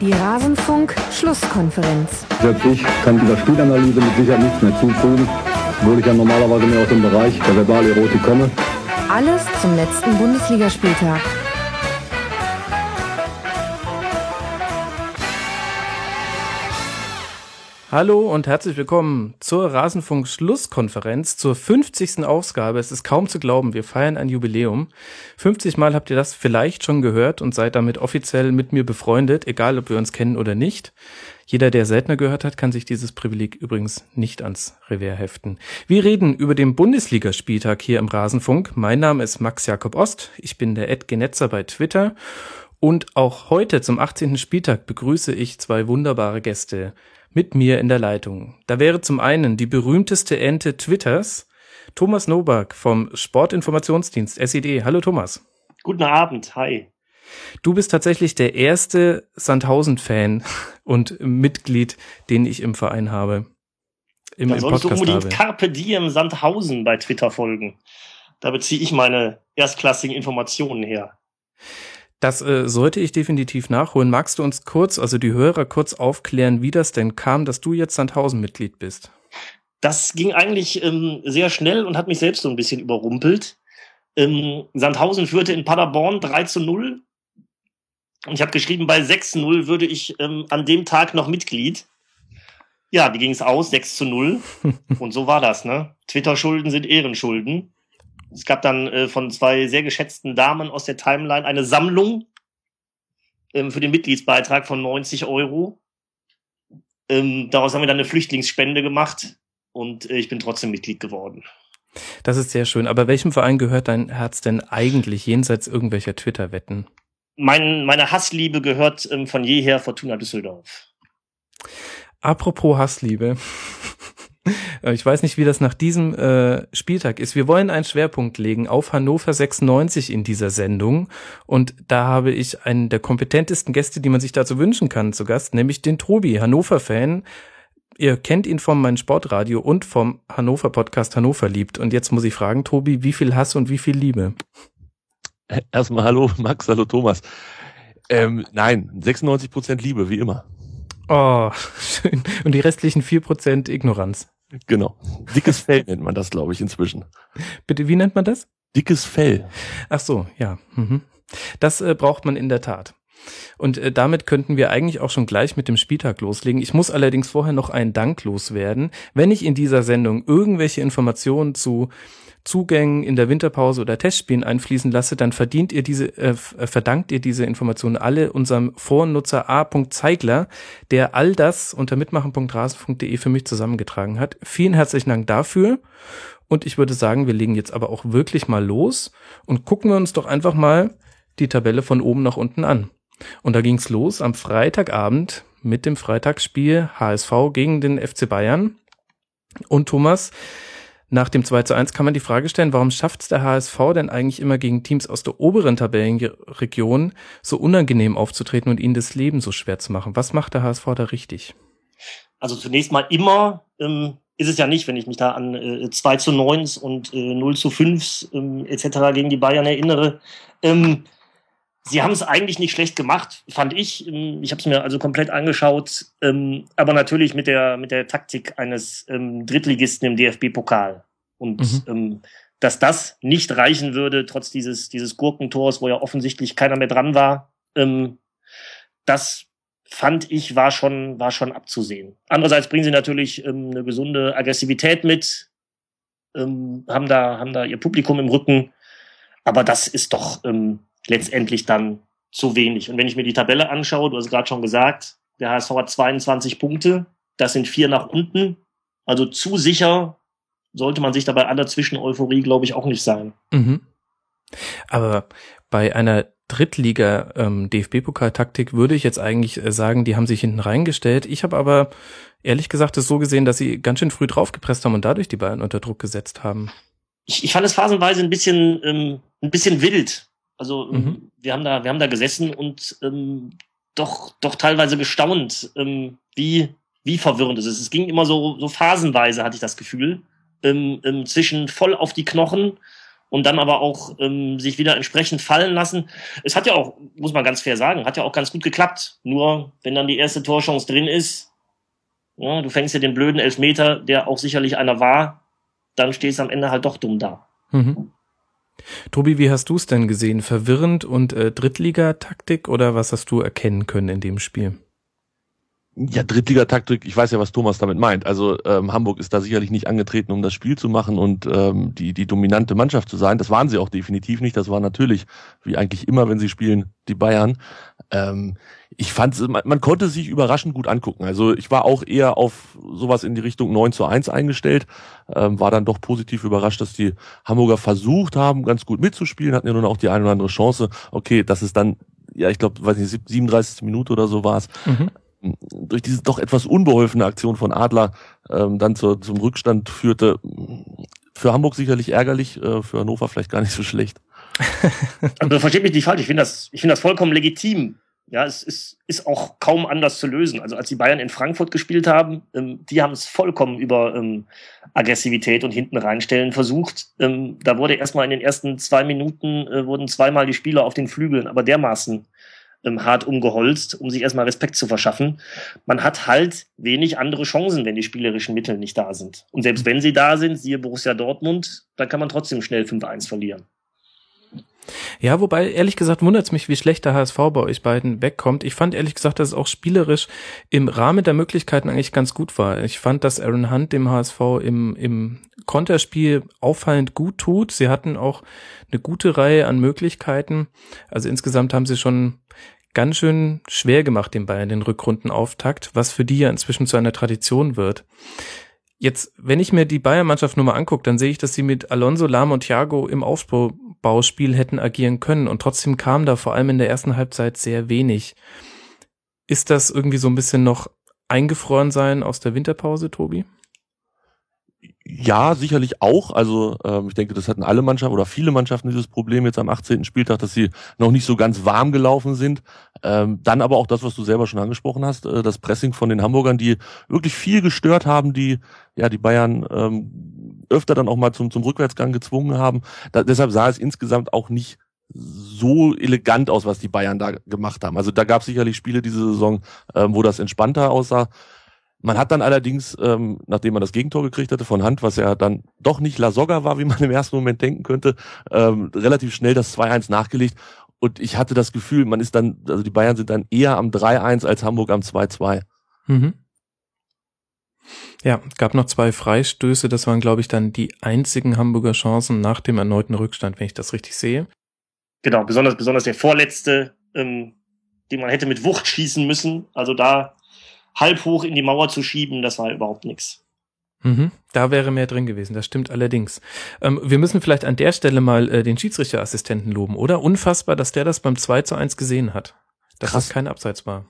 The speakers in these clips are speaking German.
Die Rasenfunk-Schlusskonferenz. Selbst ich kann dieser Spielanalyse mit Sicherheit nichts mehr zufügen, obwohl ich ja normalerweise mehr aus dem Bereich der Verbalerotik komme. Alles zum letzten Bundesligaspieltag. Hallo und herzlich willkommen zur Rasenfunk-Schlusskonferenz, zur 50. Ausgabe. Es ist kaum zu glauben, wir feiern ein Jubiläum. 50 Mal habt ihr das vielleicht schon gehört und seid damit offiziell mit mir befreundet, egal ob wir uns kennen oder nicht. Jeder, der seltener gehört hat, kann sich dieses Privileg übrigens nicht ans Revers heften. Wir reden über den Bundesligaspieltag hier im Rasenfunk. Mein Name ist Max Jakob Ost. Ich bin der Ed Genetzer bei Twitter. Und auch heute zum 18. Spieltag begrüße ich zwei wunderbare Gäste mit mir in der Leitung. Da wäre zum einen die berühmteste Ente Twitters, Thomas Nowak vom Sportinformationsdienst SID. Hallo Thomas. Guten Abend, hi. Du bist tatsächlich der erste Sandhausen-Fan und Mitglied, den ich im Verein habe. Im, da solltest du unbedingt habe. Carpe Diem Sandhausen bei Twitter folgen. Da beziehe ich meine erstklassigen Informationen her. Das äh, sollte ich definitiv nachholen. Magst du uns kurz, also die Hörer kurz aufklären, wie das denn kam, dass du jetzt Sandhausen-Mitglied bist? Das ging eigentlich ähm, sehr schnell und hat mich selbst so ein bisschen überrumpelt. Ähm, Sandhausen führte in Paderborn 3 zu 0. Und ich habe geschrieben, bei 6 zu 0 würde ich ähm, an dem Tag noch Mitglied. Ja, wie ging es aus? 6 zu 0. und so war das, ne? Twitter-Schulden sind Ehrenschulden. Es gab dann äh, von zwei sehr geschätzten Damen aus der Timeline eine Sammlung ähm, für den Mitgliedsbeitrag von 90 Euro. Ähm, daraus haben wir dann eine Flüchtlingsspende gemacht und äh, ich bin trotzdem Mitglied geworden. Das ist sehr schön. Aber welchem Verein gehört dein Herz denn eigentlich jenseits irgendwelcher Twitter-Wetten? Mein, meine Hassliebe gehört ähm, von jeher Fortuna Düsseldorf. Apropos Hassliebe. Äh, ich weiß nicht, wie das nach diesem äh, Spieltag ist. Wir wollen einen Schwerpunkt legen auf Hannover 96 in dieser Sendung. Und da habe ich einen der kompetentesten Gäste, die man sich dazu wünschen kann, zu Gast, nämlich den Tobi, Hannover-Fan. Ihr kennt ihn vom Mein Sportradio und vom Hannover Podcast Hannover liebt. Und jetzt muss ich fragen, Tobi, wie viel Hass und wie viel Liebe? Erstmal hallo Max, hallo Thomas. Ähm, nein, 96 Prozent Liebe, wie immer. Oh, schön. Und die restlichen vier Prozent Ignoranz. Genau. Dickes Fell nennt man das, glaube ich, inzwischen. Bitte, wie nennt man das? Dickes Fell. Ach so, ja. Mhm. Das äh, braucht man in der Tat. Und äh, damit könnten wir eigentlich auch schon gleich mit dem Spieltag loslegen. Ich muss allerdings vorher noch einen Dank loswerden. Wenn ich in dieser Sendung irgendwelche Informationen zu Zugängen in der Winterpause oder Testspielen einfließen lasse, dann verdient ihr diese, äh, äh, verdankt ihr diese Informationen alle unserem Vornutzer A. Zeigler, der all das unter mitmachen.rasen.de für mich zusammengetragen hat. Vielen herzlichen Dank dafür. Und ich würde sagen, wir legen jetzt aber auch wirklich mal los und gucken wir uns doch einfach mal die Tabelle von oben nach unten an. Und da ging's los am Freitagabend mit dem Freitagsspiel HSV gegen den FC Bayern. Und Thomas, nach dem 2 zu 1 kann man die Frage stellen, warum schafft es der HSV denn eigentlich immer gegen Teams aus der oberen Tabellenregion so unangenehm aufzutreten und ihnen das Leben so schwer zu machen? Was macht der HSV da richtig? Also zunächst mal immer ähm, ist es ja nicht, wenn ich mich da an äh, 2 zu 9 und äh, 0 zu 5 ähm, etc. gegen die Bayern erinnere. Ähm, sie haben es eigentlich nicht schlecht gemacht, fand ich. Ähm, ich habe es mir also komplett angeschaut, ähm, aber natürlich mit der mit der Taktik eines ähm, Drittligisten im DFB-Pokal und mhm. ähm, dass das nicht reichen würde trotz dieses dieses Gurkentors, wo ja offensichtlich keiner mehr dran war. Ähm, das fand ich war schon war schon abzusehen. Andererseits bringen sie natürlich ähm, eine gesunde Aggressivität mit, ähm, haben da haben da ihr Publikum im Rücken, aber das ist doch ähm, letztendlich dann zu wenig. Und wenn ich mir die Tabelle anschaue, du hast gerade schon gesagt, der HSV hat 22 Punkte, das sind vier nach unten. Also zu sicher sollte man sich dabei aller Zwischen-Euphorie, glaube ich, auch nicht sein. Mhm. Aber bei einer Drittliga-DFB-Pokal-Taktik ähm, würde ich jetzt eigentlich äh, sagen, die haben sich hinten reingestellt. Ich habe aber ehrlich gesagt es so gesehen, dass sie ganz schön früh draufgepresst haben und dadurch die Bayern unter Druck gesetzt haben. Ich, ich fand es phasenweise ein bisschen, ähm, ein bisschen wild. Also ähm, mhm. wir haben da, wir haben da gesessen und ähm, doch, doch teilweise gestaunt, ähm, wie, wie verwirrend es ist. Es ging immer so, so phasenweise, hatte ich das Gefühl, ähm, ähm, zwischen voll auf die Knochen und dann aber auch ähm, sich wieder entsprechend fallen lassen. Es hat ja auch, muss man ganz fair sagen, hat ja auch ganz gut geklappt. Nur wenn dann die erste Torchance drin ist, ja, du fängst ja den blöden Elfmeter, der auch sicherlich einer war, dann stehst du am Ende halt doch dumm da. Mhm. Tobi, wie hast du es denn gesehen? Verwirrend und äh, Drittligataktik oder was hast du erkennen können in dem Spiel? Ja, Drittligataktik, ich weiß ja, was Thomas damit meint. Also ähm, Hamburg ist da sicherlich nicht angetreten, um das Spiel zu machen und ähm, die, die dominante Mannschaft zu sein. Das waren sie auch definitiv nicht. Das war natürlich, wie eigentlich immer, wenn sie spielen, die Bayern. Ähm, ich fand, man, man konnte sich überraschend gut angucken. Also ich war auch eher auf sowas in die Richtung 9 zu 1 eingestellt. Ähm, war dann doch positiv überrascht, dass die Hamburger versucht haben, ganz gut mitzuspielen, hatten ja nun auch die eine oder andere Chance. Okay, das ist dann ja, ich glaube, weiß nicht, 37. Minute oder so war es. Mhm durch diese doch etwas unbeholfene Aktion von Adler ähm, dann zur, zum Rückstand führte. Für Hamburg sicherlich ärgerlich, äh, für Hannover vielleicht gar nicht so schlecht. also versteht mich nicht falsch, ich finde das, ich finde das vollkommen legitim. Ja, es ist, ist auch kaum anders zu lösen. Also als die Bayern in Frankfurt gespielt haben, ähm, die haben es vollkommen über ähm, Aggressivität und hinten reinstellen versucht. Ähm, da wurde erstmal in den ersten zwei Minuten äh, wurden zweimal die Spieler auf den Flügeln, aber dermaßen ähm, hart umgeholzt, um sich erstmal Respekt zu verschaffen. Man hat halt wenig andere Chancen, wenn die spielerischen Mittel nicht da sind. Und selbst wenn sie da sind, siehe Borussia Dortmund, dann kann man trotzdem schnell 5-1 verlieren. Ja, wobei, ehrlich gesagt, wundert es mich, wie schlecht der HSV bei euch beiden wegkommt. Ich fand ehrlich gesagt, dass es auch spielerisch im Rahmen der Möglichkeiten eigentlich ganz gut war. Ich fand, dass Aaron Hunt dem HSV im, im Konterspiel auffallend gut tut. Sie hatten auch eine gute Reihe an Möglichkeiten. Also insgesamt haben sie schon ganz schön schwer gemacht, den Bayern den Rückrundenauftakt, was für die ja inzwischen zu einer Tradition wird. Jetzt, wenn ich mir die Bayern-Mannschaft nur mal angucke, dann sehe ich, dass sie mit Alonso, Lahm und Thiago im Aufbauspiel hätten agieren können und trotzdem kam da vor allem in der ersten Halbzeit sehr wenig. Ist das irgendwie so ein bisschen noch eingefroren sein aus der Winterpause, Tobi? Ja, sicherlich auch. Also ähm, ich denke, das hatten alle Mannschaften oder viele Mannschaften dieses Problem jetzt am 18. Spieltag, dass sie noch nicht so ganz warm gelaufen sind. Ähm, dann aber auch das, was du selber schon angesprochen hast, äh, das Pressing von den Hamburgern, die wirklich viel gestört haben, die ja die Bayern ähm, öfter dann auch mal zum, zum Rückwärtsgang gezwungen haben. Da, deshalb sah es insgesamt auch nicht so elegant aus, was die Bayern da gemacht haben. Also da gab es sicherlich Spiele diese Saison, ähm, wo das entspannter aussah. Man hat dann allerdings, ähm, nachdem man das Gegentor gekriegt hatte von Hand, was ja dann doch nicht La Soga war, wie man im ersten Moment denken könnte, ähm, relativ schnell das 2-1 nachgelegt. Und ich hatte das Gefühl, man ist dann, also die Bayern sind dann eher am 3-1 als Hamburg am 2-2. Mhm. Ja, gab noch zwei Freistöße. Das waren, glaube ich, dann die einzigen Hamburger Chancen nach dem erneuten Rückstand, wenn ich das richtig sehe. Genau, besonders, besonders der vorletzte, ähm, den man hätte mit Wucht schießen müssen. Also da halb hoch in die Mauer zu schieben, das war überhaupt nichts. Mhm, da wäre mehr drin gewesen, das stimmt allerdings. Ähm, wir müssen vielleicht an der Stelle mal äh, den Schiedsrichterassistenten loben, oder? Unfassbar, dass der das beim 2 zu 1 gesehen hat. Dass Krass. das kein Abseits war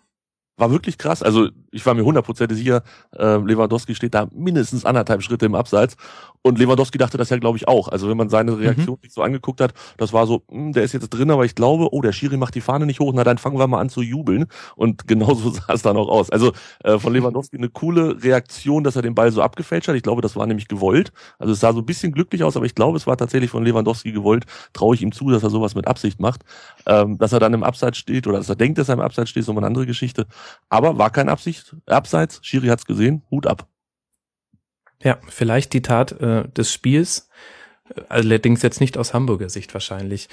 war wirklich krass. Also ich war mir hundertprozentig sicher, äh, Lewandowski steht da mindestens anderthalb Schritte im Abseits. Und Lewandowski dachte das ja, glaube ich, auch. Also wenn man seine Reaktion mhm. sich so angeguckt hat, das war so, mh, hm, der ist jetzt drin, aber ich glaube, oh, der Schiri macht die Fahne nicht hoch, na dann fangen wir mal an zu jubeln. Und genauso sah es dann auch aus. Also äh, von Lewandowski eine coole Reaktion, dass er den Ball so abgefälscht hat. Ich glaube, das war nämlich gewollt. Also es sah so ein bisschen glücklich aus, aber ich glaube, es war tatsächlich von Lewandowski gewollt. Traue ich ihm zu, dass er sowas mit Absicht macht. Ähm, dass er dann im Abseits steht oder dass er denkt, dass er im Abseits steht, ist nochmal eine andere Geschichte. Aber war kein Absicht, Abseits. Schiri hat's gesehen. Hut ab. Ja, vielleicht die Tat äh, des Spiels. Allerdings jetzt nicht aus Hamburger Sicht wahrscheinlich.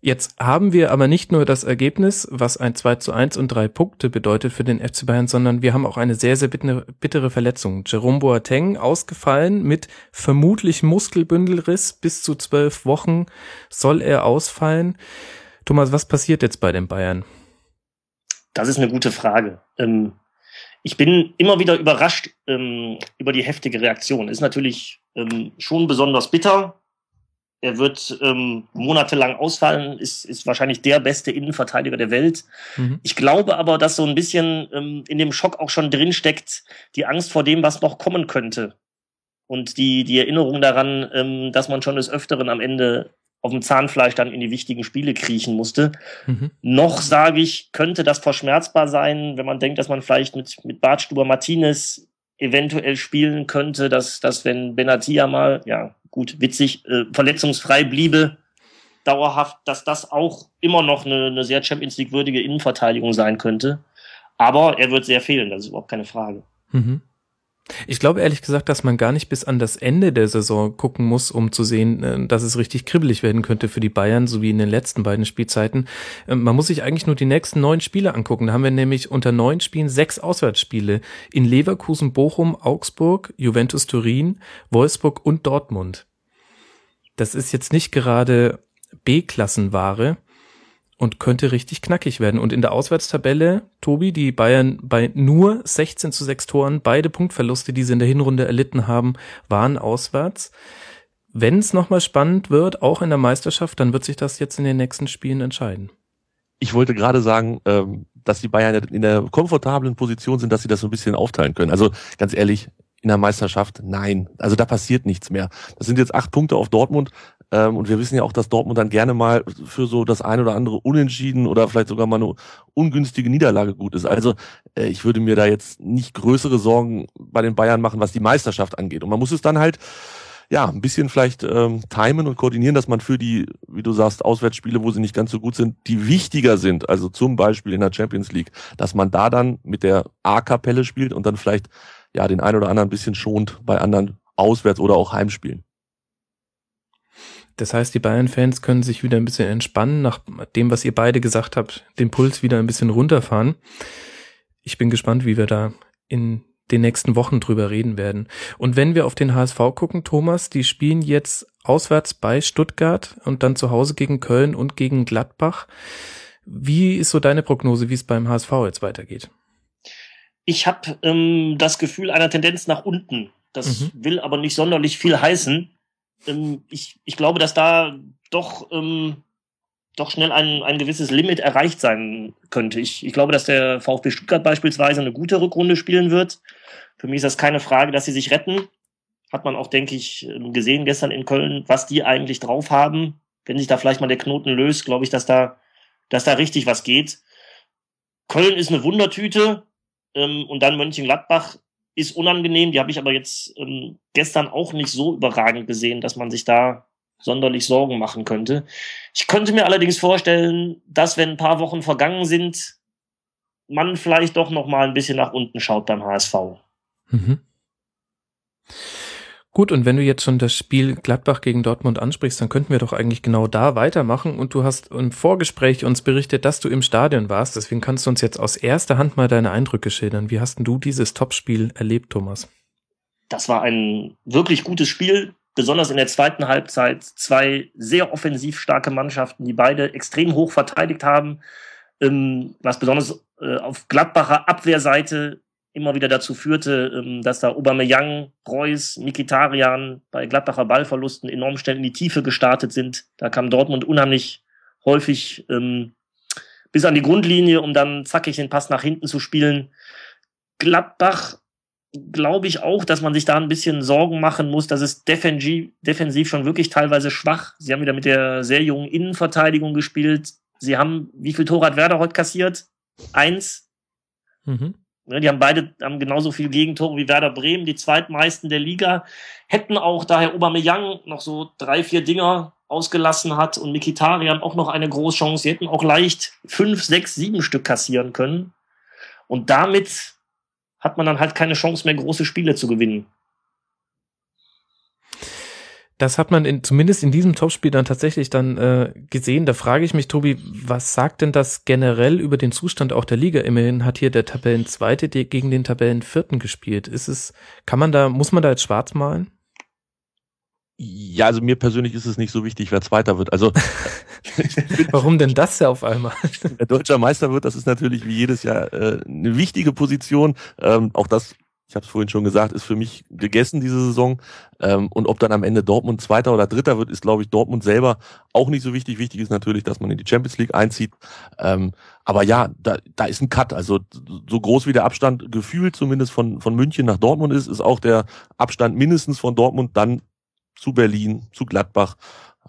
Jetzt haben wir aber nicht nur das Ergebnis, was ein 2 zu 1 und drei Punkte bedeutet für den FC Bayern, sondern wir haben auch eine sehr, sehr bittere, bittere Verletzung. Jerome Boateng ausgefallen mit vermutlich Muskelbündelriss. Bis zu zwölf Wochen soll er ausfallen. Thomas, was passiert jetzt bei den Bayern? Das ist eine gute Frage. Ähm, ich bin immer wieder überrascht ähm, über die heftige Reaktion. Ist natürlich ähm, schon besonders bitter. Er wird ähm, monatelang ausfallen, ist, ist wahrscheinlich der beste Innenverteidiger der Welt. Mhm. Ich glaube aber, dass so ein bisschen ähm, in dem Schock auch schon drinsteckt, die Angst vor dem, was noch kommen könnte. Und die, die Erinnerung daran, ähm, dass man schon des Öfteren am Ende auf dem Zahnfleisch dann in die wichtigen Spiele kriechen musste. Mhm. Noch sage ich, könnte das verschmerzbar sein, wenn man denkt, dass man vielleicht mit, mit Bartstuber Martinez eventuell spielen könnte, dass, dass wenn Benatia mal, ja, gut, witzig, äh, verletzungsfrei bliebe, dauerhaft, dass das auch immer noch eine, eine sehr Champions League würdige Innenverteidigung sein könnte. Aber er wird sehr fehlen, das ist überhaupt keine Frage. Mhm. Ich glaube ehrlich gesagt, dass man gar nicht bis an das Ende der Saison gucken muss, um zu sehen, äh, dass es richtig kribbelig werden könnte für die Bayern, so wie in den letzten beiden Spielzeiten. Ähm, man muss sich eigentlich nur die nächsten neun Spiele angucken. Da haben wir nämlich unter neun Spielen sechs Auswärtsspiele in Leverkusen, Bochum, Augsburg, Juventus Turin, Wolfsburg und Dortmund. Das ist jetzt nicht gerade B-Klassenware und könnte richtig knackig werden. Und in der Auswärtstabelle, Tobi, die Bayern bei nur 16 zu 6 Toren, beide Punktverluste, die sie in der Hinrunde erlitten haben, waren auswärts. Wenn es nochmal spannend wird, auch in der Meisterschaft, dann wird sich das jetzt in den nächsten Spielen entscheiden. Ich wollte gerade sagen, ähm, dass die Bayern in der komfortablen Position sind, dass sie das so ein bisschen aufteilen können. Also ganz ehrlich, in der Meisterschaft, nein. Also da passiert nichts mehr. Das sind jetzt acht Punkte auf Dortmund. Ähm, und wir wissen ja auch, dass Dortmund dann gerne mal für so das ein oder andere Unentschieden oder vielleicht sogar mal eine ungünstige Niederlage gut ist. Also äh, ich würde mir da jetzt nicht größere Sorgen bei den Bayern machen, was die Meisterschaft angeht. Und man muss es dann halt ja, ein bisschen vielleicht ähm, timen und koordinieren, dass man für die, wie du sagst, Auswärtsspiele, wo sie nicht ganz so gut sind, die wichtiger sind, also zum Beispiel in der Champions League, dass man da dann mit der A-Kapelle spielt und dann vielleicht ja den ein oder anderen ein bisschen schont bei anderen Auswärts- oder auch Heimspielen. Das heißt, die Bayern-Fans können sich wieder ein bisschen entspannen, nach dem, was ihr beide gesagt habt, den Puls wieder ein bisschen runterfahren. Ich bin gespannt, wie wir da in den nächsten Wochen drüber reden werden. Und wenn wir auf den HSV gucken, Thomas, die spielen jetzt auswärts bei Stuttgart und dann zu Hause gegen Köln und gegen Gladbach. Wie ist so deine Prognose, wie es beim HSV jetzt weitergeht? Ich habe ähm, das Gefühl einer Tendenz nach unten. Das mhm. will aber nicht sonderlich viel heißen ähm, ich, ich glaube, dass da doch, ähm, doch schnell ein, ein gewisses Limit erreicht sein könnte. Ich, ich glaube, dass der VfB Stuttgart beispielsweise eine gute Rückrunde spielen wird. Für mich ist das keine Frage, dass sie sich retten. Hat man auch, denke ich, ähm, gesehen gestern in Köln, was die eigentlich drauf haben. Wenn sich da vielleicht mal der Knoten löst, glaube ich, dass da, dass da richtig was geht. Köln ist eine Wundertüte. Ähm, und dann Mönchengladbach ist unangenehm. Die habe ich aber jetzt ähm, gestern auch nicht so überragend gesehen, dass man sich da sonderlich Sorgen machen könnte. Ich könnte mir allerdings vorstellen, dass wenn ein paar Wochen vergangen sind, man vielleicht doch noch mal ein bisschen nach unten schaut beim HSV. Mhm. Gut, und wenn du jetzt schon das Spiel Gladbach gegen Dortmund ansprichst, dann könnten wir doch eigentlich genau da weitermachen. Und du hast im Vorgespräch uns berichtet, dass du im Stadion warst. Deswegen kannst du uns jetzt aus erster Hand mal deine Eindrücke schildern. Wie hast denn du dieses Topspiel erlebt, Thomas? Das war ein wirklich gutes Spiel, besonders in der zweiten Halbzeit. Zwei sehr offensiv starke Mannschaften, die beide extrem hoch verteidigt haben. Ähm, was besonders äh, auf Gladbacher Abwehrseite immer wieder dazu führte, ähm, dass da Aubameyang, Reus, Mikitarian bei Gladbacher Ballverlusten enorm schnell in die Tiefe gestartet sind. Da kam Dortmund unheimlich häufig ähm, bis an die Grundlinie, um dann zackig den Pass nach hinten zu spielen. Gladbach glaube ich auch, dass man sich da ein bisschen Sorgen machen muss, dass es defensiv, defensiv schon wirklich teilweise schwach. Sie haben wieder mit der sehr jungen Innenverteidigung gespielt. Sie haben, wie viel Tor hat Werder heute kassiert? Eins. Mhm. Ne, die haben beide haben genauso viel Gegentore wie Werder Bremen, die zweitmeisten der Liga. Hätten auch daher Aubameyang noch so drei, vier Dinger ausgelassen hat und Mikitarian auch noch eine große Chance. Sie hätten auch leicht fünf, sechs, sieben Stück kassieren können. Und damit hat man dann halt keine Chance mehr, große Spiele zu gewinnen. Das hat man in, zumindest in diesem Topspiel dann tatsächlich dann äh, gesehen. Da frage ich mich, Tobi, was sagt denn das generell über den Zustand auch der Liga? Immerhin hat hier der Tabellenzweite gegen den Tabellenvierten gespielt. Ist es, kann man da, muss man da jetzt schwarz malen? Ja, also mir persönlich ist es nicht so wichtig, wer Zweiter wird. Also warum denn das ja auf einmal? Der deutscher Meister wird, das ist natürlich wie jedes Jahr äh, eine wichtige Position. Ähm, auch das ich habe es vorhin schon gesagt, ist für mich gegessen diese Saison. Ähm, und ob dann am Ende Dortmund Zweiter oder Dritter wird, ist, glaube ich, Dortmund selber auch nicht so wichtig. Wichtig ist natürlich, dass man in die Champions League einzieht. Ähm, aber ja, da, da ist ein Cut. Also so groß wie der Abstand gefühlt zumindest von, von München nach Dortmund ist, ist auch der Abstand mindestens von Dortmund dann zu Berlin, zu Gladbach.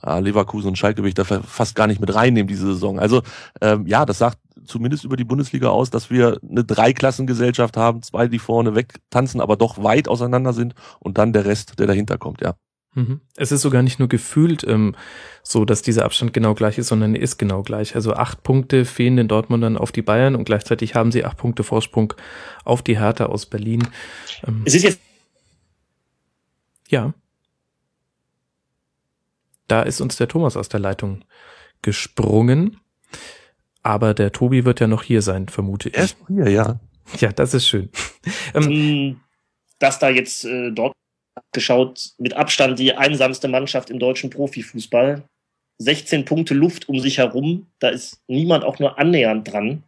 Äh, Leverkusen und Schalke will ich da fast gar nicht mit reinnehmen diese Saison. Also ähm, ja, das sagt zumindest über die Bundesliga aus, dass wir eine Dreiklassengesellschaft haben, zwei, die vorne weg tanzen, aber doch weit auseinander sind und dann der Rest, der dahinter kommt, ja. Mhm. Es ist sogar nicht nur gefühlt ähm, so, dass dieser Abstand genau gleich ist, sondern er ist genau gleich. Also acht Punkte fehlen den Dortmundern auf die Bayern und gleichzeitig haben sie acht Punkte Vorsprung auf die Hertha aus Berlin. Ähm, es ist jetzt ja. Da ist uns der Thomas aus der Leitung gesprungen. Aber der Tobi wird ja noch hier sein, vermute ich. Er ist hier, ja. Ja, das ist schön. ähm, Dass da jetzt äh, dort geschaut, mit Abstand die einsamste Mannschaft im deutschen Profifußball. 16 Punkte Luft um sich herum. Da ist niemand auch nur annähernd dran.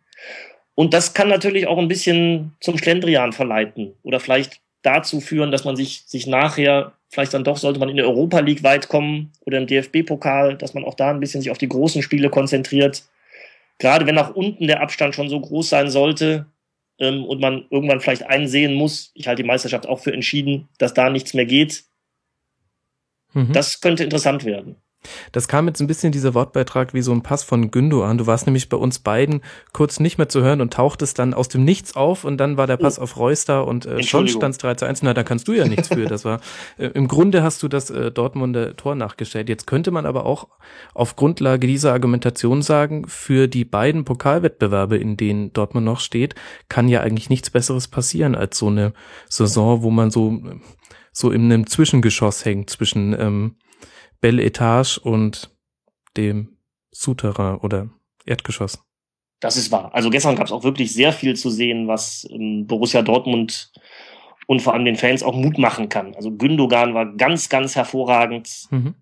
Und das kann natürlich auch ein bisschen zum Schlendrian verleiten oder vielleicht dazu führen, dass man sich, sich nachher, vielleicht dann doch sollte man in der Europa League weit kommen oder im DFB-Pokal, dass man auch da ein bisschen sich auf die großen Spiele konzentriert. Gerade wenn nach unten der Abstand schon so groß sein sollte, ähm, und man irgendwann vielleicht einsehen muss, ich halte die Meisterschaft auch für entschieden, dass da nichts mehr geht. Mhm. Das könnte interessant werden. Das kam jetzt ein bisschen dieser Wortbeitrag wie so ein Pass von Gündo an. Du warst nämlich bei uns beiden kurz nicht mehr zu hören und tauchtest dann aus dem Nichts auf und dann war der Pass oh. auf Reus da und äh, schon stand es 3 zu 1. Na, da kannst du ja nichts für. Das war, äh, im Grunde hast du das äh, Dortmunder Tor nachgestellt. Jetzt könnte man aber auch auf Grundlage dieser Argumentation sagen, für die beiden Pokalwettbewerbe, in denen Dortmund noch steht, kann ja eigentlich nichts Besseres passieren als so eine Saison, wo man so, so in einem Zwischengeschoss hängt zwischen, ähm, Belle Etage und dem Souterrain oder Erdgeschoss. Das ist wahr. Also gestern gab es auch wirklich sehr viel zu sehen, was ähm, Borussia Dortmund und vor allem den Fans auch Mut machen kann. Also Gündogan war ganz, ganz hervorragend. Mhm.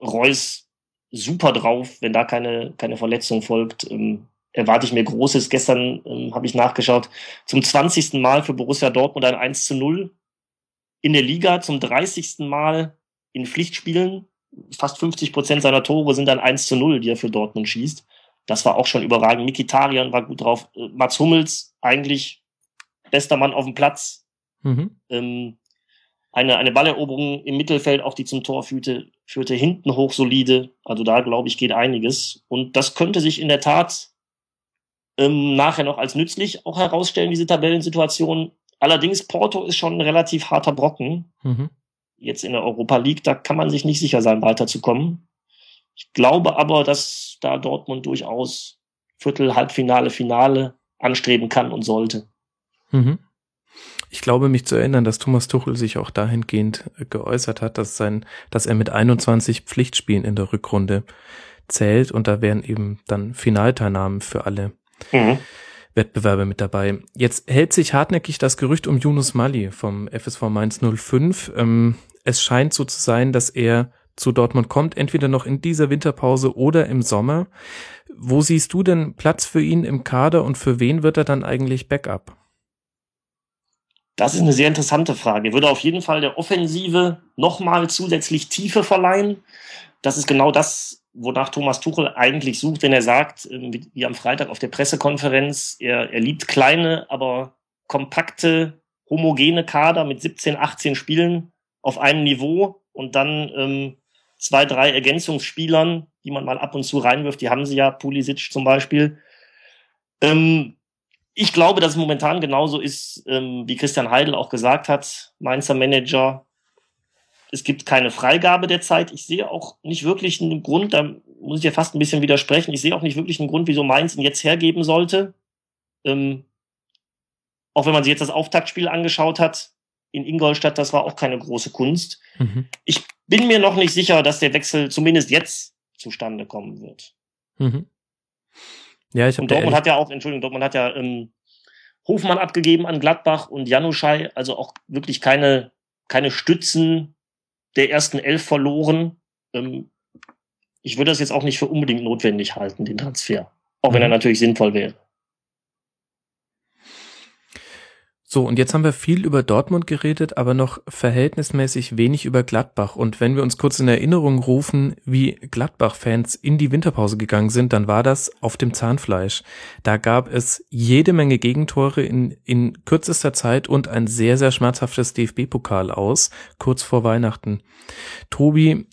Reus super drauf, wenn da keine, keine Verletzung folgt. Ähm, erwarte ich mir Großes. Gestern ähm, habe ich nachgeschaut. Zum 20. Mal für Borussia Dortmund ein 1 zu 0 in der Liga, zum 30. Mal in Pflichtspielen fast 50 Prozent seiner Tore sind dann 1 zu 0, die er für Dortmund schießt. Das war auch schon überragend. Mikitarian war gut drauf. Äh, Mats Hummels, eigentlich bester Mann auf dem Platz. Mhm. Ähm, eine, eine Balleroberung im Mittelfeld, auch die zum Tor führte, führte hinten hoch solide. Also da, glaube ich, geht einiges. Und das könnte sich in der Tat ähm, nachher noch als nützlich auch herausstellen, diese Tabellensituation. Allerdings, Porto ist schon ein relativ harter Brocken. Mhm jetzt in der Europa League, da kann man sich nicht sicher sein, weiterzukommen. Ich glaube aber, dass da Dortmund durchaus Viertel, Halbfinale, Finale anstreben kann und sollte. Mhm. Ich glaube, mich zu erinnern, dass Thomas Tuchel sich auch dahingehend geäußert hat, dass sein, dass er mit 21 Pflichtspielen in der Rückrunde zählt und da wären eben dann Finalteilnahmen für alle mhm. Wettbewerbe mit dabei. Jetzt hält sich hartnäckig das Gerücht um Yunus Mali vom FSV Mainz 05. Ähm, es scheint so zu sein, dass er zu Dortmund kommt, entweder noch in dieser Winterpause oder im Sommer. Wo siehst du denn Platz für ihn im Kader und für wen wird er dann eigentlich Backup? Das ist eine sehr interessante Frage. Er würde auf jeden Fall der Offensive nochmal zusätzlich Tiefe verleihen. Das ist genau das, wonach Thomas Tuchel eigentlich sucht, wenn er sagt, ähm, wie am Freitag auf der Pressekonferenz, er, er liebt kleine, aber kompakte, homogene Kader mit 17, 18 Spielen auf einem Niveau und dann ähm, zwei, drei Ergänzungsspielern, die man mal ab und zu reinwirft, die haben sie ja, Pulisic zum Beispiel. Ähm, ich glaube, dass es momentan genauso ist, ähm, wie Christian Heidel auch gesagt hat, Mainzer Manager. Es gibt keine Freigabe der Zeit. Ich sehe auch nicht wirklich einen Grund, da muss ich ja fast ein bisschen widersprechen, ich sehe auch nicht wirklich einen Grund, wieso Mainz ihn jetzt hergeben sollte. Ähm, auch wenn man sich jetzt das Auftaktspiel angeschaut hat, in Ingolstadt, das war auch keine große Kunst. Mhm. Ich bin mir noch nicht sicher, dass der Wechsel zumindest jetzt zustande kommen wird. Mhm. Ja, ich habe Dortmund hat ja auch, Entschuldigung, Dortmund hat ja ähm, Hofmann abgegeben an Gladbach und Januschei, also auch wirklich keine, keine Stützen der ersten elf verloren. Ähm, ich würde das jetzt auch nicht für unbedingt notwendig halten, den Transfer. Auch mhm. wenn er mhm. natürlich sinnvoll wäre. So, und jetzt haben wir viel über Dortmund geredet, aber noch verhältnismäßig wenig über Gladbach. Und wenn wir uns kurz in Erinnerung rufen, wie Gladbach-Fans in die Winterpause gegangen sind, dann war das auf dem Zahnfleisch. Da gab es jede Menge Gegentore in, in kürzester Zeit und ein sehr, sehr schmerzhaftes DFB-Pokal aus, kurz vor Weihnachten. Tobi,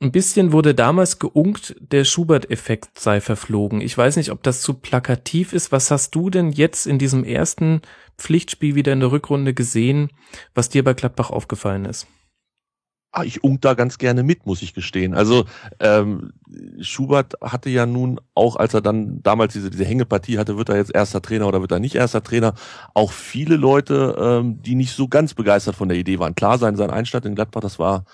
ein bisschen wurde damals geunkt, der Schubert-Effekt sei verflogen. Ich weiß nicht, ob das zu plakativ ist. Was hast du denn jetzt in diesem ersten Pflichtspiel wieder in der Rückrunde gesehen, was dir bei Gladbach aufgefallen ist? ah, ich unk da ganz gerne mit, muss ich gestehen. Also ähm, Schubert hatte ja nun auch, als er dann damals diese, diese Hängepartie hatte, wird er jetzt erster Trainer oder wird er nicht erster Trainer, auch viele Leute, ähm, die nicht so ganz begeistert von der Idee waren. Klar, sein, sein Einstand in Gladbach, das war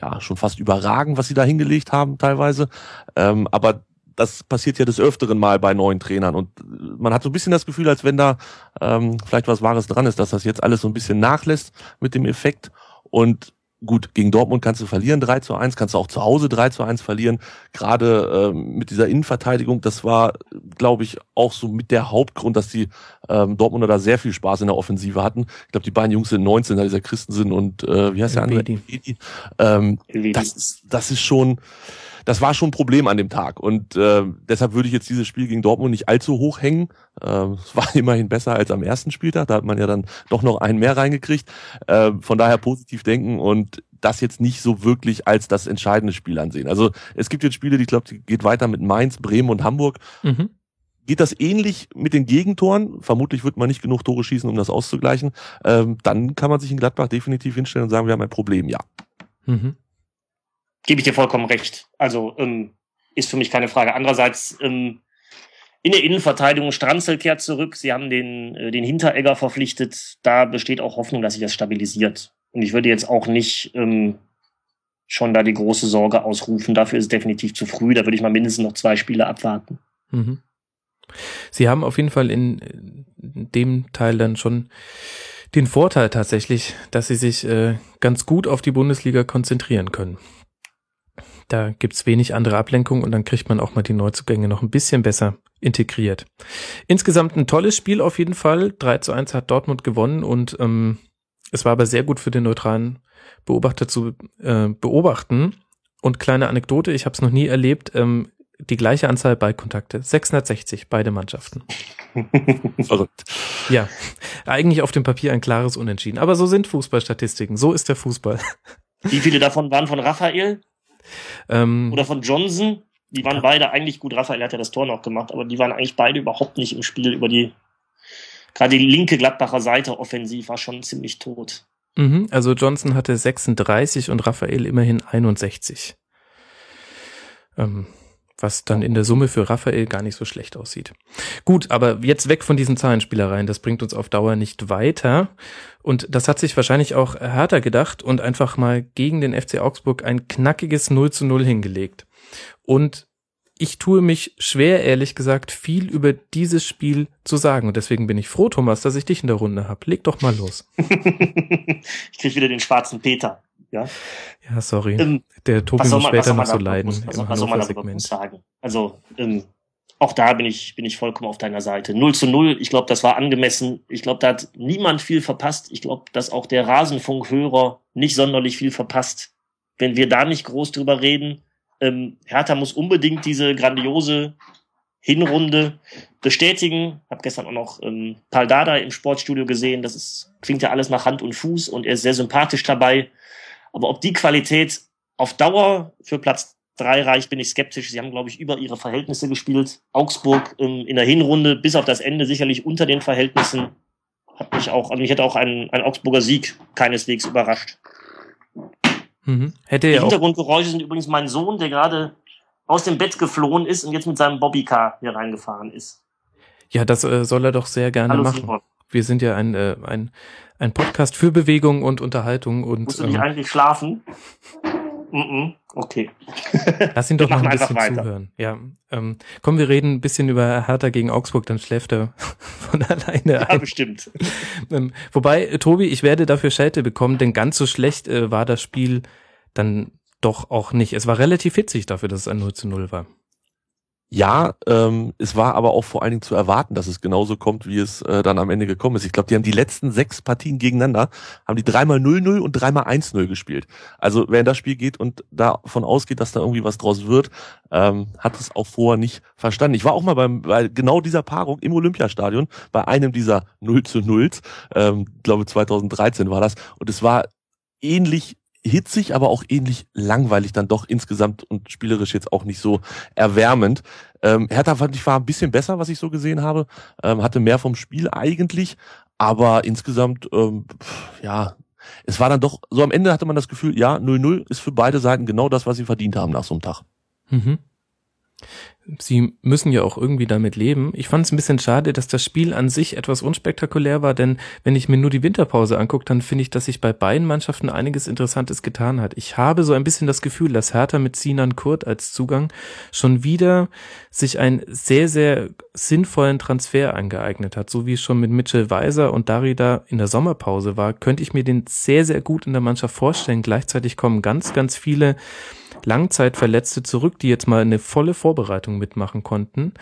ja schon fast überragend, was sie da hingelegt haben teilweise. Ähm, aber das passiert ja des Öfteren mal bei neuen Trainern und man hat so ein bisschen das Gefühl, als wenn da ähm, vielleicht was Wahres dran ist, dass das jetzt alles so ein bisschen nachlässt mit dem Effekt und Gut, gegen Dortmund kannst du verlieren 3 zu 1, kannst du auch zu Hause 3 zu 1 verlieren. Gerade ähm, mit dieser Innenverteidigung, das war, glaube ich, auch so mit der Hauptgrund, dass die ähm, Dortmunder da sehr viel Spaß in der Offensive hatten. Ich glaube, die beiden Jungs sind 19, da dieser Christensen und äh, wie heißt der andere? Ähm, das, ist, das ist schon das war schon ein Problem an dem Tag. Und äh, deshalb würde ich jetzt dieses Spiel gegen Dortmund nicht allzu hoch hängen. Äh, es war immerhin besser als am ersten Spieltag. Da hat man ja dann doch noch einen mehr reingekriegt. Äh, von daher positiv denken und das jetzt nicht so wirklich als das entscheidende Spiel ansehen. Also es gibt jetzt Spiele, die ich glaube, die geht weiter mit Mainz, Bremen und Hamburg. Mhm. Geht das ähnlich mit den Gegentoren? Vermutlich wird man nicht genug Tore schießen, um das auszugleichen. Ähm, dann kann man sich in Gladbach definitiv hinstellen und sagen, wir haben ein Problem, ja. Mhm gebe ich dir vollkommen recht. Also ähm, ist für mich keine Frage. Andererseits ähm, in der Innenverteidigung Stranzel kehrt zurück. Sie haben den, äh, den Hinteregger verpflichtet. Da besteht auch Hoffnung, dass sich das stabilisiert. Und ich würde jetzt auch nicht ähm, schon da die große Sorge ausrufen. Dafür ist es definitiv zu früh. Da würde ich mal mindestens noch zwei Spiele abwarten. Mhm. Sie haben auf jeden Fall in dem Teil dann schon den Vorteil tatsächlich, dass sie sich äh, ganz gut auf die Bundesliga konzentrieren können. Da gibt's wenig andere Ablenkung und dann kriegt man auch mal die Neuzugänge noch ein bisschen besser integriert. Insgesamt ein tolles Spiel auf jeden Fall. 3 zu 1 hat Dortmund gewonnen und ähm, es war aber sehr gut für den neutralen Beobachter zu äh, beobachten. Und kleine Anekdote, ich habe es noch nie erlebt, ähm, die gleiche Anzahl Ballkontakte, 660, beide Mannschaften. Verrückt. Ja, eigentlich auf dem Papier ein klares Unentschieden. Aber so sind Fußballstatistiken, so ist der Fußball. Wie viele davon waren von Raphael? Ähm, Oder von Johnson. Die waren beide eigentlich gut. Raphael hat ja das Tor noch gemacht, aber die waren eigentlich beide überhaupt nicht im Spiel über die, gerade die linke Gladbacher Seite offensiv war schon ziemlich tot. Mhm, also Johnson hatte 36 und Raphael immerhin 61. Ähm, was dann in der Summe für Raphael gar nicht so schlecht aussieht. Gut, aber jetzt weg von diesen Zahlenspielereien, das bringt uns auf Dauer nicht weiter. Und das hat sich wahrscheinlich auch härter gedacht und einfach mal gegen den FC Augsburg ein knackiges 0 zu 0 hingelegt. Und ich tue mich schwer, ehrlich gesagt, viel über dieses Spiel zu sagen. Und deswegen bin ich froh, Thomas, dass ich dich in der Runde habe. Leg doch mal los. ich krieg wieder den schwarzen Peter. Ja, ja sorry. Ähm, der Tobi muss später noch so leiden muss, was, was soll man darüber sagen? Also, ähm, auch da bin ich, bin ich vollkommen auf deiner Seite. 0 zu 0, ich glaube, das war angemessen. Ich glaube, da hat niemand viel verpasst. Ich glaube, dass auch der Rasenfunkhörer nicht sonderlich viel verpasst. Wenn wir da nicht groß drüber reden, ähm, Hertha muss unbedingt diese grandiose Hinrunde bestätigen. Hab gestern auch noch ähm, Paul Dada im Sportstudio gesehen. Das ist, klingt ja alles nach Hand und Fuß und er ist sehr sympathisch dabei. Aber ob die Qualität auf Dauer für Platz drei reicht, bin ich skeptisch. Sie haben, glaube ich, über ihre Verhältnisse gespielt. Augsburg ähm, in der Hinrunde bis auf das Ende sicherlich unter den Verhältnissen. Hat mich auch, also mich hätte auch ein, ein Augsburger Sieg keineswegs überrascht. Mhm. Hätte Die Hintergrundgeräusche sind übrigens mein Sohn, der gerade aus dem Bett geflohen ist und jetzt mit seinem Bobbycar hier reingefahren ist. Ja, das äh, soll er doch sehr gerne Hallo, machen. Simon. Wir sind ja ein, äh, ein, ein Podcast für Bewegung und Unterhaltung und. Musst du nicht ähm, eigentlich schlafen? Mm -mm. Okay. Lass ihn doch noch ein bisschen zuhören. Ja, ähm, komm, wir reden ein bisschen über Hertha gegen Augsburg, dann schläft er von alleine ja, ein. bestimmt. ähm, wobei, Tobi, ich werde dafür Schelte bekommen, denn ganz so schlecht äh, war das Spiel dann doch auch nicht. Es war relativ hitzig dafür, dass es ein 0 zu 0 war. Ja, ähm, es war aber auch vor allen Dingen zu erwarten, dass es genauso kommt, wie es äh, dann am Ende gekommen ist. Ich glaube, die haben die letzten sechs Partien gegeneinander, haben die dreimal 0-0 und dreimal 1-0 gespielt. Also wer in das Spiel geht und davon ausgeht, dass da irgendwie was draus wird, ähm, hat es auch vorher nicht verstanden. Ich war auch mal beim, bei genau dieser Paarung im Olympiastadion, bei einem dieser 0 zu 0, ähm, glaube 2013 war das, und es war ähnlich hitzig, aber auch ähnlich langweilig dann doch insgesamt und spielerisch jetzt auch nicht so erwärmend. Ähm, Hertha fand ich war ein bisschen besser, was ich so gesehen habe, ähm, hatte mehr vom Spiel eigentlich, aber insgesamt ähm, ja es war dann doch, so am Ende hatte man das Gefühl, ja, 0-0 ist für beide Seiten genau das, was sie verdient haben nach so einem Tag. Mhm. Sie müssen ja auch irgendwie damit leben. Ich fand es ein bisschen schade, dass das Spiel an sich etwas unspektakulär war, denn wenn ich mir nur die Winterpause angucke, dann finde ich, dass sich bei beiden Mannschaften einiges Interessantes getan hat. Ich habe so ein bisschen das Gefühl, dass Hertha mit Sinan Kurt als Zugang schon wieder sich einen sehr, sehr sinnvollen Transfer angeeignet hat. So wie es schon mit Mitchell Weiser und Darida in der Sommerpause war, könnte ich mir den sehr, sehr gut in der Mannschaft vorstellen. Gleichzeitig kommen ganz, ganz viele Langzeitverletzte zurück, die jetzt mal eine volle Vorbereitung mitmachen konnten.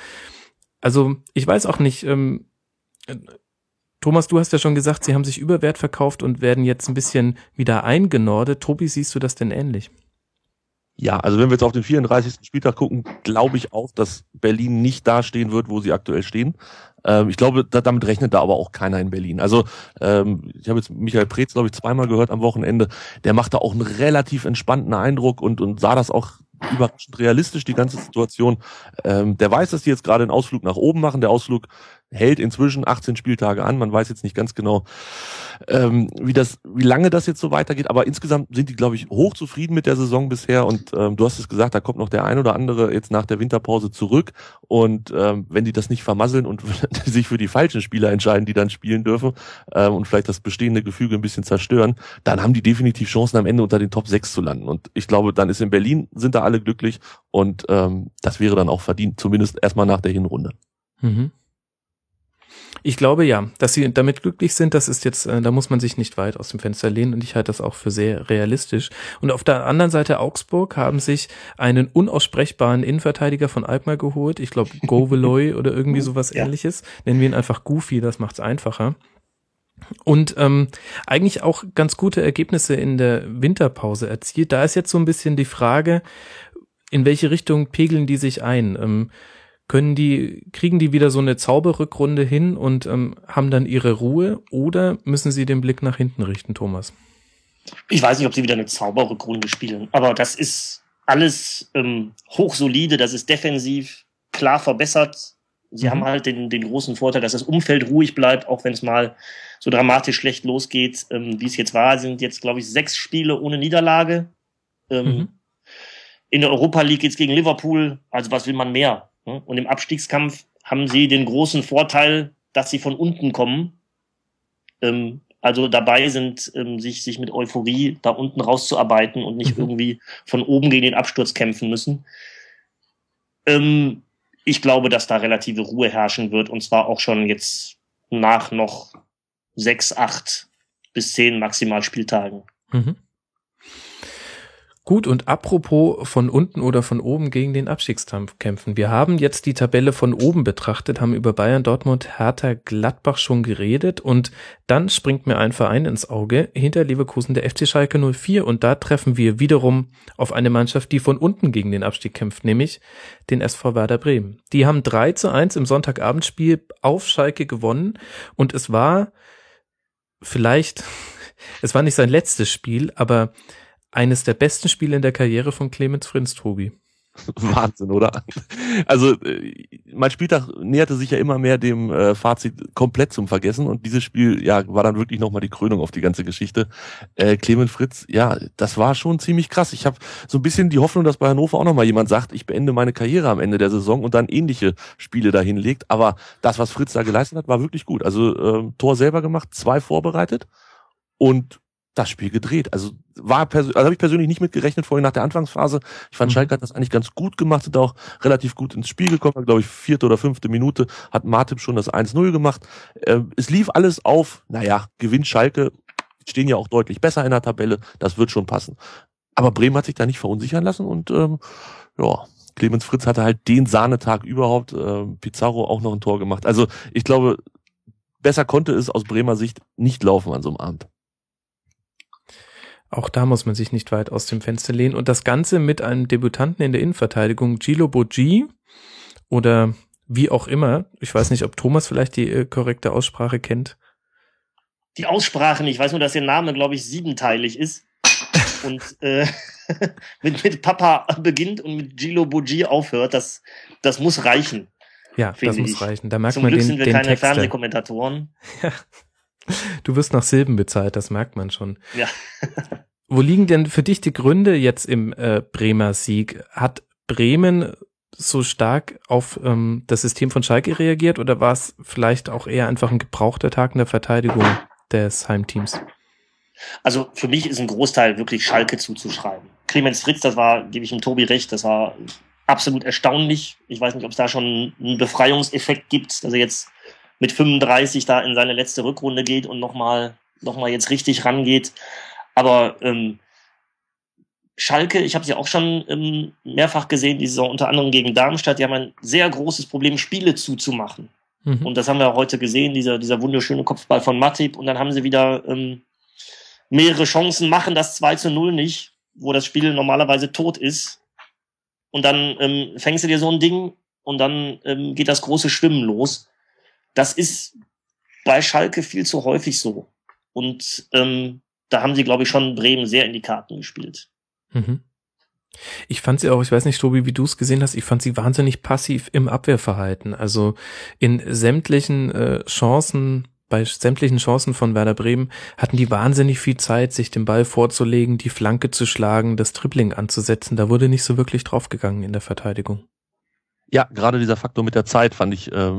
Also ich weiß auch nicht, ähm, Thomas, du hast ja schon gesagt, sie haben sich über Wert verkauft und werden jetzt ein bisschen wieder eingenordet. Tobi, siehst du das denn ähnlich? Ja, also wenn wir jetzt auf den 34. Spieltag gucken, glaube ich auch, dass Berlin nicht da stehen wird, wo sie aktuell stehen. Ähm, ich glaube, da, damit rechnet da aber auch keiner in Berlin. Also ähm, ich habe jetzt Michael Preetz, glaube ich, zweimal gehört am Wochenende. Der macht da auch einen relativ entspannten Eindruck und, und sah das auch überraschend realistisch, die ganze Situation. Ähm, der weiß, dass die jetzt gerade einen Ausflug nach oben machen. Der Ausflug hält inzwischen 18 Spieltage an. Man weiß jetzt nicht ganz genau, ähm, wie das, wie lange das jetzt so weitergeht. Aber insgesamt sind die, glaube ich, hoch zufrieden mit der Saison bisher. Und ähm, du hast es gesagt, da kommt noch der ein oder andere jetzt nach der Winterpause zurück. Und ähm, wenn die das nicht vermasseln und sich für die falschen Spieler entscheiden, die dann spielen dürfen ähm, und vielleicht das bestehende Gefüge ein bisschen zerstören, dann haben die definitiv Chancen am Ende unter den Top 6 zu landen. Und ich glaube, dann ist in Berlin sind da alle glücklich und ähm, das wäre dann auch verdient, zumindest erstmal nach der Hinrunde. Mhm. Ich glaube ja, dass sie damit glücklich sind, das ist jetzt, äh, da muss man sich nicht weit aus dem Fenster lehnen und ich halte das auch für sehr realistisch. Und auf der anderen Seite Augsburg haben sich einen unaussprechbaren Innenverteidiger von Alkmaar geholt. Ich glaube Goveloy oder irgendwie sowas ja. ähnliches. Nennen wir ihn einfach Goofy, das macht's einfacher. Und ähm, eigentlich auch ganz gute Ergebnisse in der Winterpause erzielt. Da ist jetzt so ein bisschen die Frage, in welche Richtung pegeln die sich ein? Ähm, können die, kriegen die wieder so eine Zauberrückrunde hin und ähm, haben dann ihre Ruhe oder müssen sie den Blick nach hinten richten, Thomas? Ich weiß nicht, ob sie wieder eine Zauberrückrunde spielen, aber das ist alles ähm, hochsolide, das ist defensiv klar verbessert. Sie mhm. haben halt den, den großen Vorteil, dass das Umfeld ruhig bleibt, auch wenn es mal so dramatisch schlecht losgeht, ähm, wie es jetzt war. Sind jetzt, glaube ich, sechs Spiele ohne Niederlage. Ähm, mhm. In der Europa League geht's gegen Liverpool. Also was will man mehr? Ne? Und im Abstiegskampf haben sie den großen Vorteil, dass sie von unten kommen. Ähm, also dabei sind, ähm, sich, sich mit Euphorie da unten rauszuarbeiten und nicht mhm. irgendwie von oben gegen den Absturz kämpfen müssen. Ähm, ich glaube, dass da relative Ruhe herrschen wird und zwar auch schon jetzt nach noch sechs, acht bis zehn maximal Spieltagen. Mhm. Gut, und apropos von unten oder von oben gegen den Abstiegskampf kämpfen. Wir haben jetzt die Tabelle von oben betrachtet, haben über Bayern, Dortmund, Hertha, Gladbach schon geredet und dann springt mir ein Verein ins Auge, hinter Leverkusen der FC Schalke 04 und da treffen wir wiederum auf eine Mannschaft, die von unten gegen den Abstieg kämpft, nämlich den SV Werder Bremen. Die haben 3 zu 1 im Sonntagabendspiel auf Schalke gewonnen und es war vielleicht, es war nicht sein letztes Spiel, aber eines der besten Spiele in der Karriere von Clemens Frinz, Tobi. Wahnsinn, oder? Also äh, mein Spieltag näherte sich ja immer mehr dem äh, Fazit komplett zum Vergessen und dieses Spiel ja war dann wirklich nochmal die Krönung auf die ganze Geschichte. Äh, Clemens Fritz, ja, das war schon ziemlich krass. Ich habe so ein bisschen die Hoffnung, dass bei Hannover auch nochmal jemand sagt, ich beende meine Karriere am Ende der Saison und dann ähnliche Spiele dahin legt. Aber das, was Fritz da geleistet hat, war wirklich gut. Also äh, Tor selber gemacht, zwei vorbereitet und das Spiel gedreht. Also war also habe ich persönlich nicht mitgerechnet vorhin nach der Anfangsphase. Ich fand mhm. Schalke hat das eigentlich ganz gut gemacht, hat auch relativ gut ins Spiel gekommen, glaube ich, vierte oder fünfte Minute hat Martip schon das 1-0 gemacht. Äh, es lief alles auf, naja, gewinnt Schalke, stehen ja auch deutlich besser in der Tabelle, das wird schon passen. Aber Bremen hat sich da nicht verunsichern lassen und ähm, ja, Clemens Fritz hatte halt den Sahnetag überhaupt, äh, Pizarro auch noch ein Tor gemacht. Also ich glaube, besser konnte es aus Bremer Sicht nicht laufen an so einem Abend. Auch da muss man sich nicht weit aus dem Fenster lehnen. Und das Ganze mit einem Debutanten in der Innenverteidigung, Gilo Bogi oder wie auch immer. Ich weiß nicht, ob Thomas vielleicht die äh, korrekte Aussprache kennt. Die Aussprache nicht. Ich weiß nur, dass der Name, glaube ich, siebenteilig ist. und äh, mit, mit Papa beginnt und mit Gilo Bogi aufhört. Das, das muss reichen. Ja, das muss ich. reichen. Da merkt Zum man Glück den, sind wir den keine Texter. Fernsehkommentatoren. Du wirst nach Silben bezahlt, das merkt man schon. Ja. Wo liegen denn für dich die Gründe jetzt im äh, Bremer Sieg? Hat Bremen so stark auf ähm, das System von Schalke reagiert oder war es vielleicht auch eher einfach ein gebrauchter Tag in der Verteidigung des Heimteams? Also für mich ist ein Großteil wirklich Schalke zuzuschreiben. Clemens Fritz, das war, gebe ich ihm Tobi recht, das war absolut erstaunlich. Ich weiß nicht, ob es da schon einen Befreiungseffekt gibt, dass er jetzt mit 35 da in seine letzte Rückrunde geht und nochmal noch mal jetzt richtig rangeht. Aber ähm, Schalke, ich habe sie auch schon ähm, mehrfach gesehen, die Saison unter anderem gegen Darmstadt, die haben ein sehr großes Problem, Spiele zuzumachen. Mhm. Und das haben wir heute gesehen, dieser, dieser wunderschöne Kopfball von Matip. Und dann haben sie wieder ähm, mehrere Chancen, machen das 2 zu 0 nicht, wo das Spiel normalerweise tot ist. Und dann ähm, fängst du dir so ein Ding und dann ähm, geht das große Schwimmen los. Das ist bei Schalke viel zu häufig so. Und ähm, da haben sie, glaube ich, schon Bremen sehr in die Karten gespielt. Mhm. Ich fand sie auch, ich weiß nicht, Tobi, wie du es gesehen hast, ich fand sie wahnsinnig passiv im Abwehrverhalten. Also in sämtlichen äh, Chancen, bei sämtlichen Chancen von Werder Bremen hatten die wahnsinnig viel Zeit, sich den Ball vorzulegen, die Flanke zu schlagen, das Dribbling anzusetzen. Da wurde nicht so wirklich draufgegangen in der Verteidigung. Ja, gerade dieser Faktor mit der Zeit fand ich, äh,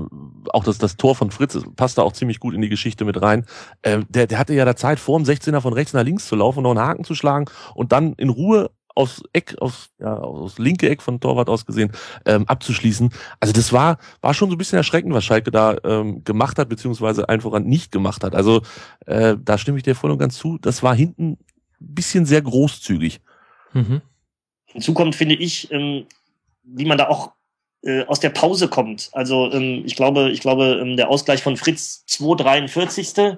auch das, das Tor von Fritz passt da auch ziemlich gut in die Geschichte mit rein. Äh, der, der hatte ja da Zeit, vor dem 16er von rechts nach links zu laufen, noch einen Haken zu schlagen und dann in Ruhe aus Eck, aus, ja, aus linke Eck von Torwart aus gesehen, ähm, abzuschließen. Also das war, war schon so ein bisschen erschreckend, was Schalke da ähm, gemacht hat, beziehungsweise einfach nicht gemacht hat. Also äh, da stimme ich dir voll und ganz zu. Das war hinten ein bisschen sehr großzügig. Mhm. Hinzu kommt, finde ich, ähm, wie man da auch äh, aus der Pause kommt. Also ähm, ich glaube, ich glaube, ähm, der Ausgleich von Fritz 2,43.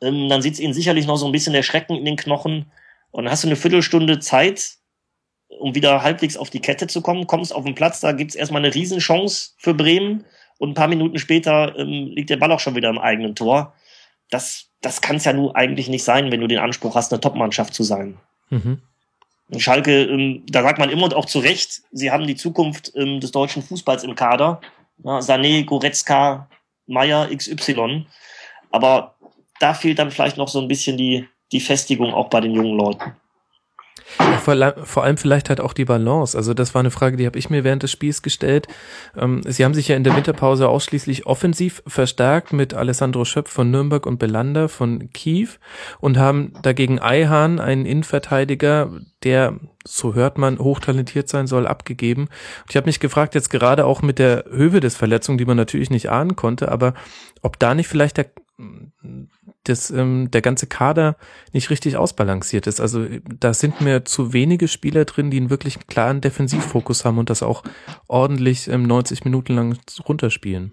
Ähm, dann sitzt ihnen sicherlich noch so ein bisschen der Schrecken in den Knochen. Und dann hast du eine Viertelstunde Zeit, um wieder halbwegs auf die Kette zu kommen, kommst auf den Platz, da gibt's erstmal eine Riesenchance für Bremen und ein paar Minuten später ähm, liegt der Ball auch schon wieder im eigenen Tor. Das, das kann es ja nun eigentlich nicht sein, wenn du den Anspruch hast, eine Topmannschaft zu sein. Mhm. Schalke, ähm, da sagt man immer und auch zu Recht, sie haben die Zukunft ähm, des deutschen Fußballs im Kader. Ja, Sané, Goretzka, Meier, XY. Aber da fehlt dann vielleicht noch so ein bisschen die, die Festigung auch bei den jungen Leuten. Ja, vor, allem vielleicht halt auch die Balance. Also das war eine Frage, die habe ich mir während des Spiels gestellt. Ähm, sie haben sich ja in der Winterpause ausschließlich offensiv verstärkt mit Alessandro Schöpf von Nürnberg und Belander von Kiew und haben dagegen Eihan, einen Innenverteidiger, der, so hört man, hochtalentiert sein soll, abgegeben. Und ich habe mich gefragt, jetzt gerade auch mit der Höhe des Verletzungen, die man natürlich nicht ahnen konnte, aber ob da nicht vielleicht der dass ähm, der ganze Kader nicht richtig ausbalanciert ist. Also da sind mir zu wenige Spieler drin, die einen wirklich klaren Defensivfokus haben und das auch ordentlich ähm, 90 Minuten lang runterspielen.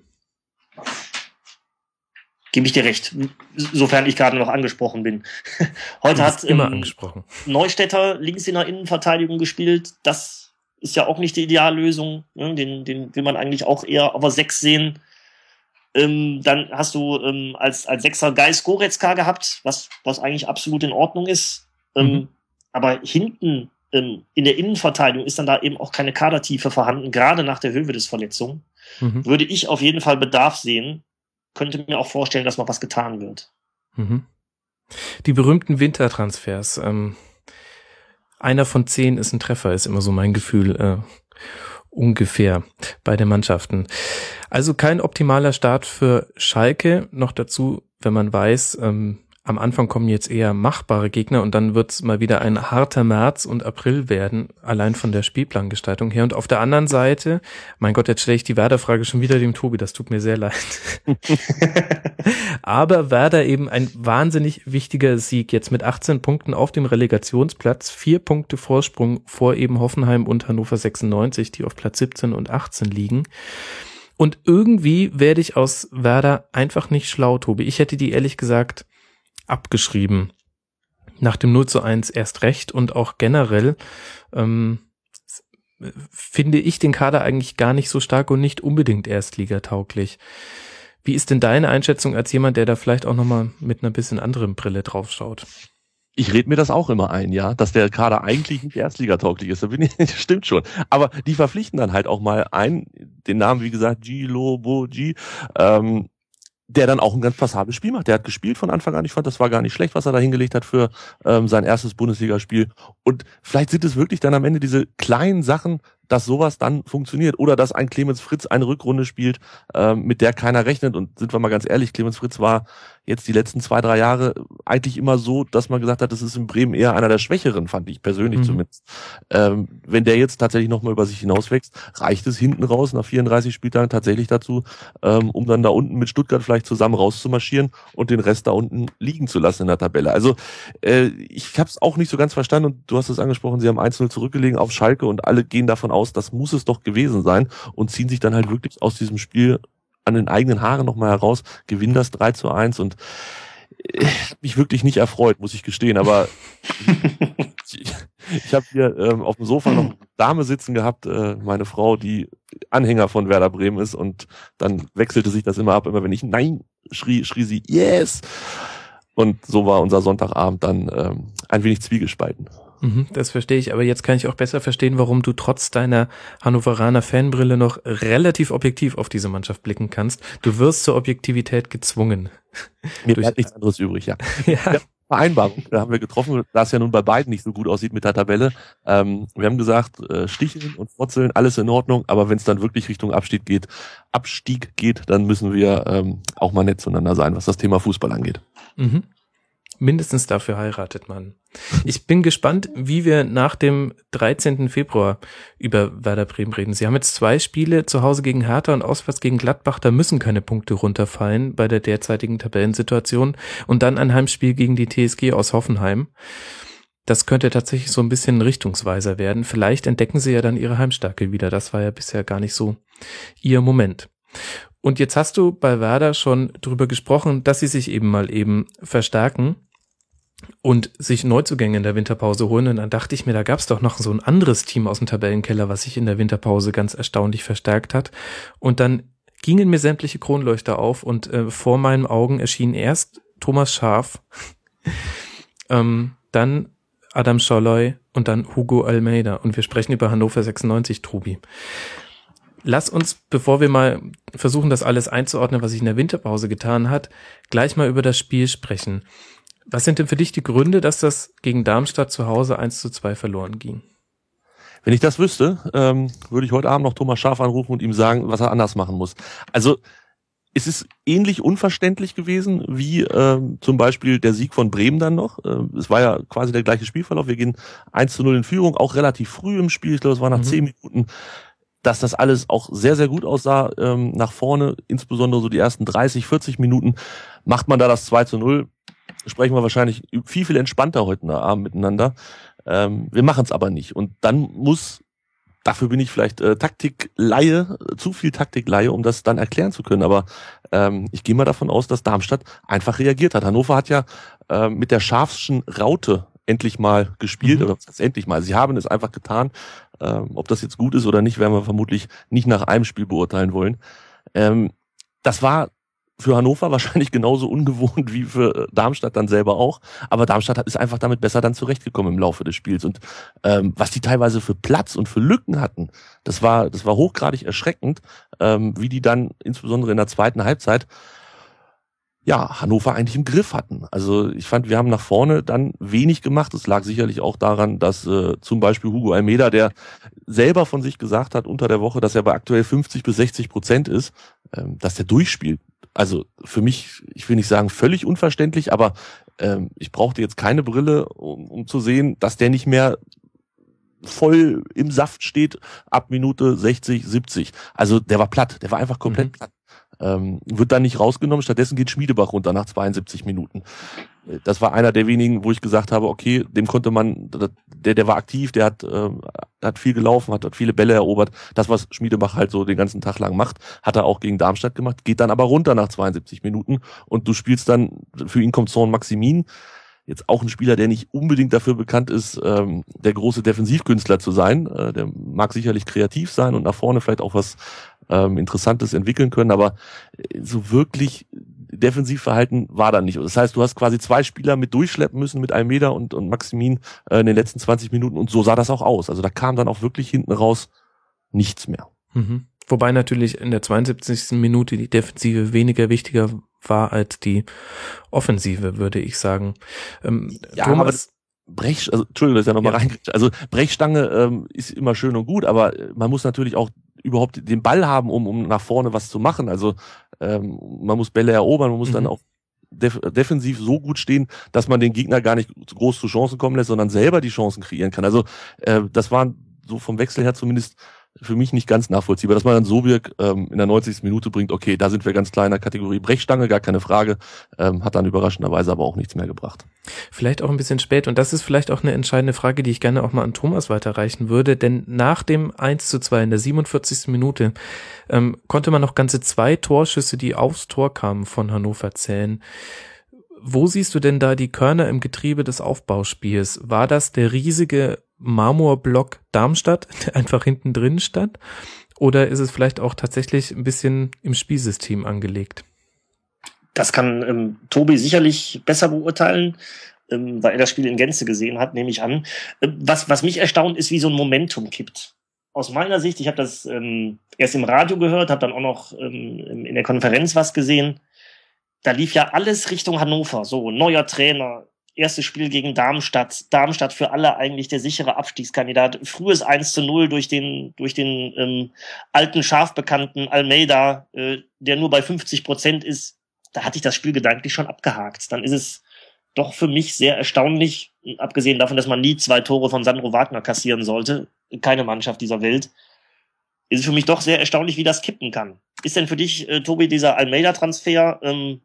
Gebe ich dir recht, sofern ich gerade noch angesprochen bin. Heute hat immer ähm, angesprochen. Neustädter links in der Innenverteidigung gespielt. Das ist ja auch nicht die Ideallösung. Ne? Den, den will man eigentlich auch eher auf 6 sehen. Ähm, dann hast du ähm, als, als Sechser Geis Goretzka gehabt, was, was eigentlich absolut in Ordnung ist. Ähm, mhm. Aber hinten ähm, in der Innenverteidigung ist dann da eben auch keine Kadertiefe vorhanden, gerade nach der Höhe des Verletzungen. Mhm. Würde ich auf jeden Fall Bedarf sehen. Könnte mir auch vorstellen, dass noch was getan wird. Mhm. Die berühmten Wintertransfers. Ähm, einer von zehn ist ein Treffer, ist immer so mein Gefühl. Äh, ungefähr bei den Mannschaften. Also kein optimaler Start für Schalke. Noch dazu, wenn man weiß, ähm, am Anfang kommen jetzt eher machbare Gegner und dann wird es mal wieder ein harter März und April werden, allein von der Spielplangestaltung her. Und auf der anderen Seite, mein Gott, jetzt stelle ich die Werder-Frage schon wieder dem Tobi, das tut mir sehr leid. Aber Werder eben ein wahnsinnig wichtiger Sieg, jetzt mit 18 Punkten auf dem Relegationsplatz, vier Punkte Vorsprung vor eben Hoffenheim und Hannover 96, die auf Platz 17 und 18 liegen. Und irgendwie werde ich aus Werder einfach nicht schlau, Tobi. Ich hätte die ehrlich gesagt abgeschrieben. Nach dem 0 zu 1 erst recht und auch generell ähm, finde ich den Kader eigentlich gar nicht so stark und nicht unbedingt erstligatauglich. Wie ist denn deine Einschätzung als jemand, der da vielleicht auch nochmal mit einer bisschen anderen Brille draufschaut? Ich rede mir das auch immer ein, ja, dass der Kader eigentlich nicht erstligatauglich ist. Da bin ich, das stimmt schon. Aber die verpflichten dann halt auch mal ein, den Namen, wie gesagt, Gilo Boji, ähm, der dann auch ein ganz passables Spiel macht. Der hat gespielt von Anfang an. Ich fand, das war gar nicht schlecht, was er da hingelegt hat für ähm, sein erstes Bundesligaspiel. Und vielleicht sind es wirklich dann am Ende diese kleinen Sachen, dass sowas dann funktioniert. Oder dass ein Clemens Fritz eine Rückrunde spielt, ähm, mit der keiner rechnet. Und sind wir mal ganz ehrlich, Clemens Fritz war jetzt die letzten zwei, drei Jahre eigentlich immer so, dass man gesagt hat, das ist in Bremen eher einer der Schwächeren, fand ich persönlich mhm. zumindest. Ähm, wenn der jetzt tatsächlich nochmal über sich hinauswächst, reicht es hinten raus nach 34 Spieltagen tatsächlich dazu, ähm, um dann da unten mit Stuttgart vielleicht zusammen rauszumarschieren und den Rest da unten liegen zu lassen in der Tabelle. Also äh, ich habe es auch nicht so ganz verstanden und du hast es angesprochen, sie haben 1-0 zurückgelegen auf Schalke und alle gehen davon aus, das muss es doch gewesen sein und ziehen sich dann halt wirklich aus diesem Spiel an den eigenen Haaren nochmal heraus, gewinnen das 3 zu 1 und äh, mich wirklich nicht erfreut, muss ich gestehen, aber ich, ich habe hier ähm, auf dem Sofa noch eine Dame sitzen gehabt, äh, meine Frau, die Anhänger von Werder Bremen ist und dann wechselte sich das immer ab, immer wenn ich Nein schrie, schrie sie Yes und so war unser Sonntagabend dann ähm, ein wenig zwiegespalten. Mhm, das verstehe ich, aber jetzt kann ich auch besser verstehen, warum du trotz deiner Hannoveraner Fanbrille noch relativ objektiv auf diese Mannschaft blicken kannst. Du wirst zur Objektivität gezwungen. Mir bleibt nichts anderes übrig, ja. ja. Vereinbarung da haben wir getroffen, da es ja nun bei beiden nicht so gut aussieht mit der Tabelle. Ähm, wir haben gesagt, äh, Sticheln und Frotzeln, alles in Ordnung, aber wenn es dann wirklich Richtung Abstieg geht, Abstieg geht, dann müssen wir ähm, auch mal nett zueinander sein, was das Thema Fußball angeht. Mhm. Mindestens dafür heiratet man. Ich bin gespannt, wie wir nach dem 13. Februar über Werder Bremen reden. Sie haben jetzt zwei Spiele zu Hause gegen Hertha und auswärts gegen Gladbach. Da müssen keine Punkte runterfallen bei der derzeitigen Tabellensituation. Und dann ein Heimspiel gegen die TSG aus Hoffenheim. Das könnte tatsächlich so ein bisschen Richtungsweiser werden. Vielleicht entdecken sie ja dann ihre Heimstärke wieder. Das war ja bisher gar nicht so ihr Moment. Und jetzt hast du bei Werder schon drüber gesprochen, dass sie sich eben mal eben verstärken und sich Neuzugänge in der Winterpause holen. Und dann dachte ich mir, da gab es doch noch so ein anderes Team aus dem Tabellenkeller, was sich in der Winterpause ganz erstaunlich verstärkt hat. Und dann gingen mir sämtliche Kronleuchter auf und äh, vor meinen Augen erschien erst Thomas Schaf, ähm, dann Adam Scholloy und dann Hugo Almeida. Und wir sprechen über Hannover 96, Trubi. Lass uns, bevor wir mal versuchen, das alles einzuordnen, was sich in der Winterpause getan hat, gleich mal über das Spiel sprechen. Was sind denn für dich die Gründe, dass das gegen Darmstadt zu Hause 1 zu 2 verloren ging? Wenn ich das wüsste, ähm, würde ich heute Abend noch Thomas Schaf anrufen und ihm sagen, was er anders machen muss. Also es ist ähnlich unverständlich gewesen wie ähm, zum Beispiel der Sieg von Bremen dann noch. Ähm, es war ja quasi der gleiche Spielverlauf. Wir gehen 1 zu 0 in Führung, auch relativ früh im Spiel. Ich glaube, es war nach mhm. 10 Minuten dass das alles auch sehr, sehr gut aussah ähm, nach vorne, insbesondere so die ersten 30, 40 Minuten, macht man da das 2 zu 0 sprechen wir wahrscheinlich viel, viel entspannter heute Abend miteinander. Ähm, wir machen es aber nicht. Und dann muss, dafür bin ich vielleicht äh, Taktikleihe, zu viel Taktikleihe, um das dann erklären zu können. Aber ähm, ich gehe mal davon aus, dass Darmstadt einfach reagiert hat. Hannover hat ja äh, mit der scharfsten Raute endlich mal gespielt, mhm. oder was heißt endlich mal? Sie haben es einfach getan. Ähm, ob das jetzt gut ist oder nicht, werden wir vermutlich nicht nach einem Spiel beurteilen wollen. Ähm, das war für Hannover wahrscheinlich genauso ungewohnt wie für äh, Darmstadt dann selber auch. Aber Darmstadt ist einfach damit besser dann zurechtgekommen im Laufe des Spiels. Und ähm, was die teilweise für Platz und für Lücken hatten, das war, das war hochgradig erschreckend, ähm, wie die dann insbesondere in der zweiten Halbzeit ja, Hannover eigentlich im Griff hatten. Also ich fand, wir haben nach vorne dann wenig gemacht. Es lag sicherlich auch daran, dass äh, zum Beispiel Hugo Almeida, der selber von sich gesagt hat unter der Woche, dass er bei aktuell 50 bis 60 Prozent ist, ähm, dass der durchspielt also für mich, ich will nicht sagen völlig unverständlich, aber ähm, ich brauchte jetzt keine Brille, um, um zu sehen, dass der nicht mehr voll im Saft steht ab Minute 60, 70. Also der war platt, der war einfach komplett mhm. platt ähm, wird dann nicht rausgenommen. Stattdessen geht Schmiedebach runter nach 72 Minuten. Das war einer der wenigen, wo ich gesagt habe, okay, dem konnte man, der, der war aktiv, der hat, äh, hat viel gelaufen, hat, hat viele Bälle erobert. Das, was Schmiedebach halt so den ganzen Tag lang macht, hat er auch gegen Darmstadt gemacht, geht dann aber runter nach 72 Minuten und du spielst dann, für ihn kommt Zorn Maximin, jetzt auch ein Spieler, der nicht unbedingt dafür bekannt ist, ähm, der große Defensivkünstler zu sein. Äh, der mag sicherlich kreativ sein und nach vorne vielleicht auch was ähm, Interessantes entwickeln können, aber äh, so wirklich Defensivverhalten war da nicht. Das heißt, du hast quasi zwei Spieler mit durchschleppen müssen mit Almeida und, und Maximin äh, in den letzten 20 Minuten und so sah das auch aus. Also da kam dann auch wirklich hinten raus nichts mehr. Mhm. Wobei natürlich in der 72. Minute die Defensive weniger wichtiger war als die Offensive, würde ich sagen. Ähm, ja, Thomas, Brech, also Entschuldigung, dass ich da nochmal ja. rein. Also Brechstange ähm, ist immer schön und gut, aber man muss natürlich auch überhaupt den Ball haben, um, um nach vorne was zu machen. Also ähm, man muss Bälle erobern, man muss mhm. dann auch def defensiv so gut stehen, dass man den Gegner gar nicht groß zu Chancen kommen lässt, sondern selber die Chancen kreieren kann. Also äh, das waren so vom Wechsel her zumindest für mich nicht ganz nachvollziehbar, dass man dann Sobirk ähm, in der 90. Minute bringt, okay, da sind wir ganz klar in der Kategorie Brechstange, gar keine Frage, ähm, hat dann überraschenderweise aber auch nichts mehr gebracht. Vielleicht auch ein bisschen spät und das ist vielleicht auch eine entscheidende Frage, die ich gerne auch mal an Thomas weiterreichen würde, denn nach dem 1 zu 2 in der 47. Minute ähm, konnte man noch ganze zwei Torschüsse, die aufs Tor kamen, von Hannover zählen. Wo siehst du denn da die Körner im Getriebe des Aufbauspiels? War das der riesige Marmorblock Darmstadt, der einfach hinten drin stand? Oder ist es vielleicht auch tatsächlich ein bisschen im Spielsystem angelegt? Das kann ähm, Tobi sicherlich besser beurteilen, ähm, weil er das Spiel in Gänze gesehen hat, nehme ich an. Äh, was, was mich erstaunt, ist, wie so ein Momentum kippt. Aus meiner Sicht, ich habe das ähm, erst im Radio gehört, habe dann auch noch ähm, in der Konferenz was gesehen. Da lief ja alles Richtung Hannover. So, neuer Trainer, erstes Spiel gegen Darmstadt. Darmstadt für alle eigentlich der sichere Abstiegskandidat. Frühes 1 zu 0 durch den, durch den ähm, alten Schafbekannten Almeida, äh, der nur bei 50 Prozent ist. Da hatte ich das Spiel gedanklich schon abgehakt. Dann ist es doch für mich sehr erstaunlich, abgesehen davon, dass man nie zwei Tore von Sandro Wagner kassieren sollte, keine Mannschaft dieser Welt, ist es für mich doch sehr erstaunlich, wie das kippen kann. Ist denn für dich, äh, Tobi, dieser Almeida-Transfer ähm,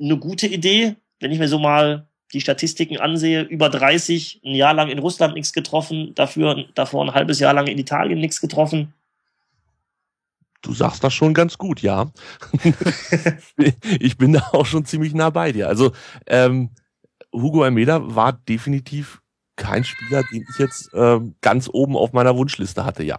eine gute Idee? Wenn ich mir so mal die Statistiken ansehe, über 30, ein Jahr lang in Russland nichts getroffen, dafür davor ein halbes Jahr lang in Italien nichts getroffen. Du sagst das schon ganz gut, ja. ich bin da auch schon ziemlich nah bei dir. Also ähm, Hugo Almeida war definitiv kein Spieler, den ich jetzt ähm, ganz oben auf meiner Wunschliste hatte, ja.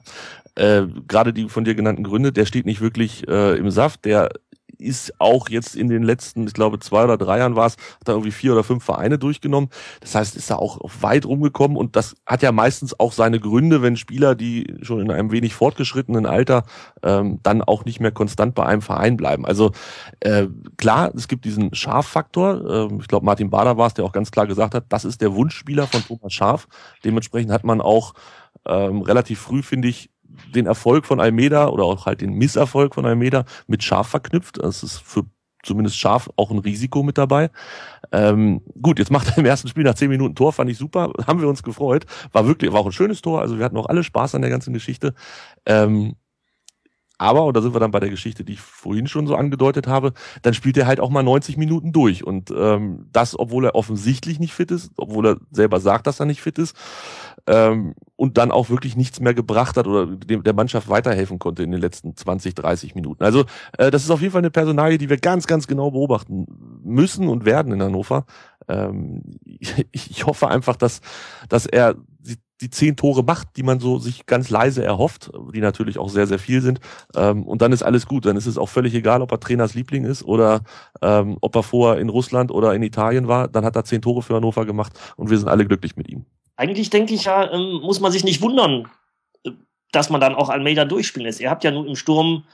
Äh, Gerade die von dir genannten Gründe, der steht nicht wirklich äh, im Saft, der ist auch jetzt in den letzten, ich glaube, zwei oder drei Jahren war es, hat er irgendwie vier oder fünf Vereine durchgenommen. Das heißt, ist er auch weit rumgekommen und das hat ja meistens auch seine Gründe, wenn Spieler, die schon in einem wenig fortgeschrittenen Alter ähm, dann auch nicht mehr konstant bei einem Verein bleiben. Also äh, klar, es gibt diesen Schaf-Faktor. Äh, ich glaube, Martin Bader war es, der auch ganz klar gesagt hat, das ist der Wunschspieler von Thomas Schaf. Dementsprechend hat man auch ähm, relativ früh, finde ich, den Erfolg von Almeida oder auch halt den Misserfolg von Almeida mit Schaf verknüpft. Das ist für zumindest Schaf auch ein Risiko mit dabei. Ähm, gut, jetzt macht er im ersten Spiel nach zehn Minuten Tor, fand ich super, haben wir uns gefreut. War wirklich, war auch ein schönes Tor, also wir hatten auch alle Spaß an der ganzen Geschichte. Ähm, aber, und da sind wir dann bei der Geschichte, die ich vorhin schon so angedeutet habe, dann spielt er halt auch mal 90 Minuten durch. Und ähm, das, obwohl er offensichtlich nicht fit ist, obwohl er selber sagt, dass er nicht fit ist ähm, und dann auch wirklich nichts mehr gebracht hat oder dem, der Mannschaft weiterhelfen konnte in den letzten 20, 30 Minuten. Also äh, das ist auf jeden Fall eine Personalie, die wir ganz, ganz genau beobachten müssen und werden in Hannover. Ähm, ich, ich hoffe einfach, dass, dass er die, zehn Tore macht, die man so sich ganz leise erhofft, die natürlich auch sehr, sehr viel sind. Ähm, und dann ist alles gut. Dann ist es auch völlig egal, ob er Trainers Liebling ist oder ähm, ob er vorher in Russland oder in Italien war. Dann hat er zehn Tore für Hannover gemacht und wir sind alle glücklich mit ihm eigentlich denke ich ja, ähm, muss man sich nicht wundern, äh, dass man dann auch Almeida durchspielen lässt. Ihr habt ja nun im Sturm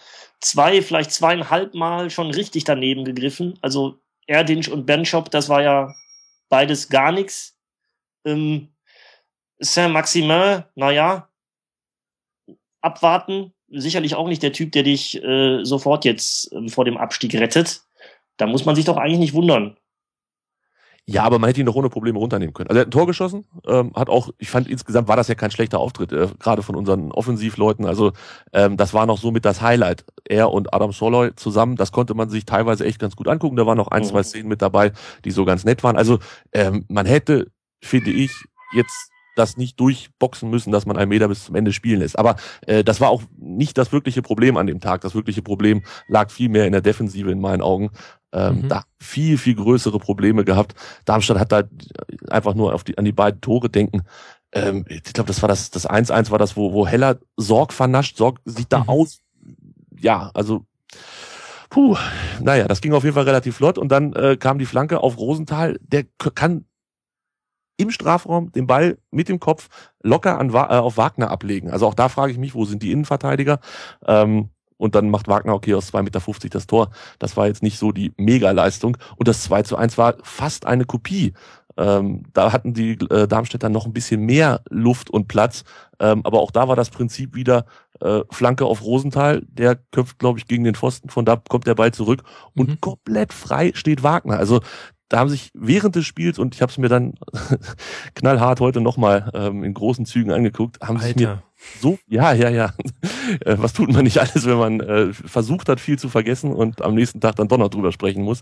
zwei, vielleicht zweieinhalb Mal schon richtig daneben gegriffen. Also Erdinch und Benchop, das war ja beides gar nichts. Ähm, Saint-Maximin, naja, abwarten. Sicherlich auch nicht der Typ, der dich äh, sofort jetzt äh, vor dem Abstieg rettet. Da muss man sich doch eigentlich nicht wundern. Ja, aber man hätte ihn doch ohne Probleme runternehmen können. Also er hat ein Tor geschossen, ähm, hat auch, ich fand insgesamt war das ja kein schlechter Auftritt, äh, gerade von unseren Offensivleuten. Also ähm, das war noch so mit das Highlight. Er und Adam Soloy zusammen, das konnte man sich teilweise echt ganz gut angucken. Da waren noch ein, mhm. zwei Szenen mit dabei, die so ganz nett waren. Also ähm, man hätte, finde ich, jetzt das nicht durchboxen müssen, dass man einen Meter bis zum Ende spielen lässt. Aber äh, das war auch nicht das wirkliche Problem an dem Tag. Das wirkliche Problem lag viel mehr in der Defensive in meinen Augen ähm, mhm. da viel, viel größere Probleme gehabt. Darmstadt hat da einfach nur auf die, an die beiden Tore denken. Ähm, ich glaube, das war das, das 1-1 war das, wo, wo Heller Sorg vernascht. Sorg sieht da mhm. aus. Ja, also, puh, naja, das ging auf jeden Fall relativ flott und dann äh, kam die Flanke auf Rosenthal. Der kann im Strafraum den Ball mit dem Kopf locker an, äh, auf Wagner ablegen. Also auch da frage ich mich, wo sind die Innenverteidiger? Ähm, und dann macht Wagner okay aus 2,50 Meter das Tor. Das war jetzt nicht so die Mega-Leistung. Und das 2 zu 1 war fast eine Kopie. Ähm, da hatten die äh, Darmstädter noch ein bisschen mehr Luft und Platz. Ähm, aber auch da war das Prinzip wieder äh, Flanke auf Rosenthal. Der köpft, glaube ich, gegen den Pfosten. Von da kommt der Ball zurück. Und Mhm. komplett frei steht Wagner. Also da haben sich während des Spiels, und ich habe es mir dann knallhart heute nochmal ähm, in großen Zügen angeguckt, haben sich mir Alter. so, ja, ja, ja. Äh, Was tut man nicht alles, wenn man äh, versucht hat, viel zu vergessen und am nächsten Tag dann doch noch drüber sprechen muss?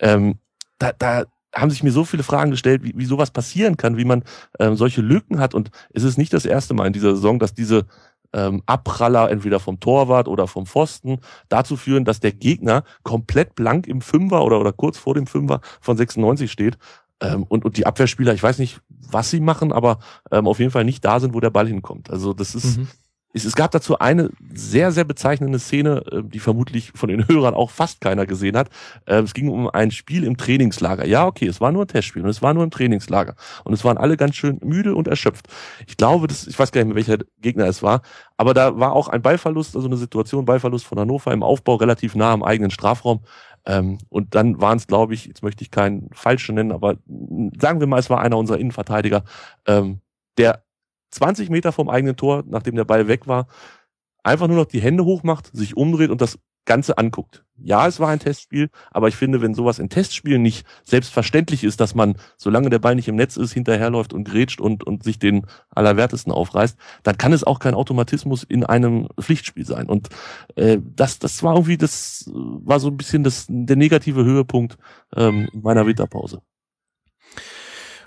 Ähm, da, da haben sich mir so viele Fragen gestellt, wie, wie sowas passieren kann, wie man ähm, solche Lücken hat. Und es ist nicht das erste Mal in dieser Saison, dass diese ähm, Abpraller entweder vom Torwart oder vom Pfosten dazu führen, dass der Gegner komplett blank im Fünfer oder, oder kurz vor dem Fünfer von 96 steht. Ähm, und, und die Abwehrspieler, ich weiß nicht, was sie machen, aber ähm, auf jeden Fall nicht da sind, wo der Ball hinkommt. Also das ist, Mhm. Es, es gab dazu eine sehr, sehr bezeichnende Szene, äh, die vermutlich von den Hörern auch fast keiner gesehen hat. Äh, Es ging um ein Spiel im Trainingslager. Ja, okay, es war nur ein Testspiel und es war nur im Trainingslager. Und es waren alle ganz schön müde und erschöpft. Ich glaube, das, ich weiß gar nicht mehr, welcher Gegner es war, aber da war auch ein Ballverlust, also eine Situation, Ballverlust von Hannover im Aufbau, relativ nah am eigenen Strafraum. Ähm, und dann waren es, glaube ich, jetzt möchte ich keinen falschen nennen, aber sagen wir mal, es war einer unserer Innenverteidiger, ähm, der 20 Meter vom eigenen Tor, nachdem der Ball weg war, einfach nur noch die Hände hochmacht, sich umdreht und das Ganze anguckt. Ja, es war ein Testspiel, aber ich finde, wenn sowas in Testspielen nicht selbstverständlich ist, dass man, solange der Ball nicht im Netz ist, hinterherläuft und grätscht und, und sich den Allerwertesten aufreißt, dann kann es auch kein Automatismus in einem Pflichtspiel sein. Und äh, das, das war irgendwie, das war so ein bisschen das, der negative Höhepunkt ähm, meiner Winterpause.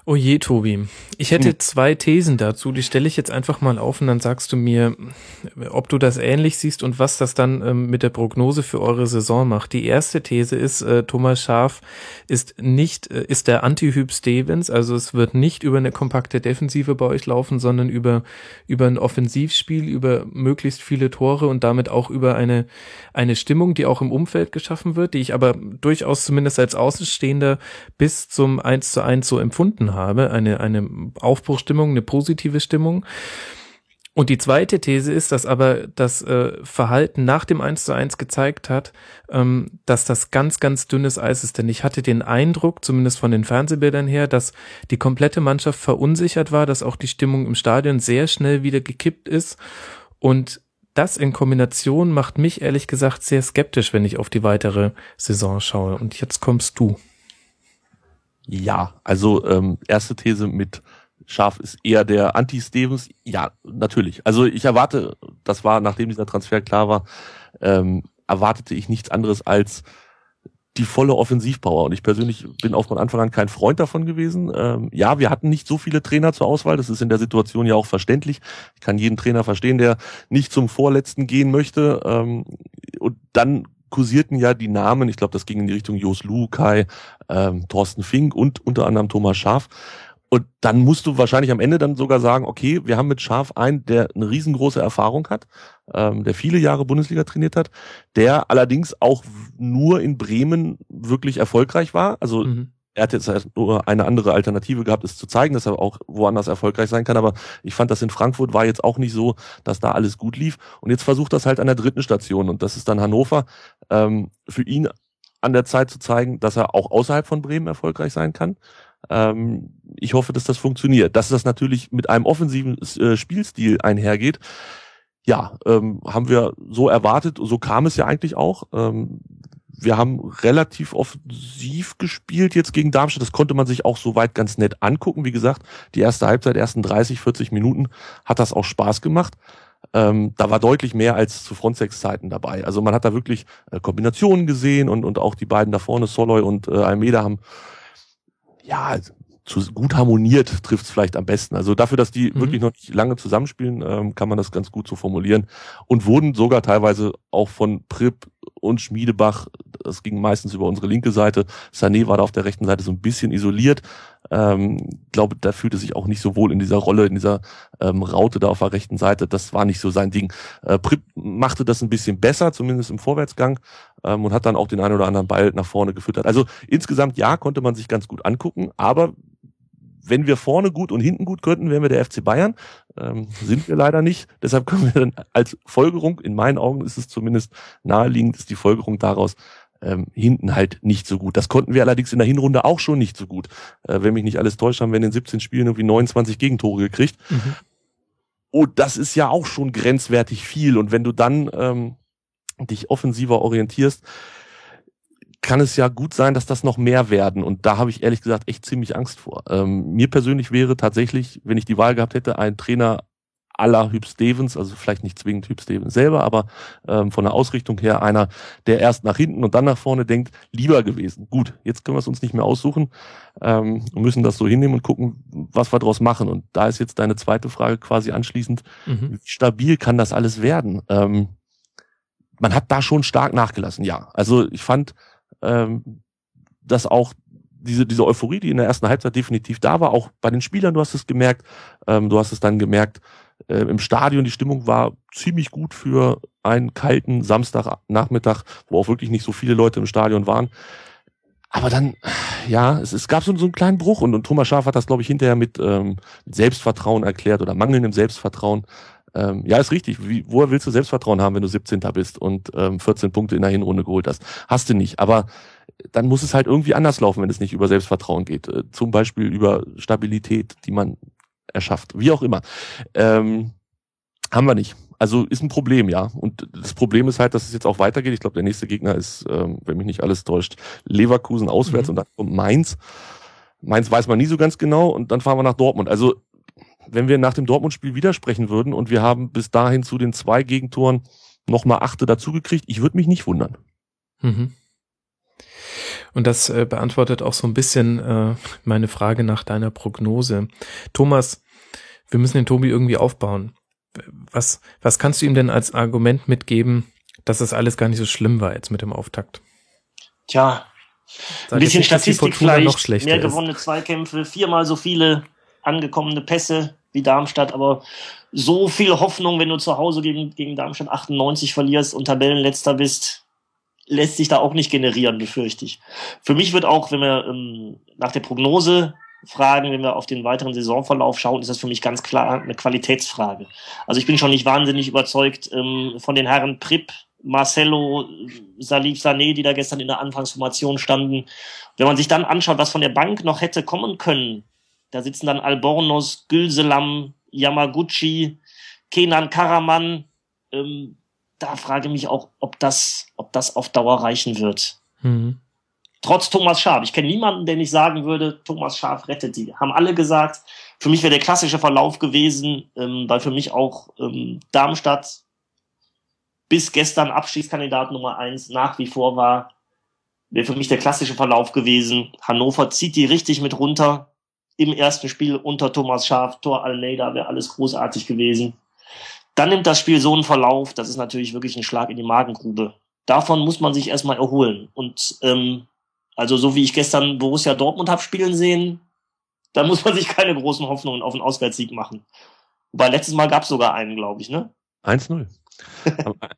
Oh je, Tobi. Ich hätte Hm. zwei Thesen dazu, die stelle ich jetzt einfach mal auf und dann sagst du mir, ob du das ähnlich siehst und was das dann ähm, mit der Prognose für eure Saison macht. Die erste These ist, äh, Thomas Schaf ist nicht, äh, ist der Anti-Hyp Stevens, also es wird nicht über eine kompakte Defensive bei euch laufen, sondern über, über ein Offensivspiel, über möglichst viele Tore und damit auch über eine, eine Stimmung, die auch im Umfeld geschaffen wird, die ich aber durchaus zumindest als Außenstehender bis zum 1 zu 1 so empfunden habe. Eine, eine Aufbruchstimmung, eine positive Stimmung. Und die zweite These ist, dass aber das äh, Verhalten nach dem 1 zu 1 gezeigt hat, ähm, dass das ganz, ganz dünnes Eis ist. Denn ich hatte den Eindruck, zumindest von den Fernsehbildern her, dass die komplette Mannschaft verunsichert war, dass auch die Stimmung im Stadion sehr schnell wieder gekippt ist. Und das in Kombination macht mich ehrlich gesagt sehr skeptisch, wenn ich auf die weitere Saison schaue. Und jetzt kommst du. Ja, also ähm, erste These mit Scharf ist eher der Anti-Stevens. Ja, natürlich. Also ich erwarte, das war, nachdem dieser Transfer klar war, ähm, erwartete ich nichts anderes als die volle Offensivpower. Und ich persönlich bin auch von Anfang an kein Freund davon gewesen. Ähm, ja, wir hatten nicht so viele Trainer zur Auswahl. Das ist in der Situation ja auch verständlich. Ich kann jeden Trainer verstehen, der nicht zum Vorletzten gehen möchte. Ähm, und dann kursierten ja die Namen, ich glaube, das ging in die Richtung Jos Lukai, ähm, Thorsten Fink und unter anderem Thomas Schaf. Und dann musst du wahrscheinlich am Ende dann sogar sagen, okay, wir haben mit Schaf einen, der eine riesengroße Erfahrung hat, ähm, der viele Jahre Bundesliga trainiert hat, der allerdings auch nur in Bremen wirklich erfolgreich war. Also Mhm. Er hat jetzt halt nur eine andere Alternative gehabt, es zu zeigen, dass er auch woanders erfolgreich sein kann. Aber ich fand, das in Frankfurt war jetzt auch nicht so, dass da alles gut lief. Und jetzt versucht das halt an der dritten Station und das ist dann Hannover. Ähm, für ihn an der Zeit zu zeigen, dass er auch außerhalb von Bremen erfolgreich sein kann. Ähm, ich hoffe, dass das funktioniert. Dass das natürlich mit einem offensiven äh, Spielstil einhergeht, ja, ähm, haben wir so erwartet. So kam es ja eigentlich auch. Ähm, wir haben relativ offensiv gespielt jetzt gegen Darmstadt. Das konnte man sich auch soweit ganz nett angucken. Wie gesagt, die erste Halbzeit, ersten 30, 40 Minuten hat das auch Spaß gemacht. Ähm, da war deutlich mehr als zu Frontex-Zeiten dabei. Also man hat da wirklich äh, Kombinationen gesehen und, und auch die beiden da vorne, Soloy und äh, Almeida, haben ja zu, gut harmoniert, trifft es vielleicht am besten. Also dafür, dass die Mhm. wirklich noch nicht lange zusammenspielen, ähm, kann man das ganz gut so formulieren. Und wurden sogar teilweise auch von Prip und Schmiedebach, das ging meistens über unsere linke Seite, Sané war da auf der rechten Seite so ein bisschen isoliert. Ähm, glaube, da fühlte sich auch nicht so wohl in dieser Rolle, in dieser ähm, Raute da auf der rechten Seite. Das war nicht so sein Ding. Äh, Prip machte das ein bisschen besser, zumindest im Vorwärtsgang, ähm, und hat dann auch den einen oder anderen Ball nach vorne gefüttert. Also insgesamt ja, konnte man sich ganz gut angucken, aber wenn wir vorne gut und hinten gut könnten, wären wir der FC Bayern. Ähm, sind wir leider nicht. Deshalb können wir dann als Folgerung, in meinen Augen ist es zumindest naheliegend, ist die Folgerung daraus, ähm, hinten halt nicht so gut. Das konnten wir allerdings in der Hinrunde auch schon nicht so gut. Äh, wenn mich nicht alles täuscht, haben wir in den 17 Spielen irgendwie 29 Gegentore gekriegt. Mhm. Und das ist ja auch schon grenzwertig viel. Und wenn du dann ähm, dich offensiver orientierst, kann es ja gut sein, dass das noch mehr werden. Und da habe ich ehrlich gesagt echt ziemlich Angst vor. Ähm, mir persönlich wäre tatsächlich, wenn ich die Wahl gehabt hätte, ein Trainer aller Hüb Stevens, also vielleicht nicht zwingend Hüb Stevens selber, aber ähm, von der Ausrichtung her einer, der erst nach hinten und dann nach vorne denkt, lieber gewesen. Gut, jetzt können wir es uns nicht mehr aussuchen ähm, und müssen das so hinnehmen und gucken, was wir daraus machen. Und da ist jetzt deine zweite Frage quasi anschließend, mhm. wie stabil kann das alles werden? Ähm, man hat da schon stark nachgelassen, ja. Also ich fand, ähm, dass auch diese, diese Euphorie, die in der ersten Halbzeit definitiv da war, auch bei den Spielern, du hast es gemerkt, ähm, du hast es dann gemerkt, äh, im Stadion, die Stimmung war ziemlich gut für einen kalten Samstagnachmittag, wo auch wirklich nicht so viele Leute im Stadion waren. Aber dann, ja, es, es gab so, so einen kleinen Bruch und, und Thomas Schaaf hat das, glaube ich, hinterher mit ähm, Selbstvertrauen erklärt oder mangelndem Selbstvertrauen. Ähm, ja, ist richtig. Wie, woher willst du Selbstvertrauen haben, wenn du 17. bist und ähm, 14 Punkte in der Hinrunde geholt hast? Hast du nicht. Aber dann muss es halt irgendwie anders laufen, wenn es nicht über Selbstvertrauen geht. Äh, zum Beispiel über Stabilität, die man erschafft. Wie auch immer. Ähm, haben wir nicht. Also ist ein Problem, ja. Und das Problem ist halt, dass es jetzt auch weitergeht. Ich glaube, der nächste Gegner ist, ähm, wenn mich nicht alles täuscht, Leverkusen auswärts mhm. und dann kommt Mainz. Mainz weiß man nie so ganz genau und dann fahren wir nach Dortmund. Also wenn wir nach dem Dortmund-Spiel widersprechen würden und wir haben bis dahin zu den zwei Gegentoren nochmal achte dazugekriegt, ich würde mich nicht wundern. Mhm. Und das äh, beantwortet auch so ein bisschen äh, meine Frage nach deiner Prognose. Thomas, wir müssen den Tobi irgendwie aufbauen. Was, was kannst du ihm denn als Argument mitgeben, dass das alles gar nicht so schlimm war jetzt mit dem Auftakt? Tja, Sag ein bisschen nicht, Statistik vielleicht, mehr gewonnene Zweikämpfe, viermal so viele angekommene Pässe wie Darmstadt, aber so viel Hoffnung, wenn du zu Hause gegen, gegen Darmstadt 98 verlierst und Tabellenletzter bist, lässt sich da auch nicht generieren, befürchte ich. Für mich wird auch, wenn wir ähm, nach der Prognose fragen, wenn wir auf den weiteren Saisonverlauf schauen, ist das für mich ganz klar eine Qualitätsfrage. Also ich bin schon nicht wahnsinnig überzeugt ähm, von den Herren Pripp, Marcelo, Salif Sané, die da gestern in der Anfangsformation standen. Wenn man sich dann anschaut, was von der Bank noch hätte kommen können, da sitzen dann Albornoz, Gülselam, Yamaguchi, Kenan Karaman, ähm, da frage ich mich auch, ob das, ob das auf Dauer reichen wird. Mhm. Trotz Thomas Schaf. Ich kenne niemanden, der nicht sagen würde, Thomas Schaf rettet die. Haben alle gesagt. Für mich wäre der klassische Verlauf gewesen, ähm, weil für mich auch ähm, Darmstadt bis gestern Abstiegskandidat Nummer eins nach wie vor war, wäre für mich der klassische Verlauf gewesen. Hannover zieht die richtig mit runter. Im ersten Spiel unter Thomas Schaf, Tor Almeida wäre alles großartig gewesen. Dann nimmt das Spiel so einen Verlauf, das ist natürlich wirklich ein Schlag in die Magengrube. Davon muss man sich erstmal erholen. Und ähm, also so wie ich gestern Borussia Dortmund habe spielen sehen, da muss man sich keine großen Hoffnungen auf einen Auswärtssieg machen. Wobei letztes Mal gab es sogar einen, glaube ich, ne? 1-0.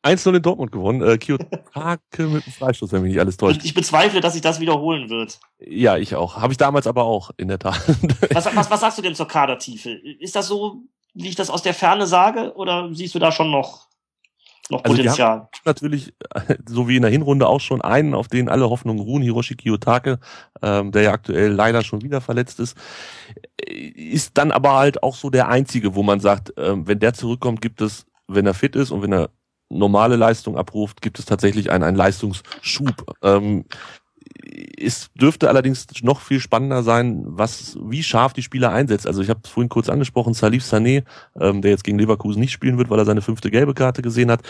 1-0 in Dortmund gewonnen. Äh, Kiyotake mit dem Freistoß, wenn mich nicht alles täuscht. Ich bezweifle, dass sich das wiederholen wird. Ja, ich auch. Habe ich damals aber auch, in der Tat. was, was, was sagst du denn zur Kadertiefe? Ist das so wie ich das aus der Ferne sage, oder siehst du da schon noch, noch also Potenzial? natürlich, so wie in der Hinrunde auch schon einen, auf den alle Hoffnungen ruhen, Hiroshi Kiyotake, ähm, der ja aktuell leider schon wieder verletzt ist, ist dann aber halt auch so der einzige, wo man sagt, ähm, wenn der zurückkommt, gibt es, wenn er fit ist und wenn er normale Leistung abruft, gibt es tatsächlich einen, einen Leistungsschub. Ähm, es dürfte allerdings noch viel spannender sein, was, wie scharf die Spieler einsetzt. Also ich habe es vorhin kurz angesprochen, Salif Sané, ähm, der jetzt gegen Leverkusen nicht spielen wird, weil er seine fünfte gelbe Karte gesehen hat.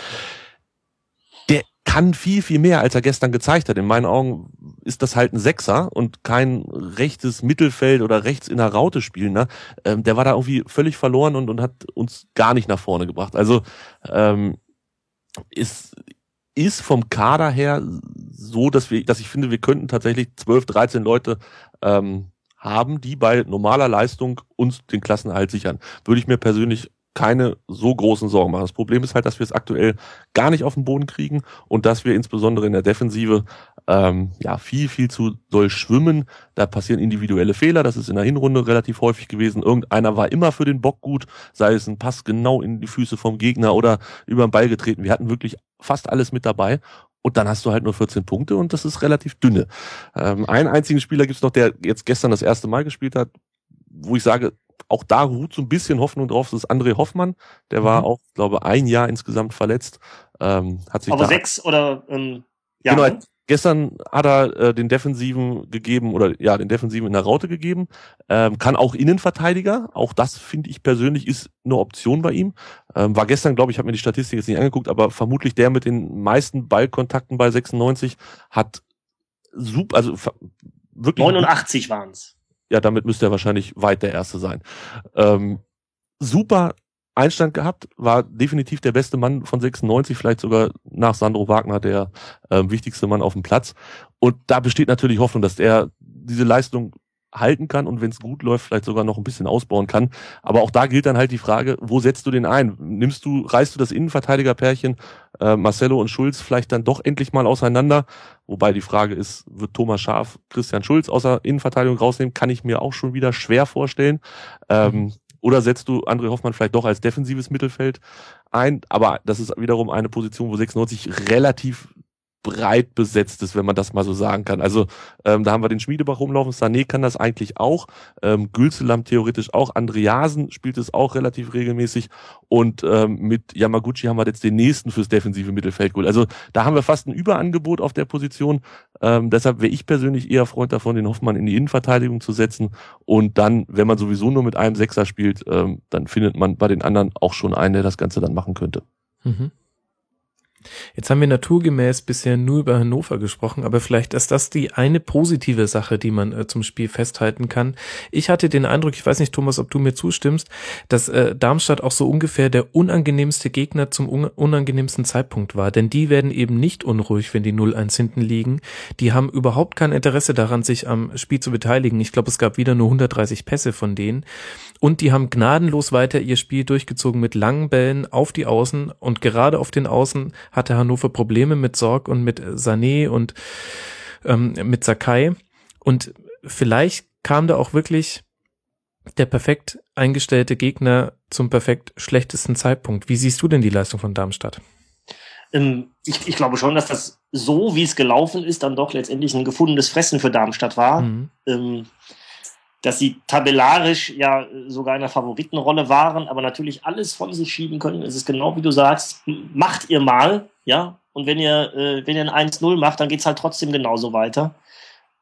Der kann viel, viel mehr, als er gestern gezeigt hat. In meinen Augen ist das halt ein Sechser und kein rechtes Mittelfeld oder rechts in der Raute spielender. Ähm, der war da irgendwie völlig verloren und, und hat uns gar nicht nach vorne gebracht. Also ähm, ist ist vom Kader her so, dass wir, dass ich finde, wir könnten tatsächlich 12, 13 Leute ähm, haben, die bei normaler Leistung uns den Klassenerhalt sichern. Würde ich mir persönlich keine so großen Sorgen machen. Das Problem ist halt, dass wir es aktuell gar nicht auf den Boden kriegen und dass wir insbesondere in der Defensive ähm, ja viel, viel zu doll schwimmen. Da passieren individuelle Fehler. Das ist in der Hinrunde relativ häufig gewesen. Irgendeiner war immer für den Bock gut, sei es ein Pass genau in die Füße vom Gegner oder über den Ball getreten. Wir hatten wirklich fast alles mit dabei. Und dann hast du halt nur 14 Punkte und das ist relativ dünne. Ähm, einen einzigen Spieler gibt's noch, der jetzt gestern das erste Mal gespielt hat, wo ich sage, auch da ruht so ein bisschen Hoffnung drauf. Das ist André Hoffmann. Der war mhm. auch, glaube ein Jahr insgesamt verletzt. Ähm, hat sich Aber sechs oder ähm, ja. Genau, gestern hat er äh, den Defensiven gegeben oder ja, den Defensiven in der Raute gegeben. Ähm, kann auch Innenverteidiger. Auch das finde ich persönlich ist eine Option bei ihm. Ähm, war gestern, glaube ich, habe mir die Statistik jetzt nicht angeguckt, aber vermutlich der mit den meisten Ballkontakten bei 96 hat super, also wirklich. 89 waren's ja, damit müsste er wahrscheinlich weit der Erste sein. Ähm, super Einstand gehabt, war definitiv der beste Mann von 96, vielleicht sogar nach Sandro Wagner der äh, wichtigste Mann auf dem Platz. Und da besteht natürlich Hoffnung, dass er diese Leistung halten kann und wenn es gut läuft, vielleicht sogar noch ein bisschen ausbauen kann. Aber auch da gilt dann halt die Frage, wo setzt du den ein? Nimmst du, reißt du das Innenverteidigerpärchen äh, Marcelo und Schulz vielleicht dann doch endlich mal auseinander? Wobei die Frage ist, wird Thomas Schaf Christian Schulz außer Innenverteidigung rausnehmen? Kann ich mir auch schon wieder schwer vorstellen. Ähm. Oder setzt du André Hoffmann vielleicht doch als defensives Mittelfeld ein? Aber das ist wiederum eine Position, wo 96 relativ breit besetzt ist, wenn man das mal so sagen kann. Also ähm, da haben wir den Schmiedebach rumlaufen, Sané kann das eigentlich auch, ähm, Gülselam theoretisch auch, Andreasen spielt es auch relativ regelmäßig und ähm, mit Yamaguchi haben wir jetzt den nächsten fürs defensive Mittelfeld geholt. Also da haben wir fast ein Überangebot auf der Position. Ähm, deshalb wäre ich persönlich eher Freund davon, den Hoffmann in die Innenverteidigung zu setzen und dann, wenn man sowieso nur mit einem Sechser spielt, ähm, dann findet man bei den anderen auch schon einen, der das Ganze dann machen könnte. Mhm. Jetzt haben wir naturgemäß bisher nur über Hannover gesprochen, aber vielleicht ist das die eine positive Sache, die man äh, zum Spiel festhalten kann. Ich hatte den Eindruck, ich weiß nicht, Thomas, ob du mir zustimmst, dass äh, Darmstadt auch so ungefähr der unangenehmste Gegner zum un unangenehmsten Zeitpunkt war, denn die werden eben nicht unruhig, wenn die 0-1 hinten liegen. Die haben überhaupt kein Interesse daran, sich am Spiel zu beteiligen. Ich glaube, es gab wieder nur 130 Pässe von denen. Und die haben gnadenlos weiter ihr Spiel durchgezogen mit langen Bällen auf die Außen und gerade auf den Außen hatte Hannover Probleme mit Sorg und mit Sané und ähm, mit Sakai. Und vielleicht kam da auch wirklich der perfekt eingestellte Gegner zum perfekt schlechtesten Zeitpunkt. Wie siehst du denn die Leistung von Darmstadt? Ähm, ich, ich, glaube schon, dass das so, wie es gelaufen ist, dann doch letztendlich ein gefundenes Fressen für Darmstadt war. Mhm. Dass sie tabellarisch ja sogar in der Favoritenrolle waren, aber natürlich alles von sich schieben können. Es ist genau wie du sagst, macht ihr mal, ja, und wenn ihr, äh, wenn ihr ein 1-0 macht, dann geht's halt trotzdem genauso weiter.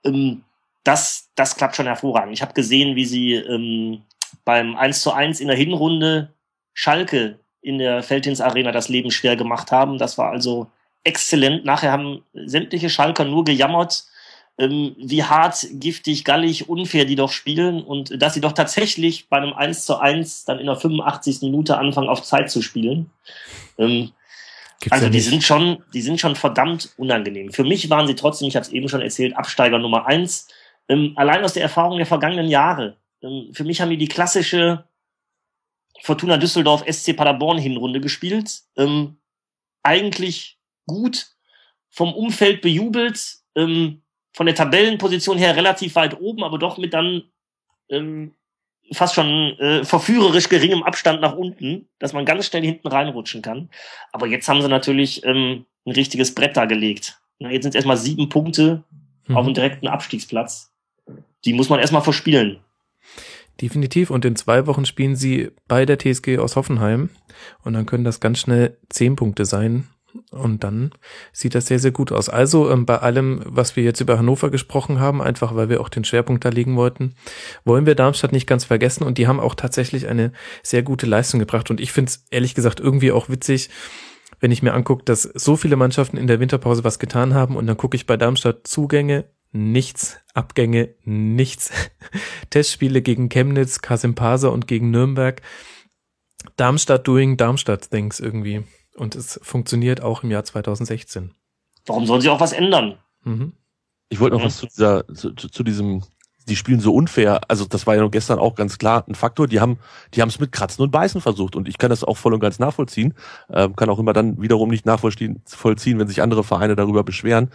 Ähm, das, das klappt schon hervorragend. Ich habe gesehen, wie sie ähm, beim 1 zu 1 in der Hinrunde Schalke in der Feldins Arena das Leben schwer gemacht haben. Das war also exzellent. Nachher haben sämtliche Schalker nur gejammert, ähm, wie hart, giftig, gallig, unfair die doch spielen und dass sie doch tatsächlich bei einem 1 zu 1 dann in der 85. Minute anfangen auf Zeit zu spielen. Ähm, also ja die sind schon, die sind schon verdammt unangenehm. Für mich waren sie trotzdem, ich habe es eben schon erzählt, Absteiger Nummer eins. Ähm, allein aus der Erfahrung der vergangenen Jahre. Ähm, für mich haben die die klassische Fortuna Düsseldorf SC Paderborn Hinrunde gespielt. Ähm, eigentlich gut, vom Umfeld bejubelt, ähm, von der Tabellenposition her relativ weit oben, aber doch mit dann ähm, fast schon äh, verführerisch geringem Abstand nach unten, dass man ganz schnell hinten reinrutschen kann. Aber jetzt haben sie natürlich ähm, ein richtiges Brett da gelegt. Na, jetzt sind es erstmal sieben Punkte mhm. auf dem direkten Abstiegsplatz. Die muss man erstmal verspielen. Definitiv. Und in zwei Wochen spielen sie bei der TSG aus Hoffenheim. Und dann können das ganz schnell zehn Punkte sein. Und dann sieht das sehr, sehr gut aus. Also ähm, bei allem, was wir jetzt über Hannover gesprochen haben, einfach weil wir auch den Schwerpunkt da legen wollten, wollen wir Darmstadt nicht ganz vergessen. Und die haben auch tatsächlich eine sehr gute Leistung gebracht. Und ich finde es ehrlich gesagt irgendwie auch witzig, wenn ich mir angucke, dass so viele Mannschaften in der Winterpause was getan haben. Und dann gucke ich bei Darmstadt Zugänge, nichts, Abgänge, nichts. Testspiele gegen Chemnitz, Kasimpasa und gegen Nürnberg. Darmstadt doing Darmstadt things irgendwie. Und es funktioniert auch im Jahr 2016. Warum sollen sie auch was ändern? Mhm. Ich wollte noch was zu, dieser, zu, zu diesem die spielen so unfair. Also das war ja gestern auch ganz klar ein Faktor. Die haben, die haben es mit Kratzen und Beißen versucht und ich kann das auch voll und ganz nachvollziehen. Ähm, kann auch immer dann wiederum nicht nachvollziehen, wenn sich andere Vereine darüber beschweren.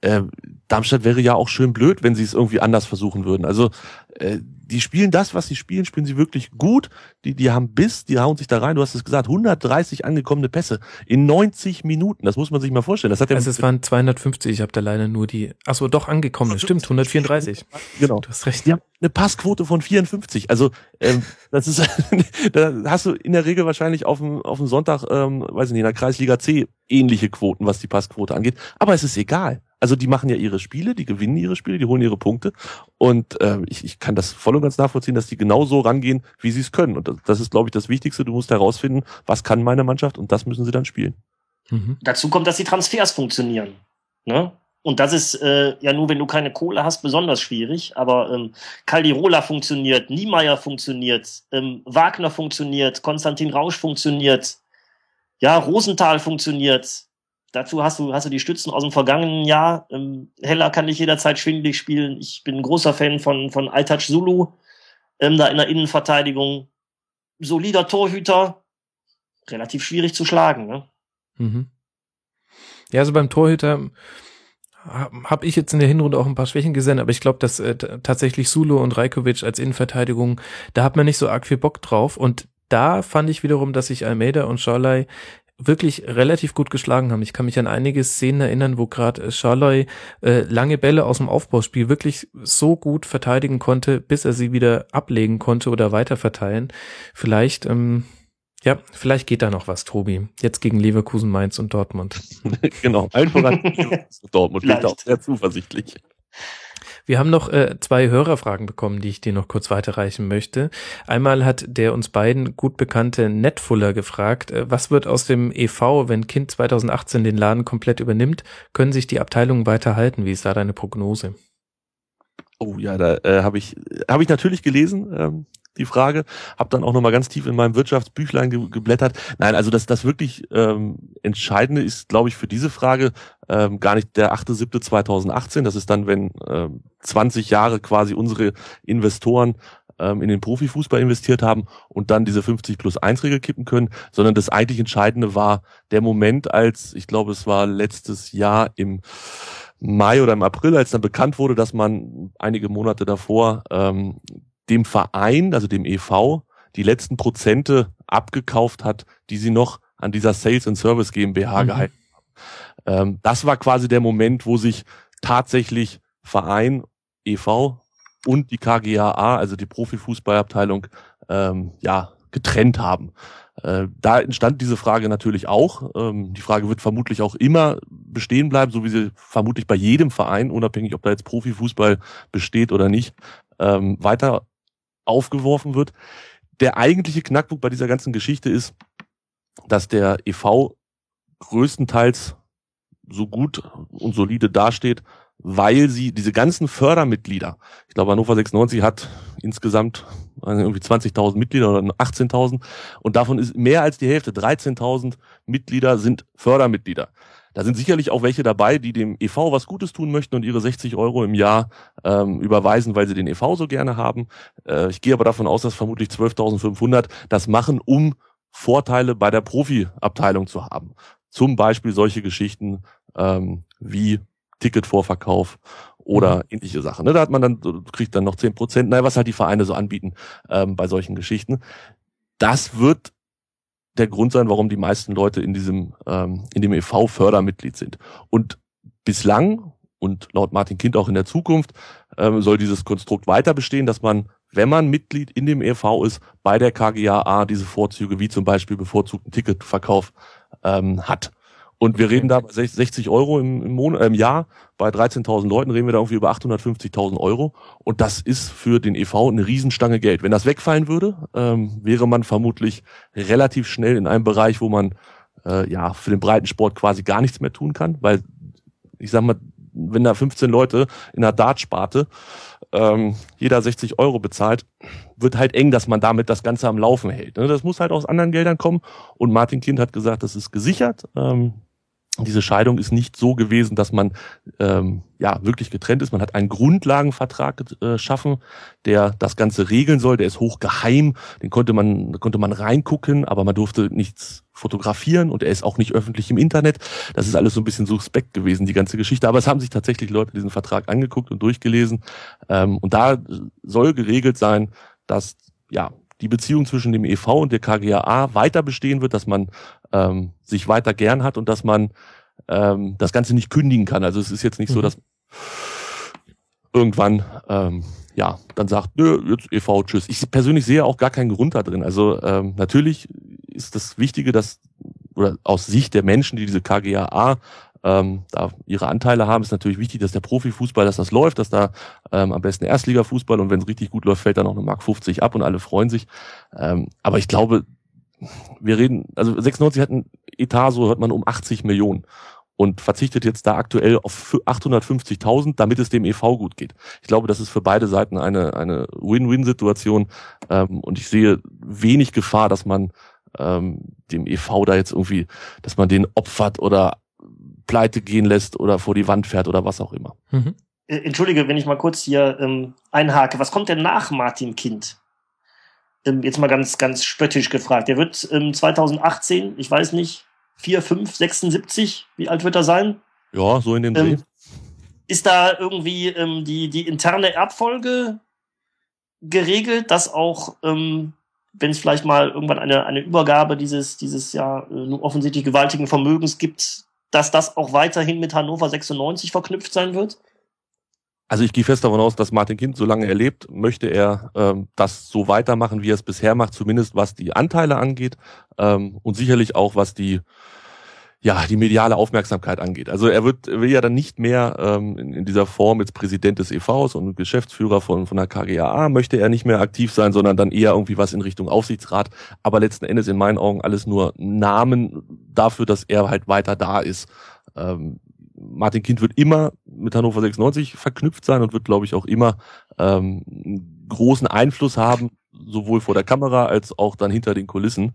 Äh, Darmstadt wäre ja auch schön blöd, wenn sie es irgendwie anders versuchen würden. Also äh, die spielen das, was sie spielen, spielen sie wirklich gut. Die, die haben Biss, die hauen sich da rein. Du hast es gesagt, 130 angekommene Pässe in 90 Minuten. Das muss man sich mal vorstellen. Das hat also es waren 250. Ich habe da leider nur die. Achso, doch angekommen. Stimmt, 134. Genau. Du hast recht. Die haben eine Passquote von 54. Also ähm, das ist, da hast du in der Regel wahrscheinlich auf dem auf dem Sonntag, ähm, weiß ich nicht, in der Kreisliga C ähnliche Quoten, was die Passquote angeht. Aber es ist egal. Also die machen ja ihre Spiele, die gewinnen ihre Spiele, die holen ihre Punkte. Und äh, ich, ich kann das voll und ganz nachvollziehen, dass die genau so rangehen, wie sie es können. Und das, das ist, glaube ich, das Wichtigste. Du musst herausfinden, was kann meine Mannschaft und das müssen sie dann spielen. Mhm. Dazu kommt, dass die Transfers funktionieren. Ne? Und das ist äh, ja nur, wenn du keine Kohle hast, besonders schwierig. Aber ähm, Caldirola funktioniert, Niemeyer funktioniert, ähm, Wagner funktioniert, Konstantin Rausch funktioniert, ja, Rosenthal funktioniert. Dazu hast du, hast du die Stützen aus dem vergangenen Jahr. Ähm, Heller kann dich jederzeit schwindelig spielen. Ich bin ein großer Fan von, von Altaj Zulu, ähm, da in der Innenverteidigung. Solider Torhüter, relativ schwierig zu schlagen. Ne? Mhm. Ja, also beim Torhüter habe ich jetzt in der Hinrunde auch ein paar Schwächen gesehen, aber ich glaube, dass äh, tatsächlich Sulu und Rajkovic als Innenverteidigung, da hat man nicht so arg viel Bock drauf und da fand ich wiederum, dass sich Almeida und Schorlei wirklich relativ gut geschlagen haben. Ich kann mich an einige Szenen erinnern, wo gerade Charloy äh, lange Bälle aus dem Aufbauspiel wirklich so gut verteidigen konnte, bis er sie wieder ablegen konnte oder weiter verteilen. Vielleicht, ähm, ja, vielleicht geht da noch was, Tobi. Jetzt gegen Leverkusen, Mainz und Dortmund. genau, einfach an Dortmund klingt auch sehr zuversichtlich. Wir haben noch äh, zwei Hörerfragen bekommen, die ich dir noch kurz weiterreichen möchte. Einmal hat der uns beiden gut bekannte Netfuller gefragt, äh, was wird aus dem EV, wenn Kind 2018 den Laden komplett übernimmt? Können sich die Abteilungen weiterhalten? Wie ist da deine Prognose? Oh ja, da äh, habe ich habe ich natürlich gelesen. Ähm, die Frage. Hab dann auch nochmal ganz tief in meinem Wirtschaftsbüchlein ge geblättert. Nein, also das, das wirklich ähm, Entscheidende ist, glaube ich, für diese Frage ähm, gar nicht der 8.7.2018. Das ist dann, wenn ähm, 20 Jahre quasi unsere Investoren ähm, in den Profifußball investiert haben und dann diese 50 plus 1 Regel kippen können, sondern das eigentlich Entscheidende war der Moment, als, ich glaube, es war letztes Jahr im Mai oder im April, als dann bekannt wurde, dass man einige Monate davor ähm, dem Verein, also dem EV, die letzten Prozente abgekauft hat, die sie noch an dieser Sales and Service GmbH mhm. gehalten haben. Ähm, das war quasi der Moment, wo sich tatsächlich Verein, EV und die KGAA, also die Profifußballabteilung, ähm, ja, getrennt haben. Äh, da entstand diese Frage natürlich auch. Ähm, die Frage wird vermutlich auch immer bestehen bleiben, so wie sie vermutlich bei jedem Verein, unabhängig ob da jetzt Profifußball besteht oder nicht, ähm, weiter aufgeworfen wird. Der eigentliche Knackpunkt bei dieser ganzen Geschichte ist, dass der EV größtenteils so gut und solide dasteht, weil sie diese ganzen Fördermitglieder, ich glaube Hannover 96 hat insgesamt irgendwie 20.000 Mitglieder oder 18.000 und davon ist mehr als die Hälfte, 13.000 Mitglieder sind Fördermitglieder. Da sind sicherlich auch welche dabei, die dem EV was Gutes tun möchten und ihre 60 Euro im Jahr ähm, überweisen, weil sie den EV so gerne haben. Äh, ich gehe aber davon aus, dass vermutlich 12.500 das machen, um Vorteile bei der Profiabteilung zu haben. Zum Beispiel solche Geschichten ähm, wie Ticketvorverkauf oder mhm. ähnliche Sachen. Ne? Da hat man dann, kriegt dann noch zehn Prozent, naja, was halt die Vereine so anbieten ähm, bei solchen Geschichten. Das wird der Grund sein, warum die meisten Leute in diesem, ähm, in dem EV Fördermitglied sind. Und bislang und laut Martin Kind auch in der Zukunft ähm, soll dieses Konstrukt weiter bestehen, dass man, wenn man Mitglied in dem EV ist, bei der KGAA diese Vorzüge wie zum Beispiel bevorzugten Ticketverkauf ähm, hat. Und wir reden da bei 60 Euro im, im, Monat, äh, im Jahr. Bei 13.000 Leuten reden wir da irgendwie über 850.000 Euro. Und das ist für den EV eine Riesenstange Geld. Wenn das wegfallen würde, ähm, wäre man vermutlich relativ schnell in einem Bereich, wo man äh, ja für den breiten Sport quasi gar nichts mehr tun kann. Weil ich sag mal, wenn da 15 Leute in der Dartsparte ähm, jeder 60 Euro bezahlt, wird halt eng, dass man damit das Ganze am Laufen hält. Ne? Das muss halt aus anderen Geldern kommen. Und Martin Kind hat gesagt, das ist gesichert. Ähm, diese Scheidung ist nicht so gewesen, dass man ähm, ja wirklich getrennt ist. Man hat einen Grundlagenvertrag geschaffen, äh, der das Ganze regeln soll. Der ist hochgeheim. Den konnte man konnte man reingucken, aber man durfte nichts fotografieren und er ist auch nicht öffentlich im Internet. Das ist alles so ein bisschen suspekt gewesen, die ganze Geschichte. Aber es haben sich tatsächlich Leute diesen Vertrag angeguckt und durchgelesen. Ähm, und da soll geregelt sein, dass ja die Beziehung zwischen dem EV und der KGAA weiter bestehen wird, dass man ähm, sich weiter gern hat und dass man ähm, das Ganze nicht kündigen kann. Also es ist jetzt nicht mhm. so, dass irgendwann ähm, ja dann sagt, nö, jetzt EV, tschüss. Ich persönlich sehe auch gar keinen Grund da drin. Also ähm, natürlich ist das Wichtige, dass oder aus Sicht der Menschen, die diese KGAA ähm, da ihre Anteile haben, ist natürlich wichtig, dass der Profifußball, dass das läuft, dass da ähm, am besten Erstligafußball und wenn es richtig gut läuft, fällt dann auch eine Mark 50 ab und alle freuen sich. Ähm, aber ich glaube, wir reden, also 96 hat ein Etat, so hört man, um 80 Millionen und verzichtet jetzt da aktuell auf 850.000, damit es dem EV gut geht. Ich glaube, das ist für beide Seiten eine, eine Win-Win-Situation ähm, und ich sehe wenig Gefahr, dass man ähm, dem EV da jetzt irgendwie, dass man den opfert oder pleite gehen lässt oder vor die Wand fährt oder was auch immer. Mhm. Äh, entschuldige, wenn ich mal kurz hier ähm, einhake. Was kommt denn nach Martin Kind? Ähm, jetzt mal ganz, ganz spöttisch gefragt. Der wird ähm, 2018, ich weiß nicht, 4, 5, 76, wie alt wird er sein? Ja, so in dem Dreh. Ähm, ist da irgendwie ähm, die, die interne Erbfolge geregelt, dass auch, ähm, wenn es vielleicht mal irgendwann eine, eine Übergabe dieses, dieses ja äh, offensichtlich gewaltigen Vermögens gibt, dass das auch weiterhin mit Hannover 96 verknüpft sein wird? Also ich gehe fest davon aus, dass Martin Kind, solange er lebt, möchte er ähm, das so weitermachen, wie er es bisher macht, zumindest was die Anteile angeht ähm, und sicherlich auch was die ja, die mediale Aufmerksamkeit angeht. Also er wird will ja dann nicht mehr ähm, in, in dieser Form jetzt Präsident des EVs und Geschäftsführer von, von der KGAA, möchte er nicht mehr aktiv sein, sondern dann eher irgendwie was in Richtung Aufsichtsrat. Aber letzten Endes in meinen Augen alles nur Namen dafür, dass er halt weiter da ist. Ähm, Martin Kind wird immer mit Hannover 96 verknüpft sein und wird, glaube ich, auch immer ähm, großen Einfluss haben, sowohl vor der Kamera als auch dann hinter den Kulissen.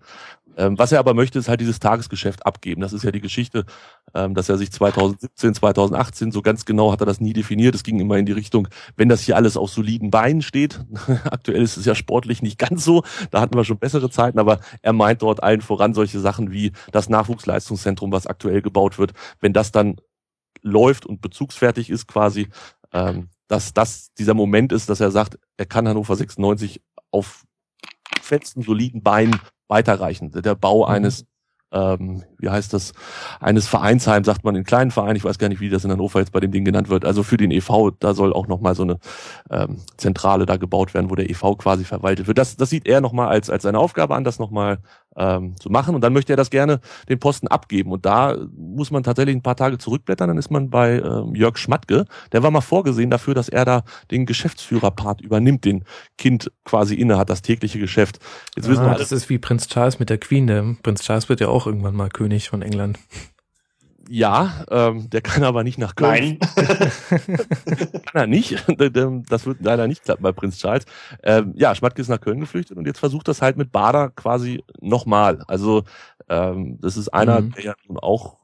Ähm, was er aber möchte, ist halt dieses Tagesgeschäft abgeben. Das ist ja die Geschichte, ähm, dass er sich 2017, 2018, so ganz genau hat er das nie definiert. Es ging immer in die Richtung, wenn das hier alles auf soliden Beinen steht. Aktuell ist es ja sportlich nicht ganz so. Da hatten wir schon bessere Zeiten, aber er meint dort allen voran solche Sachen wie das Nachwuchsleistungszentrum, was aktuell gebaut wird. Wenn das dann läuft und bezugsfertig ist quasi, ähm, dass das dieser Moment ist, dass er sagt, er kann Hannover 96 auf festen, soliden Beinen weiterreichen. Der Bau mhm. eines, ähm, wie heißt das, eines Vereinsheim, sagt man in kleinen Vereinen, ich weiß gar nicht, wie das in Hannover jetzt bei dem Ding genannt wird. Also für den EV, da soll auch nochmal so eine ähm, Zentrale da gebaut werden, wo der EV quasi verwaltet wird. Das, das sieht er nochmal als, als seine Aufgabe an, das nochmal ähm, zu machen. Und dann möchte er das gerne den Posten abgeben. Und da muss man tatsächlich ein paar Tage zurückblättern. Dann ist man bei ähm, Jörg Schmatke. Der war mal vorgesehen dafür, dass er da den Geschäftsführerpart übernimmt, den Kind quasi inne hat, das tägliche Geschäft. Jetzt ah, wissen wir, das ist wie Prinz Charles mit der Queen. Der Prinz Charles wird ja auch irgendwann mal König von England. Ja, ähm, der kann aber nicht nach Köln. Nein. kann er nicht. Das wird leider nicht klappen bei Prinz Charles. Ähm, ja, Schmatke ist nach Köln geflüchtet und jetzt versucht das halt mit Bader quasi nochmal. Also ähm, das ist einer, mhm. der ja nun auch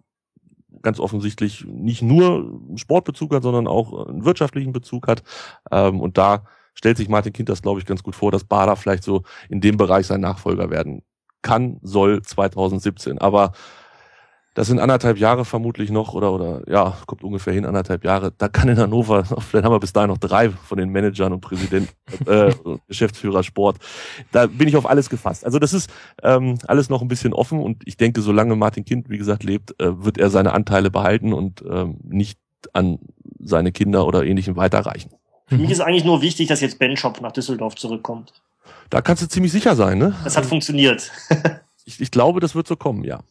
ganz offensichtlich nicht nur Sportbezug hat, sondern auch einen wirtschaftlichen Bezug hat. Ähm, und da stellt sich Martin Kind das, glaube ich, ganz gut vor, dass Bader vielleicht so in dem Bereich sein Nachfolger werden kann, soll 2017. Aber das sind anderthalb Jahre vermutlich noch oder oder ja, kommt ungefähr hin anderthalb Jahre. Da kann in Hannover, vielleicht haben wir bis dahin noch drei von den Managern und Präsidenten, äh, Geschäftsführer Sport. Da bin ich auf alles gefasst. Also das ist ähm, alles noch ein bisschen offen und ich denke, solange Martin Kind, wie gesagt, lebt, äh, wird er seine Anteile behalten und ähm, nicht an seine Kinder oder ähnlichem weiterreichen. Für mich ist eigentlich nur wichtig, dass jetzt Ben Shop nach Düsseldorf zurückkommt. Da kannst du ziemlich sicher sein, ne? Das hat funktioniert. ich, ich glaube, das wird so kommen, ja.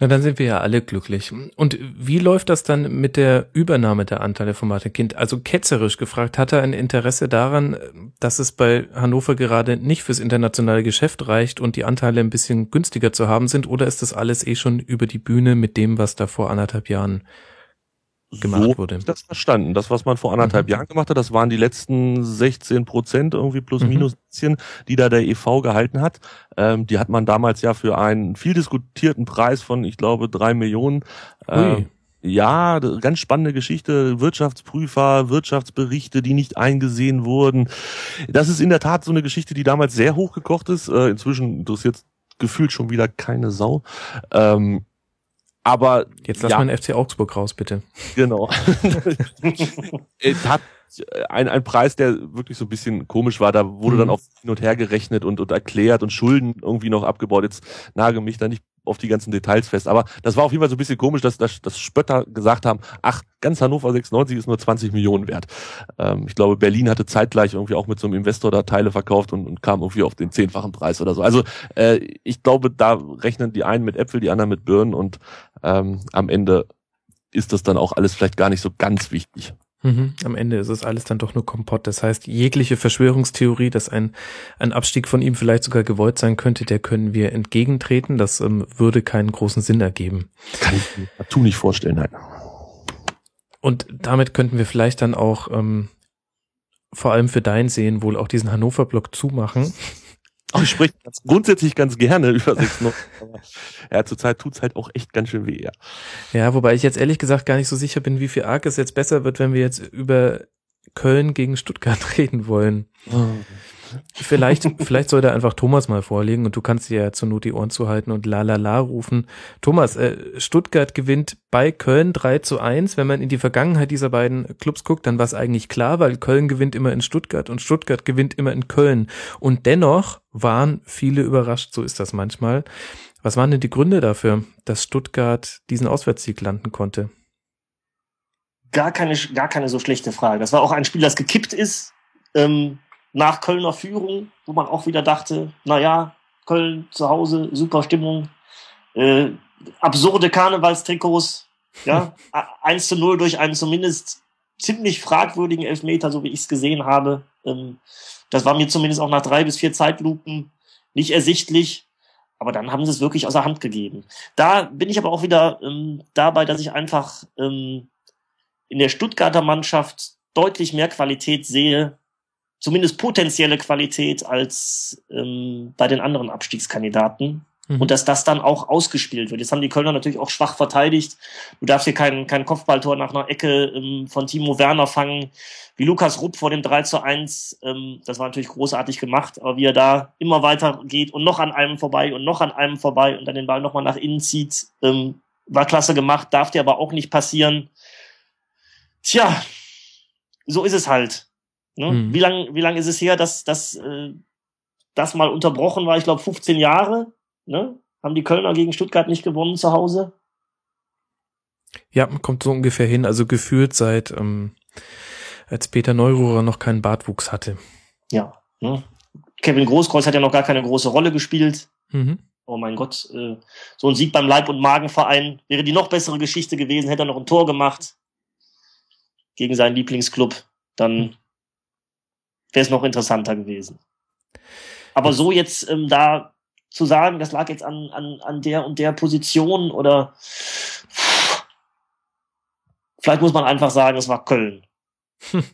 Na, dann sind wir ja alle glücklich. Und wie läuft das dann mit der Übernahme der Anteile von Martin Kind? Also ketzerisch gefragt, hat er ein Interesse daran, dass es bei Hannover gerade nicht fürs internationale Geschäft reicht und die Anteile ein bisschen günstiger zu haben sind? Oder ist das alles eh schon über die Bühne mit dem, was da vor anderthalb Jahren gemacht so wurde. das verstanden. Das, was man vor anderthalb Mhm. Jahren gemacht hat, das waren die letzten 16 Prozent irgendwie plus Mhm. minus bisschen, die da der EV gehalten hat. Ähm, die hat man damals ja für einen viel diskutierten Preis von, ich glaube, drei Millionen. Ähm, ja, ganz spannende Geschichte. Wirtschaftsprüfer, Wirtschaftsberichte, die nicht eingesehen wurden. Das ist in der Tat so eine Geschichte, die damals sehr hochgekocht ist. Äh, inzwischen interessiert gefühlt schon wieder keine Sau. Ähm, aber Jetzt lass ja, mal den FC Augsburg raus, bitte. Genau. es hat ein, ein Preis, der wirklich so ein bisschen komisch war. Da wurde Mhm. dann auch hin und her gerechnet und, und erklärt und Schulden irgendwie noch abgebaut. Jetzt nage mich da nicht auf die ganzen Details fest. Aber das war auf jeden Fall so ein bisschen komisch, dass, dass, dass Spötter gesagt haben, ach, ganz Hannover 96 ist nur 20 Millionen wert. Ähm, ich glaube, Berlin hatte zeitgleich irgendwie auch mit so einem Investor da Teile verkauft und, und kam irgendwie auf den zehnfachen Preis oder so. Also äh, ich glaube, da rechnen die einen mit Äpfel, die anderen mit Birnen und ähm, am Ende ist das dann auch alles vielleicht gar nicht so ganz wichtig. Mhm. Am Ende ist es alles dann doch nur Kompott. Das heißt, jegliche Verschwörungstheorie, dass ein, ein Abstieg von ihm vielleicht sogar gewollt sein könnte, der können wir entgegentreten. Das ähm, würde keinen großen Sinn ergeben. Kann ich mir partout nicht vorstellen, nein. Und damit könnten wir vielleicht dann auch ähm, vor allem für dein Sehen wohl auch diesen Hannover-Block zumachen. Aber ich spreche ganz grundsätzlich ganz gerne über 6 aber ja, zurzeit tut's halt auch echt ganz schön weh, ja. Ja, wobei ich jetzt ehrlich gesagt gar nicht so sicher bin, wie viel arg es jetzt besser wird, wenn wir jetzt über Köln gegen Stuttgart reden wollen. Vielleicht, vielleicht soll da einfach Thomas mal vorlegen und du kannst dir ja zur Not die Ohren zuhalten und la la la rufen. Thomas, äh, Stuttgart gewinnt bei Köln 3 zu 1. Wenn man in die Vergangenheit dieser beiden Clubs guckt, dann war es eigentlich klar, weil Köln gewinnt immer in Stuttgart und Stuttgart gewinnt immer in Köln. Und dennoch waren viele überrascht, so ist das manchmal. Was waren denn die Gründe dafür, dass Stuttgart diesen Auswärtssieg landen konnte? gar keine, gar keine so schlechte Frage. Das war auch ein Spiel, das gekippt ist ähm, nach Kölner Führung, wo man auch wieder dachte, na ja, Köln zu Hause, super Stimmung, äh, absurde Karnevalstrikots, ja, 1 zu 0 durch einen zumindest ziemlich fragwürdigen Elfmeter, so wie ich es gesehen habe. Ähm, das war mir zumindest auch nach drei bis vier Zeitlupen nicht ersichtlich. Aber dann haben sie es wirklich außer Hand gegeben. Da bin ich aber auch wieder ähm, dabei, dass ich einfach ähm, in der Stuttgarter Mannschaft deutlich mehr Qualität sehe, zumindest potenzielle Qualität als ähm, bei den anderen Abstiegskandidaten. Mhm. Und dass das dann auch ausgespielt wird. Jetzt haben die Kölner natürlich auch schwach verteidigt. Du darfst hier kein, kein Kopfballtor nach einer Ecke ähm, von Timo Werner fangen. Wie Lukas Rupp vor dem 3 zu 1. Ähm, das war natürlich großartig gemacht. Aber wie er da immer weiter geht und noch an einem vorbei und noch an einem vorbei und dann den Ball nochmal nach innen zieht, ähm, war klasse gemacht. Darf dir aber auch nicht passieren. Tja, so ist es halt. Ne? Mhm. Wie lang, wie lang ist es her, dass, dass äh, das mal unterbrochen war? Ich glaube 15 Jahre. Ne? Haben die Kölner gegen Stuttgart nicht gewonnen zu Hause? Ja, kommt so ungefähr hin. Also gefühlt seit ähm, als Peter Neururer noch keinen Bartwuchs hatte. Ja. Ne? Kevin Großkreuz hat ja noch gar keine große Rolle gespielt. Mhm. Oh mein Gott, äh, so ein Sieg beim Leib- und Magenverein wäre die noch bessere Geschichte gewesen, hätte er noch ein Tor gemacht gegen seinen Lieblingsclub, dann wäre es noch interessanter gewesen. Aber so jetzt ähm, da zu sagen, das lag jetzt an, an, an der und der Position oder vielleicht muss man einfach sagen, es war Köln.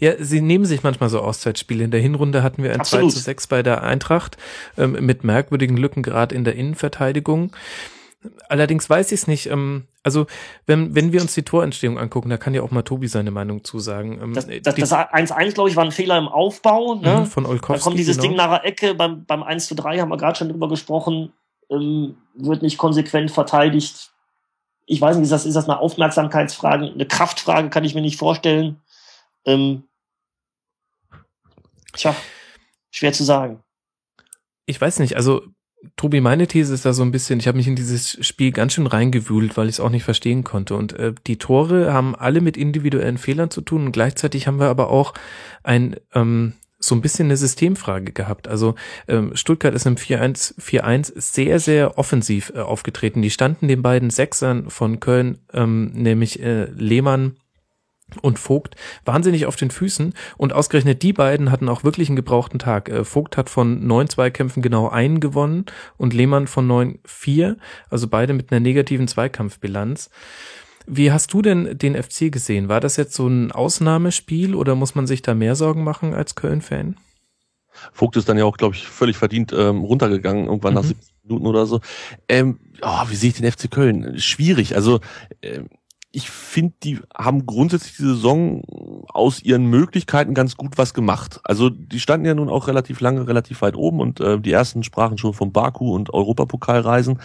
Ja, sie nehmen sich manchmal so Auszeitspiele. In der Hinrunde hatten wir ein Absolut. 2 zu 6 bei der Eintracht ähm, mit merkwürdigen Lücken gerade in der Innenverteidigung. Allerdings weiß ich es nicht. Ähm, also wenn, wenn wir uns die Torentstehung angucken, da kann ja auch mal Tobi seine Meinung zusagen. Ähm, Das, die- das, das 1-1, glaube ich, war ein Fehler im Aufbau. Ne? Mhm, von Olkowski. Da kommt dieses genau. Ding nach der Ecke, beim, beim 1 zu 3 haben wir gerade schon drüber gesprochen, ähm, wird nicht konsequent verteidigt. Ich weiß nicht, ist das, ist das eine Aufmerksamkeitsfrage, eine Kraftfrage, kann ich mir nicht vorstellen. Ähm, tja, schwer zu sagen. Ich weiß nicht, also Tobi, meine These ist da so ein bisschen, ich habe mich in dieses Spiel ganz schön reingewühlt, weil ich es auch nicht verstehen konnte. Und äh, die Tore haben alle mit individuellen Fehlern zu tun und gleichzeitig haben wir aber auch ein ähm, so ein bisschen eine Systemfrage gehabt. Also ähm, Stuttgart ist im 4-1 4-1 sehr, sehr offensiv äh, aufgetreten. Die standen den beiden Sechsern von Köln, ähm, nämlich äh, Lehmann und Vogt wahnsinnig auf den Füßen und ausgerechnet die beiden hatten auch wirklich einen gebrauchten Tag. Äh, Vogt hat von neun Zweikämpfen genau einen gewonnen und Lehmann von neun vier, also beide mit einer negativen Zweikampfbilanz. Wie hast du denn den FC gesehen? War das jetzt so ein Ausnahmespiel oder muss man sich da mehr Sorgen machen als Köln-Fan? Vogt ist dann ja auch, glaube ich, völlig verdient ähm, runtergegangen, irgendwann mhm. nach 70 Minuten oder so. Ähm, oh, wie sehe ich den FC Köln? Schwierig. Also ähm, ich finde, die haben grundsätzlich die Saison aus ihren Möglichkeiten ganz gut was gemacht. Also die standen ja nun auch relativ lange, relativ weit oben und äh, die ersten sprachen schon vom Baku und Europapokalreisen.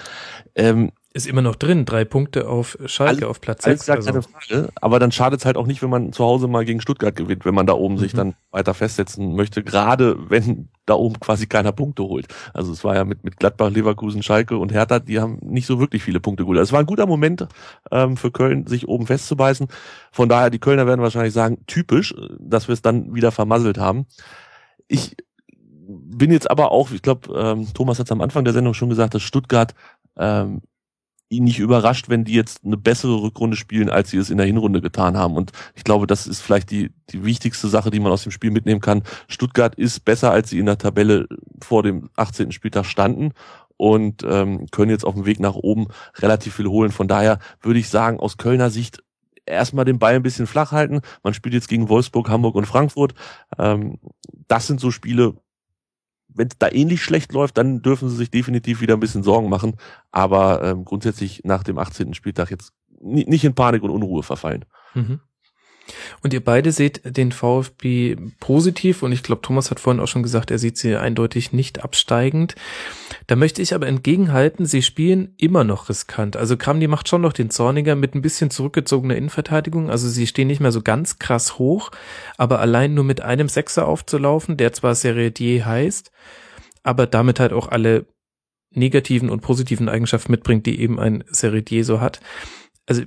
Ähm, ist immer noch drin, drei Punkte auf Schalke all, auf Platz 6. Also. Keine Frage, aber dann schadet es halt auch nicht, wenn man zu Hause mal gegen Stuttgart gewinnt, wenn man da oben mhm. sich dann weiter festsetzen möchte, gerade wenn da oben quasi keiner Punkte holt. Also es war ja mit, mit Gladbach, Leverkusen, Schalke und Hertha, die haben nicht so wirklich viele Punkte geholt. Also es war ein guter Moment ähm, für Köln, sich oben festzubeißen. Von daher, die Kölner werden wahrscheinlich sagen, typisch, dass wir es dann wieder vermasselt haben. Ich bin jetzt aber auch, ich glaube, ähm, Thomas hat es am Anfang der Sendung schon gesagt, dass Stuttgart ähm, nicht überrascht, wenn die jetzt eine bessere Rückrunde spielen, als sie es in der Hinrunde getan haben. Und ich glaube, das ist vielleicht die, die wichtigste Sache, die man aus dem Spiel mitnehmen kann. Stuttgart ist besser, als sie in der Tabelle vor dem 18. Spieltag standen und ähm, können jetzt auf dem Weg nach oben relativ viel holen. Von daher würde ich sagen, aus Kölner Sicht erstmal den Ball ein bisschen flach halten. Man spielt jetzt gegen Wolfsburg, Hamburg und Frankfurt. Ähm, das sind so Spiele, wenn es da ähnlich schlecht läuft, dann dürfen sie sich definitiv wieder ein bisschen Sorgen machen. Aber ähm, grundsätzlich nach dem 18. Spieltag jetzt nicht in Panik und Unruhe verfallen. Mhm. Und ihr beide seht den VfB positiv und ich glaube, Thomas hat vorhin auch schon gesagt, er sieht sie eindeutig nicht absteigend. Da möchte ich aber entgegenhalten, sie spielen immer noch riskant. Also Kramdi macht schon noch den Zorniger mit ein bisschen zurückgezogener Innenverteidigung. Also sie stehen nicht mehr so ganz krass hoch, aber allein nur mit einem Sechser aufzulaufen, der zwar Serie D heißt, aber damit halt auch alle negativen und positiven Eigenschaften mitbringt, die eben ein Serie D so hat. Also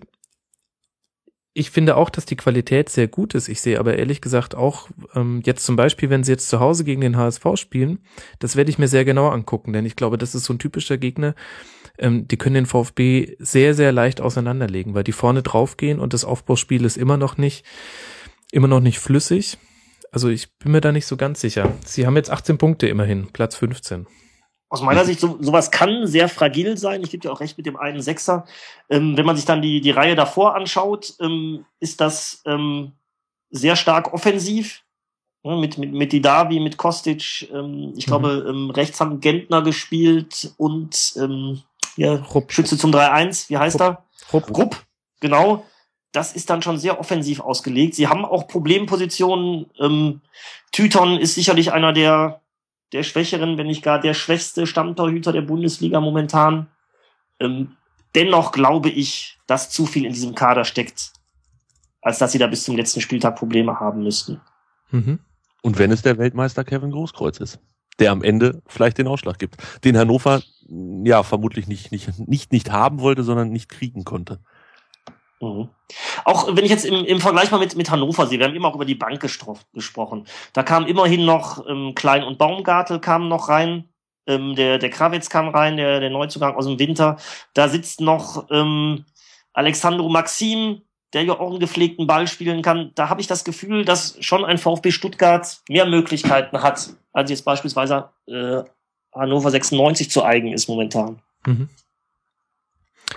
ich finde auch, dass die Qualität sehr gut ist. Ich sehe aber ehrlich gesagt auch ähm, jetzt zum Beispiel, wenn sie jetzt zu Hause gegen den HSV spielen, das werde ich mir sehr genau angucken, denn ich glaube, das ist so ein typischer Gegner. Ähm, die können den VfB sehr, sehr leicht auseinanderlegen, weil die vorne draufgehen und das Aufbauspiel ist immer noch nicht, immer noch nicht flüssig. Also ich bin mir da nicht so ganz sicher. Sie haben jetzt 18 Punkte immerhin, Platz 15 aus meiner Sicht, so, sowas kann sehr fragil sein. Ich gebe dir auch recht mit dem einen Sechser. Ähm, wenn man sich dann die, die Reihe davor anschaut, ähm, ist das ähm, sehr stark offensiv. Ja, mit, mit, mit Didavi, mit Kostic. Ähm, ich mhm. glaube, ähm, rechts haben Gentner gespielt und ähm, ja, Rupp. Schütze zum 3-1. Wie heißt Rupp. er? Rupp. Rupp, genau. Das ist dann schon sehr offensiv ausgelegt. Sie haben auch Problempositionen. Ähm, Tyton ist sicherlich einer der der schwächeren, wenn nicht gar der schwächste Stammtorhüter der Bundesliga momentan. Ähm, dennoch glaube ich, dass zu viel in diesem Kader steckt, als dass sie da bis zum letzten Spieltag Probleme haben müssten. Mhm. Und wenn es der Weltmeister Kevin Großkreuz ist, der am Ende vielleicht den Ausschlag gibt, den Hannover ja vermutlich nicht, nicht, nicht, nicht haben wollte, sondern nicht kriegen konnte. Mhm. Auch wenn ich jetzt im, im Vergleich mal mit, mit Hannover sehe, wir haben immer auch über die Bank gesprochen. Da kam immerhin noch ähm, Klein und Baumgartel kamen noch rein. Ähm, der, der Krawitz kam rein, der, der Neuzugang aus dem Winter. Da sitzt noch ähm, Alexandro Maxim, der ja auch einen gepflegten Ball spielen kann. Da habe ich das Gefühl, dass schon ein VfB Stuttgart mehr Möglichkeiten hat, als jetzt beispielsweise äh, Hannover 96 zu eigen ist momentan. Mhm.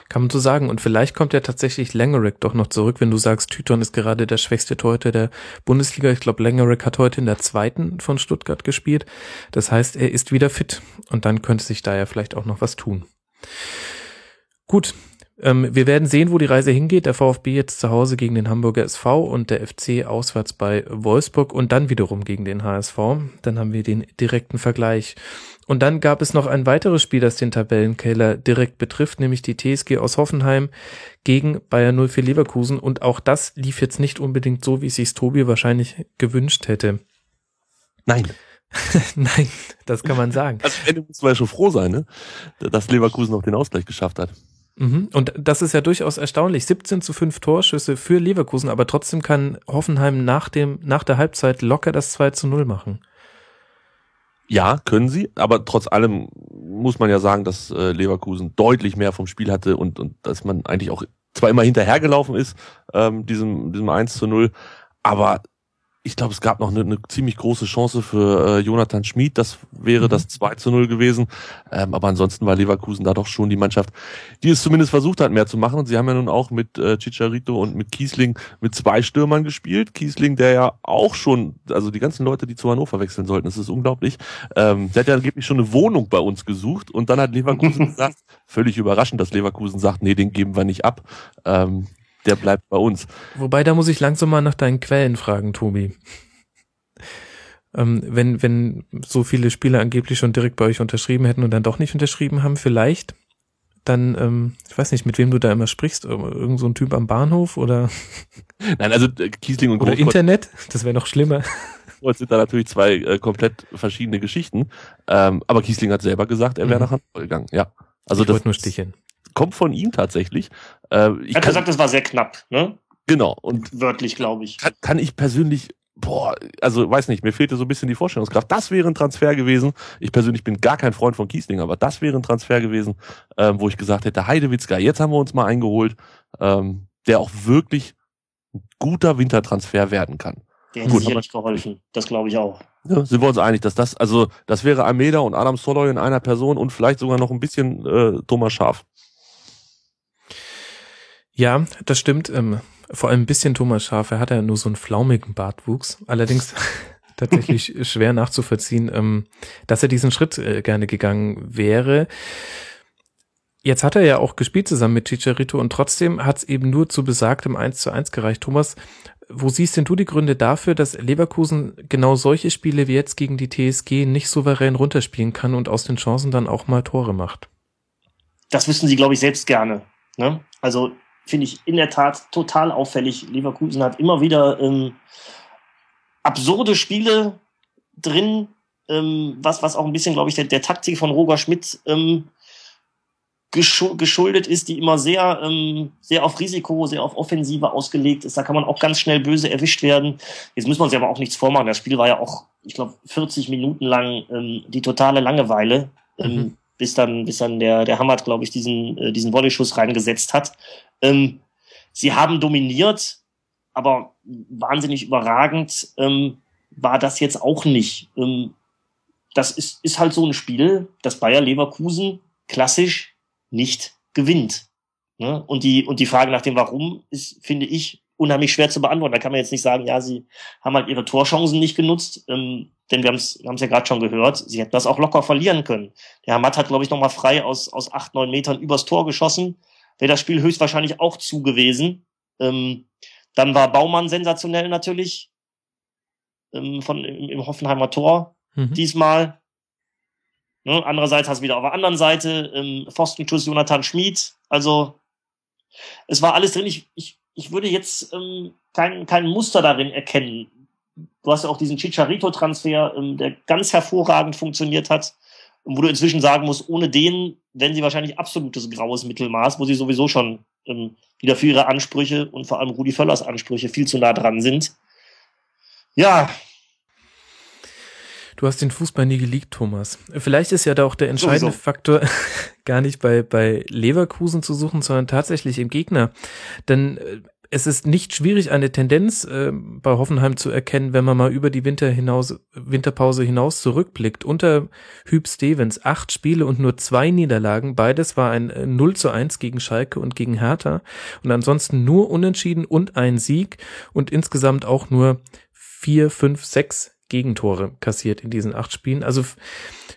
Kann man so sagen. Und vielleicht kommt ja tatsächlich Langerick doch noch zurück, wenn du sagst, Tyton ist gerade der schwächste Torhüter der Bundesliga. Ich glaube, Langerick hat heute in der zweiten von Stuttgart gespielt. Das heißt, er ist wieder fit. Und dann könnte sich da ja vielleicht auch noch was tun. Gut, ähm, wir werden sehen, wo die Reise hingeht. Der VfB jetzt zu Hause gegen den Hamburger SV und der FC auswärts bei Wolfsburg und dann wiederum gegen den HSV. Dann haben wir den direkten Vergleich. Und dann gab es noch ein weiteres Spiel, das den Tabellenkeller direkt betrifft, nämlich die TSG aus Hoffenheim gegen Bayern 04 Leverkusen. Und auch das lief jetzt nicht unbedingt so, wie es sich Tobi wahrscheinlich gewünscht hätte. Nein. Nein, das kann man sagen. Also Ende muss man ja schon froh sein, ne? dass Leverkusen noch den Ausgleich geschafft hat. Mhm. Und das ist ja durchaus erstaunlich. 17 zu 5 Torschüsse für Leverkusen, aber trotzdem kann Hoffenheim nach dem, nach der Halbzeit locker das 2 zu 0 machen. Ja, können sie, aber trotz allem muss man ja sagen, dass äh, Leverkusen deutlich mehr vom Spiel hatte und, und dass man eigentlich auch zwar immer hinterhergelaufen ist, ähm, diesem, diesem 1 zu 0, aber ich glaube, es gab noch eine, eine ziemlich große Chance für äh, Jonathan Schmid. Das wäre mhm. das 2 zu 0 gewesen. Ähm, aber ansonsten war Leverkusen da doch schon die Mannschaft, die es zumindest versucht hat, mehr zu machen. Und sie haben ja nun auch mit äh, Chicharito und mit Kiesling mit zwei Stürmern gespielt. Kiesling, der ja auch schon, also die ganzen Leute, die zu Hannover wechseln sollten, das ist unglaublich. Ähm, der hat ja angeblich schon eine Wohnung bei uns gesucht. Und dann hat Leverkusen gesagt, völlig überraschend, dass Leverkusen sagt, nee, den geben wir nicht ab. Ähm, der bleibt bei uns. Wobei, da muss ich langsam mal nach deinen Quellen fragen, Tobi. Ähm, wenn, wenn so viele Spieler angeblich schon direkt bei euch unterschrieben hätten und dann doch nicht unterschrieben haben, vielleicht dann, ähm, ich weiß nicht, mit wem du da immer sprichst, irgend so ein Typ am Bahnhof oder? Nein, also äh, Kiesling und Oder Großkreuz, Internet, das wäre noch schlimmer. Das sind da natürlich zwei äh, komplett verschiedene Geschichten. Ähm, aber Kiesling hat selber gesagt, er wäre mhm. nach Hannover gegangen, ja. Also ich das nur sticheln. Kommt von ihm tatsächlich. Äh, ich er hat gesagt, es war sehr knapp, ne? Genau. Und wörtlich, glaube ich. Kann, kann ich persönlich boah, also weiß nicht, mir fehlte so ein bisschen die Vorstellungskraft. Das wäre ein Transfer gewesen. Ich persönlich bin gar kein Freund von Kiesling, aber das wäre ein Transfer gewesen, ähm, wo ich gesagt hätte, Heidewitzka, jetzt haben wir uns mal eingeholt, ähm, der auch wirklich ein guter Wintertransfer werden kann. Der hätte Gut, sicherlich geholfen, das glaube ich auch. Ja, sind wir uns einig, dass das, also das wäre Almeida und Adam Soloy in einer Person und vielleicht sogar noch ein bisschen äh, Thomas Schaf. Ja, das stimmt. Ähm, vor allem ein bisschen Thomas Schaf. Er hat ja nur so einen flaumigen Bartwuchs. Allerdings tatsächlich schwer nachzuvollziehen, ähm, dass er diesen Schritt äh, gerne gegangen wäre. Jetzt hat er ja auch gespielt zusammen mit Chicharito und trotzdem hat es eben nur zu besagtem 1 zu 1 gereicht. Thomas, wo siehst denn du die Gründe dafür, dass Leverkusen genau solche Spiele wie jetzt gegen die TSG nicht souverän runterspielen kann und aus den Chancen dann auch mal Tore macht? Das wüssten sie, glaube ich, selbst gerne. Ne? Also finde ich in der Tat total auffällig. Leverkusen hat immer wieder ähm, absurde Spiele drin, ähm, was, was auch ein bisschen, glaube ich, der, der Taktik von Roger Schmidt ähm, geschuldet ist, die immer sehr, ähm, sehr auf Risiko, sehr auf Offensive ausgelegt ist. Da kann man auch ganz schnell böse erwischt werden. Jetzt muss man sich aber auch nichts vormachen. Das Spiel war ja auch, ich glaube, 40 Minuten lang ähm, die totale Langeweile. Ähm, mhm bis dann, bis dann der, der Hammert, glaube ich, diesen, äh, diesen Volleyschuss reingesetzt hat. Ähm, sie haben dominiert, aber wahnsinnig überragend ähm, war das jetzt auch nicht. Ähm, das ist, ist halt so ein Spiel, das Bayer Leverkusen klassisch nicht gewinnt. Ne? Und, die, und die Frage nach dem Warum ist, finde ich, unheimlich schwer zu beantworten. Da kann man jetzt nicht sagen, ja, sie haben halt ihre Torchancen nicht genutzt. Ähm, denn wir haben es ja gerade schon gehört, sie hätten das auch locker verlieren können. Der Hamad hat, glaube ich, nochmal frei aus, aus acht, neun Metern übers Tor geschossen. Wäre das Spiel höchstwahrscheinlich auch zu gewesen. Ähm, dann war Baumann sensationell natürlich ähm, von, im, im Hoffenheimer Tor mhm. diesmal. Ne? Andererseits hast du wieder auf der anderen Seite ähm, Pfostenschuss Jonathan Schmid. Also es war alles drin. Ich, ich, ich würde jetzt ähm, kein, kein Muster darin erkennen du hast ja auch diesen Chicharito-Transfer, ähm, der ganz hervorragend funktioniert hat, wo du inzwischen sagen musst, ohne den wären sie wahrscheinlich absolutes graues Mittelmaß, wo sie sowieso schon ähm, wieder für ihre Ansprüche und vor allem Rudi Völlers Ansprüche viel zu nah dran sind. Ja. Du hast den Fußball nie geleakt, Thomas. Vielleicht ist ja da auch der entscheidende sowieso. Faktor gar nicht bei, bei Leverkusen zu suchen, sondern tatsächlich im Gegner. Denn äh, es ist nicht schwierig, eine Tendenz äh, bei Hoffenheim zu erkennen, wenn man mal über die Winter hinaus, Winterpause hinaus zurückblickt. Unter Hüb Stevens acht Spiele und nur zwei Niederlagen. Beides war ein 0 äh, zu 1 gegen Schalke und gegen Hertha. Und ansonsten nur Unentschieden und ein Sieg und insgesamt auch nur vier, fünf, sechs Gegentore kassiert in diesen acht Spielen. Also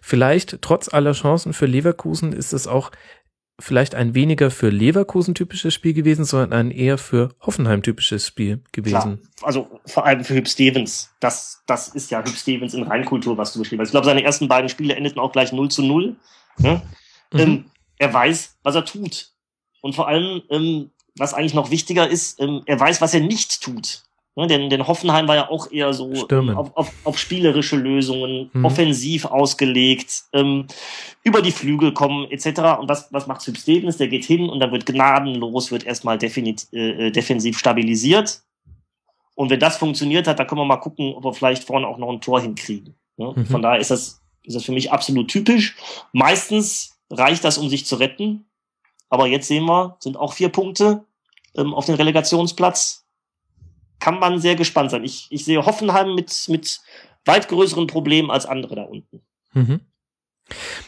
vielleicht trotz aller Chancen für Leverkusen ist es auch vielleicht ein weniger für Leverkusen typisches Spiel gewesen, sondern ein eher für Hoffenheim typisches Spiel gewesen. Klar. Also vor allem für Hüb Stevens. Das, das ist ja Hüb Stevens in Reinkultur, was du beschrieben hast. Ich glaube, seine ersten beiden Spiele endeten auch gleich 0 zu 0. Ne? Mhm. Ähm, er weiß, was er tut. Und vor allem, ähm, was eigentlich noch wichtiger ist, ähm, er weiß, was er nicht tut. Ne, denn, denn Hoffenheim war ja auch eher so auf, auf, auf spielerische Lösungen, mhm. offensiv ausgelegt, ähm, über die Flügel kommen etc. Und was, was macht Hüb Stevens? Der geht hin und dann wird gnadenlos, wird erstmal definitiv, äh, defensiv stabilisiert. Und wenn das funktioniert hat, dann können wir mal gucken, ob wir vielleicht vorne auch noch ein Tor hinkriegen. Ne? Mhm. Von daher ist das, ist das für mich absolut typisch. Meistens reicht das, um sich zu retten. Aber jetzt sehen wir, sind auch vier Punkte ähm, auf den Relegationsplatz kann man sehr gespannt sein. Ich, ich sehe Hoffenheim mit, mit weit größeren Problemen als andere da unten. Mhm.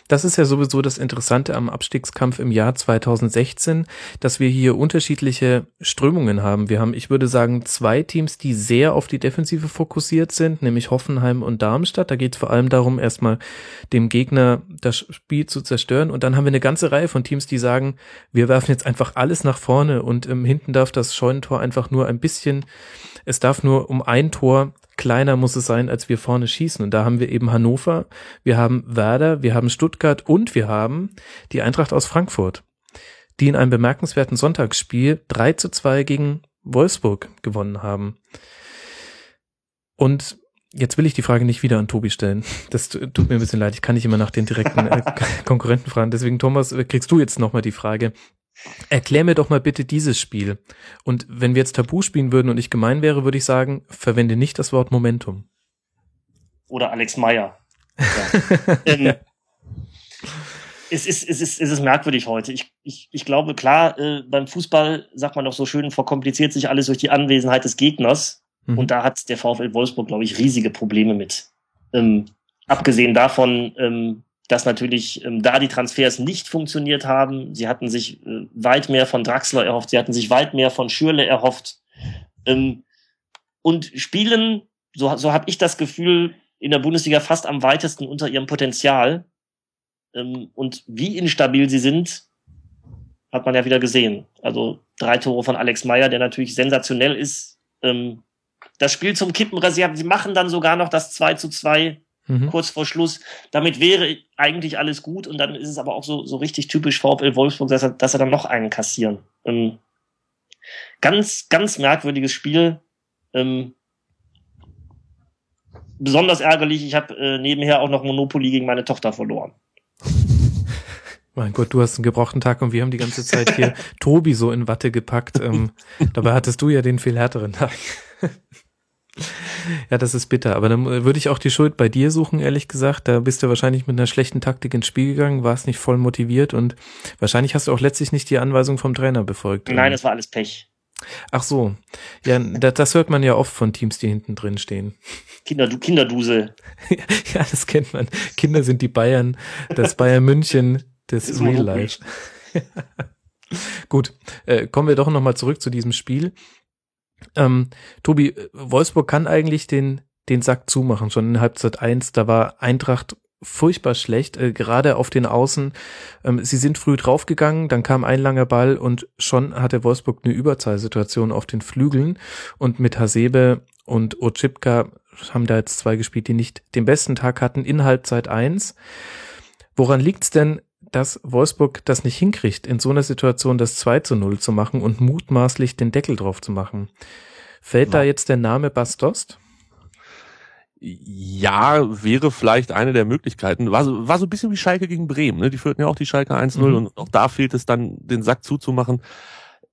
Das ist ja sowieso das Interessante am Abstiegskampf im Jahr 2016, dass wir hier unterschiedliche Strömungen haben. Wir haben, ich würde sagen, zwei Teams, die sehr auf die Defensive fokussiert sind, nämlich Hoffenheim und Darmstadt. Da geht es vor allem darum, erstmal dem Gegner das Spiel zu zerstören. Und dann haben wir eine ganze Reihe von Teams, die sagen, wir werfen jetzt einfach alles nach vorne und ähm, hinten darf das Scheunentor einfach nur ein bisschen, es darf nur um ein Tor kleiner muss es sein, als wir vorne schießen. Und da haben wir eben Hannover, wir haben Werder, wir haben Stuttgart und wir haben die Eintracht aus Frankfurt, die in einem bemerkenswerten Sonntagsspiel 3 zu 2 gegen Wolfsburg gewonnen haben. Und jetzt will ich die Frage nicht wieder an Tobi stellen. Das tut mir ein bisschen leid. Ich kann nicht immer nach den direkten äh, Konkurrenten fragen. Deswegen, Thomas, kriegst du jetzt nochmal die Frage. Erklär mir doch mal bitte dieses Spiel. Und wenn wir jetzt Tabu spielen würden und ich gemein wäre, würde ich sagen, verwende nicht das Wort Momentum. Oder Alex Meyer. Ja. ähm, ja. Es ist, es, ist, es ist merkwürdig heute. Ich, ich, ich glaube, klar, äh, beim Fußball sagt man doch so schön, verkompliziert sich alles durch die Anwesenheit des Gegners. Mhm. Und da hat der VfL Wolfsburg, glaube ich, riesige Probleme mit. Ähm, abgesehen davon, ähm, dass natürlich ähm, da die Transfers nicht funktioniert haben. Sie hatten sich äh, weit mehr von Draxler erhofft, sie hatten sich weit mehr von Schürle erhofft. Ähm, und spielen, so, so habe ich das Gefühl, in der Bundesliga fast am weitesten unter ihrem Potenzial. Ähm, und wie instabil sie sind, hat man ja wieder gesehen. Also drei Tore von Alex Meyer, der natürlich sensationell ist. Ähm, das Spiel zum Kippen, sie machen dann sogar noch das 2 zu 2 mhm. kurz vor Schluss. Damit wäre eigentlich alles gut und dann ist es aber auch so, so richtig typisch VfL Wolfsburg, dass er, dass er dann noch einen kassieren. Ähm, ganz, ganz merkwürdiges Spiel. Ähm, besonders ärgerlich, ich habe äh, nebenher auch noch Monopoly gegen meine Tochter verloren. Mein Gott, du hast einen gebrochenen Tag und wir haben die ganze Zeit hier Tobi so in Watte gepackt. Ähm, dabei hattest du ja den viel härteren Tag. Ja, das ist bitter. Aber dann würde ich auch die Schuld bei dir suchen, ehrlich gesagt. Da bist du wahrscheinlich mit einer schlechten Taktik ins Spiel gegangen, warst nicht voll motiviert und wahrscheinlich hast du auch letztlich nicht die Anweisung vom Trainer befolgt. Nein, es war alles Pech. Ach so. Ja, das, das hört man ja oft von Teams, die hinten drin stehen. Kinder, du Kinderduse. ja, das kennt man. Kinder sind die Bayern, das Bayern München des Real Life. Gut, äh, kommen wir doch nochmal zurück zu diesem Spiel. Ähm, Tobi, Wolfsburg kann eigentlich den, den Sack zumachen, schon in Halbzeit eins. Da war Eintracht furchtbar schlecht, äh, gerade auf den Außen. Ähm, sie sind früh draufgegangen, dann kam ein langer Ball und schon hatte Wolfsburg eine Überzahlsituation auf den Flügeln und mit Hasebe und Ochipka haben da jetzt zwei gespielt, die nicht den besten Tag hatten in Halbzeit eins. Woran liegt's denn, dass Wolfsburg das nicht hinkriegt, in so einer Situation das 2 zu 0 zu machen und mutmaßlich den Deckel drauf zu machen. Fällt ja. da jetzt der Name Bastost? Ja, wäre vielleicht eine der Möglichkeiten. War so, war so ein bisschen wie Schalke gegen Bremen. Ne? Die führten ja auch die Schalke 1-0 mhm. und auch da fehlt es dann, den Sack zuzumachen.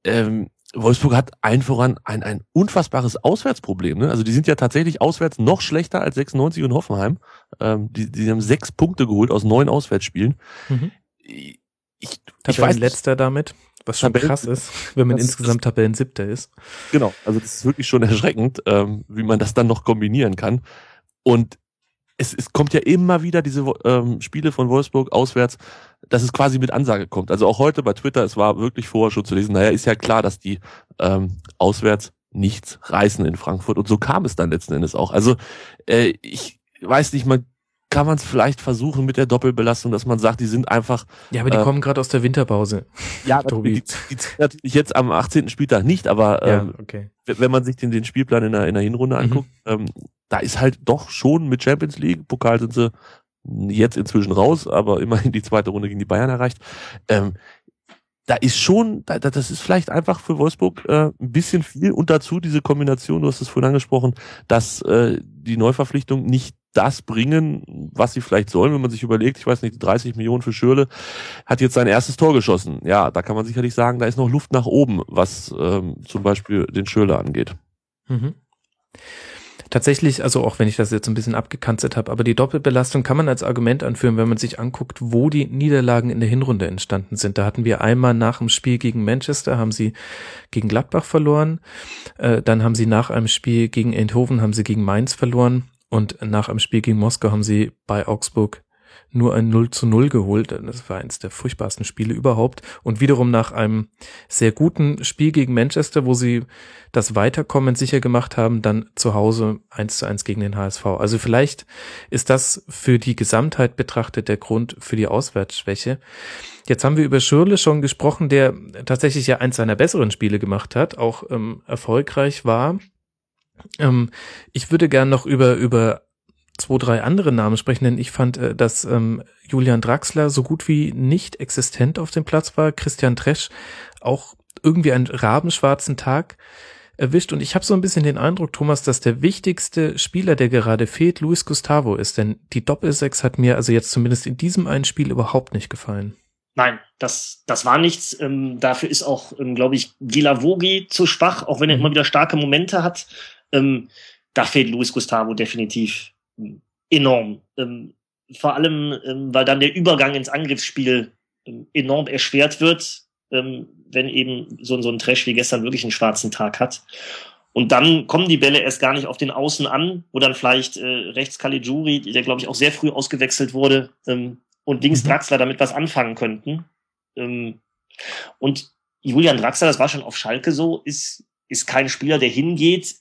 Ähm, Wolfsburg hat allen voran ein, ein unfassbares Auswärtsproblem. Ne? Also die sind ja tatsächlich auswärts noch schlechter als 96 und Hoffenheim. Ähm, die, die haben sechs Punkte geholt aus neun Auswärtsspielen. Mhm ich, ich weiß letzter damit, was schon Tabellen, krass ist, wenn man insgesamt Tabellen siebter ist. Genau, also das ist wirklich schon erschreckend, ähm, wie man das dann noch kombinieren kann. Und es, es kommt ja immer wieder diese ähm, Spiele von Wolfsburg auswärts, dass es quasi mit Ansage kommt. Also auch heute bei Twitter, es war wirklich vorher schon zu lesen, naja, ist ja klar, dass die ähm, auswärts nichts reißen in Frankfurt. Und so kam es dann letzten Endes auch. Also äh, ich weiß nicht, man kann man es vielleicht versuchen mit der Doppelbelastung, dass man sagt, die sind einfach. Ja, aber die äh, kommen gerade aus der Winterpause. Ja, Tobi. Die, die, natürlich jetzt am 18. Spieltag nicht, aber ähm, ja, okay. wenn man sich den, den Spielplan in der, in der Hinrunde mhm. anguckt, ähm, da ist halt doch schon mit Champions League, Pokal sind sie jetzt inzwischen raus, aber immerhin die zweite Runde gegen die Bayern erreicht. Ähm, da ist schon, da, das ist vielleicht einfach für Wolfsburg äh, ein bisschen viel und dazu diese Kombination, du hast es vorhin angesprochen, dass äh, die Neuverpflichtung nicht das bringen, was sie vielleicht sollen, wenn man sich überlegt, ich weiß nicht, 30 Millionen für Schürle, hat jetzt sein erstes Tor geschossen. Ja, da kann man sicherlich sagen, da ist noch Luft nach oben, was ähm, zum Beispiel den Schürle angeht. Mhm. tatsächlich, also auch wenn ich das jetzt ein bisschen abgekanzelt habe, aber die Doppelbelastung kann man als Argument anführen, wenn man sich anguckt, wo die Niederlagen in der Hinrunde entstanden sind. Da hatten wir einmal nach dem Spiel gegen Manchester, haben sie gegen Gladbach verloren, äh, dann haben sie nach einem Spiel gegen Eindhoven, haben sie gegen Mainz verloren und nach einem Spiel gegen Moskau haben sie bei Augsburg nur ein 0 zu 0 geholt. Das war eines der furchtbarsten Spiele überhaupt. Und wiederum nach einem sehr guten Spiel gegen Manchester, wo sie das Weiterkommen sicher gemacht haben, dann zu Hause 1 zu 1 gegen den HSV. Also vielleicht ist das für die Gesamtheit betrachtet der Grund für die Auswärtsschwäche. Jetzt haben wir über Schürle schon gesprochen, der tatsächlich ja eins seiner besseren Spiele gemacht hat, auch ähm, erfolgreich war. Ähm, ich würde gern noch über, über zwei, drei andere Namen sprechen, denn ich fand, äh, dass ähm, Julian Draxler so gut wie nicht existent auf dem Platz war. Christian Tresch auch irgendwie einen rabenschwarzen Tag erwischt. Und ich habe so ein bisschen den Eindruck, Thomas, dass der wichtigste Spieler, der gerade fehlt, Luis Gustavo ist. Denn die Doppelsechs hat mir also jetzt zumindest in diesem einen Spiel überhaupt nicht gefallen. Nein, das, das war nichts. Ähm, dafür ist auch, ähm, glaube ich, Gilavogi zu schwach, auch wenn er mhm. immer wieder starke Momente hat. Ähm, da fehlt Luis Gustavo definitiv enorm. Ähm, vor allem, ähm, weil dann der Übergang ins Angriffsspiel ähm, enorm erschwert wird, ähm, wenn eben so, so ein Trash wie gestern wirklich einen schwarzen Tag hat. Und dann kommen die Bälle erst gar nicht auf den Außen an, wo dann vielleicht äh, rechts Caligiuri, der glaube ich auch sehr früh ausgewechselt wurde, ähm, und links mhm. Draxler damit was anfangen könnten. Ähm, und Julian Draxler, das war schon auf Schalke so, ist, ist kein Spieler, der hingeht,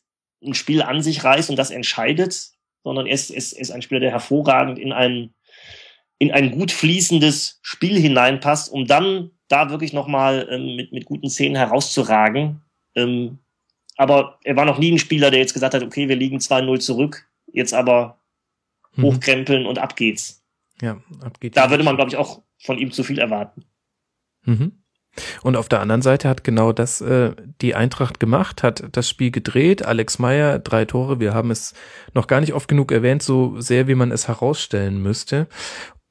ein Spiel an sich reißt und das entscheidet, sondern er ist, ist, ist ein Spieler, der hervorragend in ein, in ein gut fließendes Spiel hineinpasst, um dann da wirklich nochmal ähm, mit, mit guten Szenen herauszuragen. Ähm, aber er war noch nie ein Spieler, der jetzt gesagt hat, okay, wir liegen 2-0 zurück, jetzt aber mhm. hochkrempeln und ab geht's. Ja, ab geht's. Da würde man, glaube ich, auch von ihm zu viel erwarten. Mhm. Und auf der anderen Seite hat genau das äh, die Eintracht gemacht, hat das Spiel gedreht. Alex Meyer, drei Tore. Wir haben es noch gar nicht oft genug erwähnt, so sehr wie man es herausstellen müsste.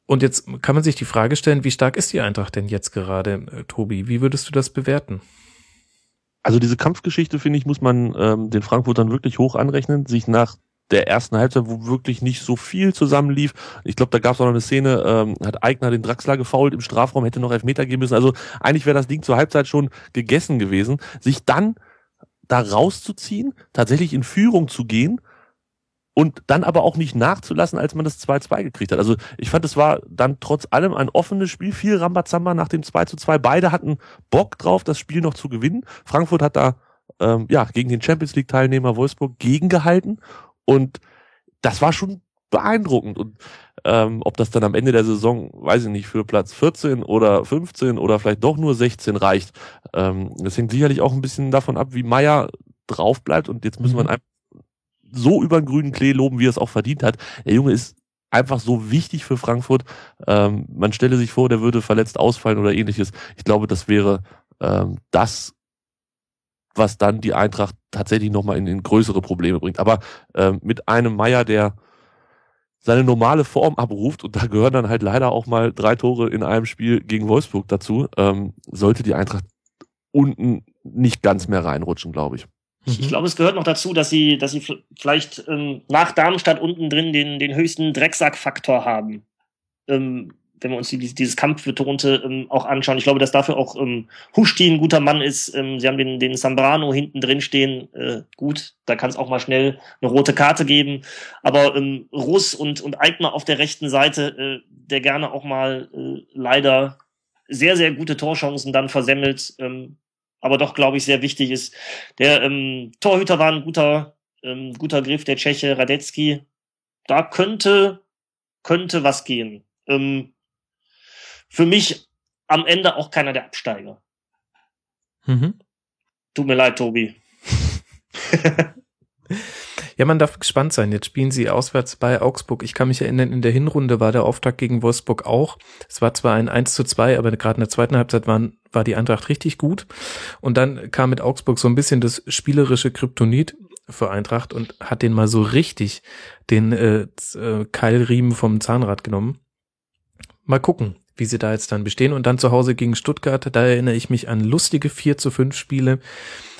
Und jetzt kann man sich die Frage stellen, wie stark ist die Eintracht denn jetzt gerade, äh, Tobi? Wie würdest du das bewerten? Also diese Kampfgeschichte, finde ich, muss man ähm, den Frankfurtern wirklich hoch anrechnen, sich nach der ersten Halbzeit, wo wirklich nicht so viel zusammenlief. Ich glaube, da gab es auch noch eine Szene, ähm, hat Eigner den Draxler gefault im Strafraum, hätte noch Elfmeter geben müssen. Also eigentlich wäre das Ding zur Halbzeit schon gegessen gewesen. Sich dann da rauszuziehen, tatsächlich in Führung zu gehen und dann aber auch nicht nachzulassen, als man das 2-2 gekriegt hat. Also ich fand, es war dann trotz allem ein offenes Spiel, viel Rambazamba nach dem 2-2. Beide hatten Bock drauf, das Spiel noch zu gewinnen. Frankfurt hat da ähm, ja gegen den Champions League Teilnehmer Wolfsburg gegengehalten und das war schon beeindruckend. Und ähm, ob das dann am Ende der Saison, weiß ich nicht, für Platz 14 oder 15 oder vielleicht doch nur 16 reicht, ähm, das hängt sicherlich auch ein bisschen davon ab, wie Meier drauf bleibt. Und jetzt müssen wir mhm. einfach so über den grünen Klee loben, wie er es auch verdient hat. Der Junge ist einfach so wichtig für Frankfurt. Ähm, man stelle sich vor, der würde verletzt ausfallen oder ähnliches. Ich glaube, das wäre ähm, das was dann die Eintracht tatsächlich nochmal in, in größere Probleme bringt. Aber äh, mit einem Meier, der seine normale Form abruft, und da gehören dann halt leider auch mal drei Tore in einem Spiel gegen Wolfsburg dazu, ähm, sollte die Eintracht unten nicht ganz mehr reinrutschen, glaube ich. Ich, ich glaube, es gehört noch dazu, dass sie, dass sie vielleicht ähm, nach Darmstadt unten drin den, den höchsten Drecksackfaktor haben. Ähm, wenn wir uns dieses, dieses Kampfbetonte ähm, auch anschauen. Ich glaube, dass dafür auch ähm, Huschti ein guter Mann ist. Ähm, sie haben den, den Sambrano hinten drin stehen. Äh, gut, da kann es auch mal schnell eine rote Karte geben. Aber ähm, Russ und, und Eigner auf der rechten Seite, äh, der gerne auch mal äh, leider sehr, sehr gute Torchancen dann versemmelt. Ähm, aber doch, glaube ich, sehr wichtig ist. Der ähm, Torhüter war ein guter, ähm, guter Griff, der Tscheche Radetzky. Da könnte, könnte was gehen. Ähm, für mich am Ende auch keiner der Absteiger. Mhm. Tut mir leid, Tobi. ja, man darf gespannt sein. Jetzt spielen sie auswärts bei Augsburg. Ich kann mich erinnern, in der Hinrunde war der Auftakt gegen Wolfsburg auch. Es war zwar ein 1 zu 2, aber gerade in der zweiten Halbzeit waren, war die Eintracht richtig gut. Und dann kam mit Augsburg so ein bisschen das spielerische Kryptonit für Eintracht und hat den mal so richtig den äh, äh Keilriemen vom Zahnrad genommen. Mal gucken wie sie da jetzt dann bestehen. Und dann zu Hause gegen Stuttgart, da erinnere ich mich an lustige 4 zu 5 Spiele.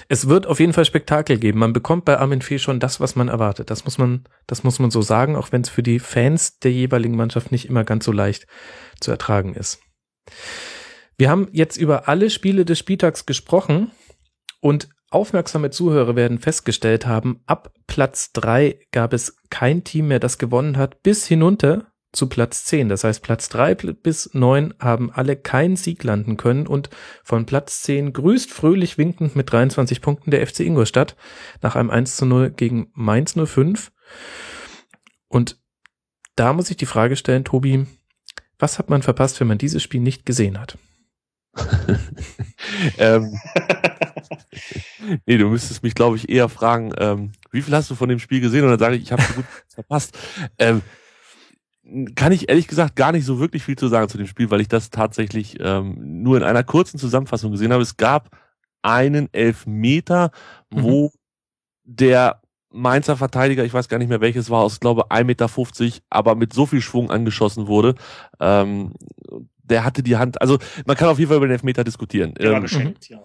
Es wird auf jeden Fall Spektakel geben. Man bekommt bei Armin Fee schon das, was man erwartet. Das muss man, das muss man so sagen, auch wenn es für die Fans der jeweiligen Mannschaft nicht immer ganz so leicht zu ertragen ist. Wir haben jetzt über alle Spiele des Spieltags gesprochen und aufmerksame Zuhörer werden festgestellt haben, ab Platz drei gab es kein Team mehr, das gewonnen hat, bis hinunter zu Platz 10. Das heißt, Platz 3 bis 9 haben alle keinen Sieg landen können und von Platz 10 grüßt fröhlich winkend mit 23 Punkten der FC Ingolstadt nach einem 1 zu 0 gegen Mainz 05. Und da muss ich die Frage stellen, Tobi, was hat man verpasst, wenn man dieses Spiel nicht gesehen hat? ähm, nee, du müsstest mich, glaube ich, eher fragen, ähm, wie viel hast du von dem Spiel gesehen? Und dann sage ich, ich habe so gut verpasst. Ähm, kann ich ehrlich gesagt gar nicht so wirklich viel zu sagen zu dem Spiel, weil ich das tatsächlich ähm, nur in einer kurzen Zusammenfassung gesehen habe. Es gab einen Elfmeter, mhm. wo der Mainzer Verteidiger, ich weiß gar nicht mehr welches war, aus glaube 1,50 Meter, aber mit so viel Schwung angeschossen wurde. Ähm, der hatte die Hand, also man kann auf jeden Fall über den Elfmeter diskutieren. Der war ähm, geschenkt, ja.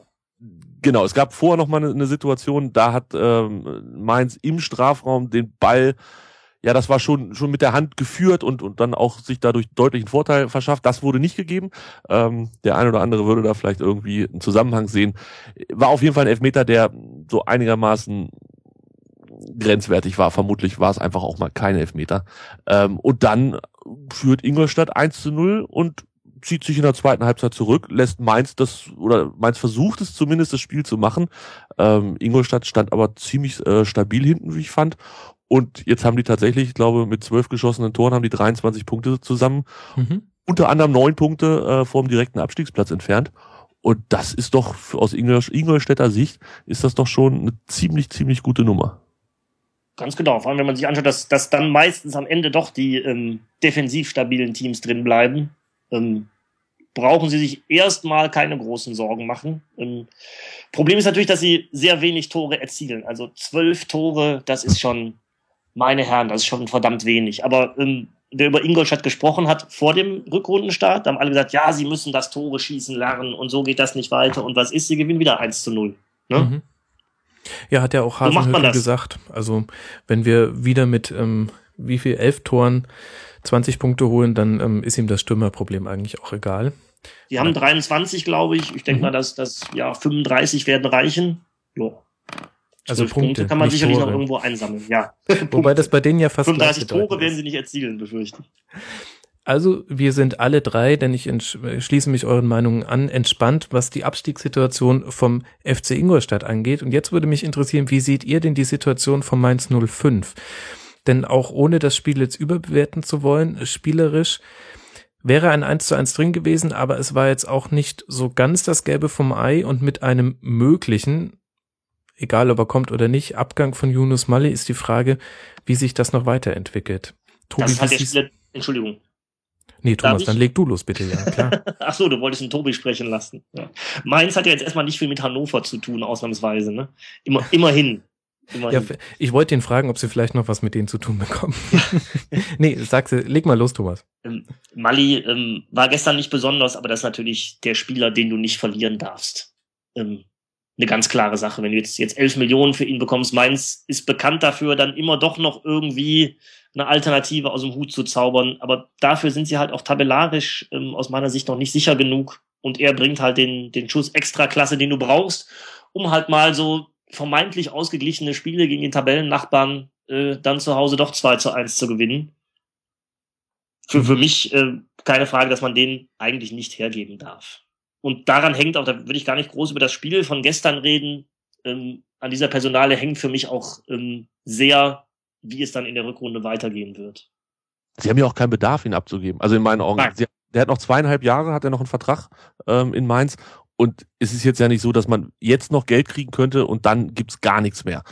Genau, es gab vorher noch mal eine, eine Situation, da hat ähm, Mainz im Strafraum den Ball ja, das war schon, schon mit der Hand geführt und, und dann auch sich dadurch deutlichen Vorteil verschafft. Das wurde nicht gegeben. Ähm, der eine oder andere würde da vielleicht irgendwie einen Zusammenhang sehen. War auf jeden Fall ein Elfmeter, der so einigermaßen grenzwertig war. Vermutlich war es einfach auch mal kein Elfmeter. Ähm, und dann führt Ingolstadt 1 zu 0 und zieht sich in der zweiten Halbzeit zurück, lässt Mainz das, oder Mainz versucht es zumindest, das Spiel zu machen. Ähm, Ingolstadt stand aber ziemlich äh, stabil hinten, wie ich fand. Und jetzt haben die tatsächlich, ich glaube, mit zwölf geschossenen Toren haben die 23 Punkte zusammen. Mhm. Unter anderem neun Punkte äh, vom direkten Abstiegsplatz entfernt. Und das ist doch aus Ingolstädter Sicht ist das doch schon eine ziemlich, ziemlich gute Nummer. Ganz genau. Vor allem, wenn man sich anschaut, dass, dass dann meistens am Ende doch die ähm, defensiv stabilen Teams drin bleiben, ähm, brauchen sie sich erstmal keine großen Sorgen machen. Ähm, Problem ist natürlich, dass sie sehr wenig Tore erzielen. Also zwölf Tore, das ist schon meine Herren, das ist schon verdammt wenig. Aber ähm, wer über Ingolstadt gesprochen hat vor dem Rückrundenstart, haben alle gesagt, ja, sie müssen das Tore schießen lernen und so geht das nicht weiter. Und was ist, sie gewinnen wieder 1 zu 0. Ne? Mhm. Ja, hat ja auch Hasenhüttl gesagt. Also wenn wir wieder mit ähm, wie viel elf Toren 20 Punkte holen, dann ähm, ist ihm das Stürmerproblem eigentlich auch egal. Die haben 23, glaube ich. Ich denke mhm. mal, dass das ja 35 werden reichen. Ja. Also Punkte, Punkte kann man sicherlich Tore. noch irgendwo einsammeln, ja. Wobei das bei denen ja fast 35 Tore werden sie nicht erzielen, befürchte ich. Also wir sind alle drei, denn ich schließe mich euren Meinungen an, entspannt, was die Abstiegssituation vom FC Ingolstadt angeht. Und jetzt würde mich interessieren, wie seht ihr denn die Situation von Mainz 05? Denn auch ohne das Spiel jetzt überbewerten zu wollen, spielerisch wäre ein 1 zu 1 drin gewesen, aber es war jetzt auch nicht so ganz das Gelbe vom Ei und mit einem möglichen, egal ob er kommt oder nicht, Abgang von Yunus Mali ist die Frage, wie sich das noch weiterentwickelt. Tobi, das hat der Spieler, Entschuldigung. Nee, Thomas, dann leg du los, bitte, ja, klar. Ach so, du wolltest einen Tobi sprechen lassen. Ja. Mainz hat ja jetzt erstmal nicht viel mit Hannover zu tun, ausnahmsweise, ne? Immer, immerhin. immerhin. Ja, ich wollte ihn fragen, ob sie vielleicht noch was mit denen zu tun bekommen. nee, sag sie, leg mal los, Thomas. Ähm, Mali ähm, war gestern nicht besonders, aber das ist natürlich der Spieler, den du nicht verlieren darfst. Ähm, eine ganz klare Sache. Wenn du jetzt, jetzt elf Millionen für ihn bekommst, Mainz ist bekannt dafür, dann immer doch noch irgendwie eine Alternative aus dem Hut zu zaubern. Aber dafür sind sie halt auch tabellarisch ähm, aus meiner Sicht noch nicht sicher genug. Und er bringt halt den, den Schuss Extraklasse, den du brauchst, um halt mal so vermeintlich ausgeglichene Spiele gegen den Tabellennachbarn äh, dann zu Hause doch 2 zu 1 zu gewinnen. Für, für mich äh, keine Frage, dass man den eigentlich nicht hergeben darf. Und daran hängt auch, da würde ich gar nicht groß über das Spiel von gestern reden. Ähm, an dieser Personale hängt für mich auch ähm, sehr, wie es dann in der Rückrunde weitergehen wird. Sie haben ja auch keinen Bedarf, ihn abzugeben. Also in meinen Augen. Sie, der hat noch zweieinhalb Jahre, hat er noch einen Vertrag ähm, in Mainz. Und es ist jetzt ja nicht so, dass man jetzt noch Geld kriegen könnte und dann gibt's gar nichts mehr.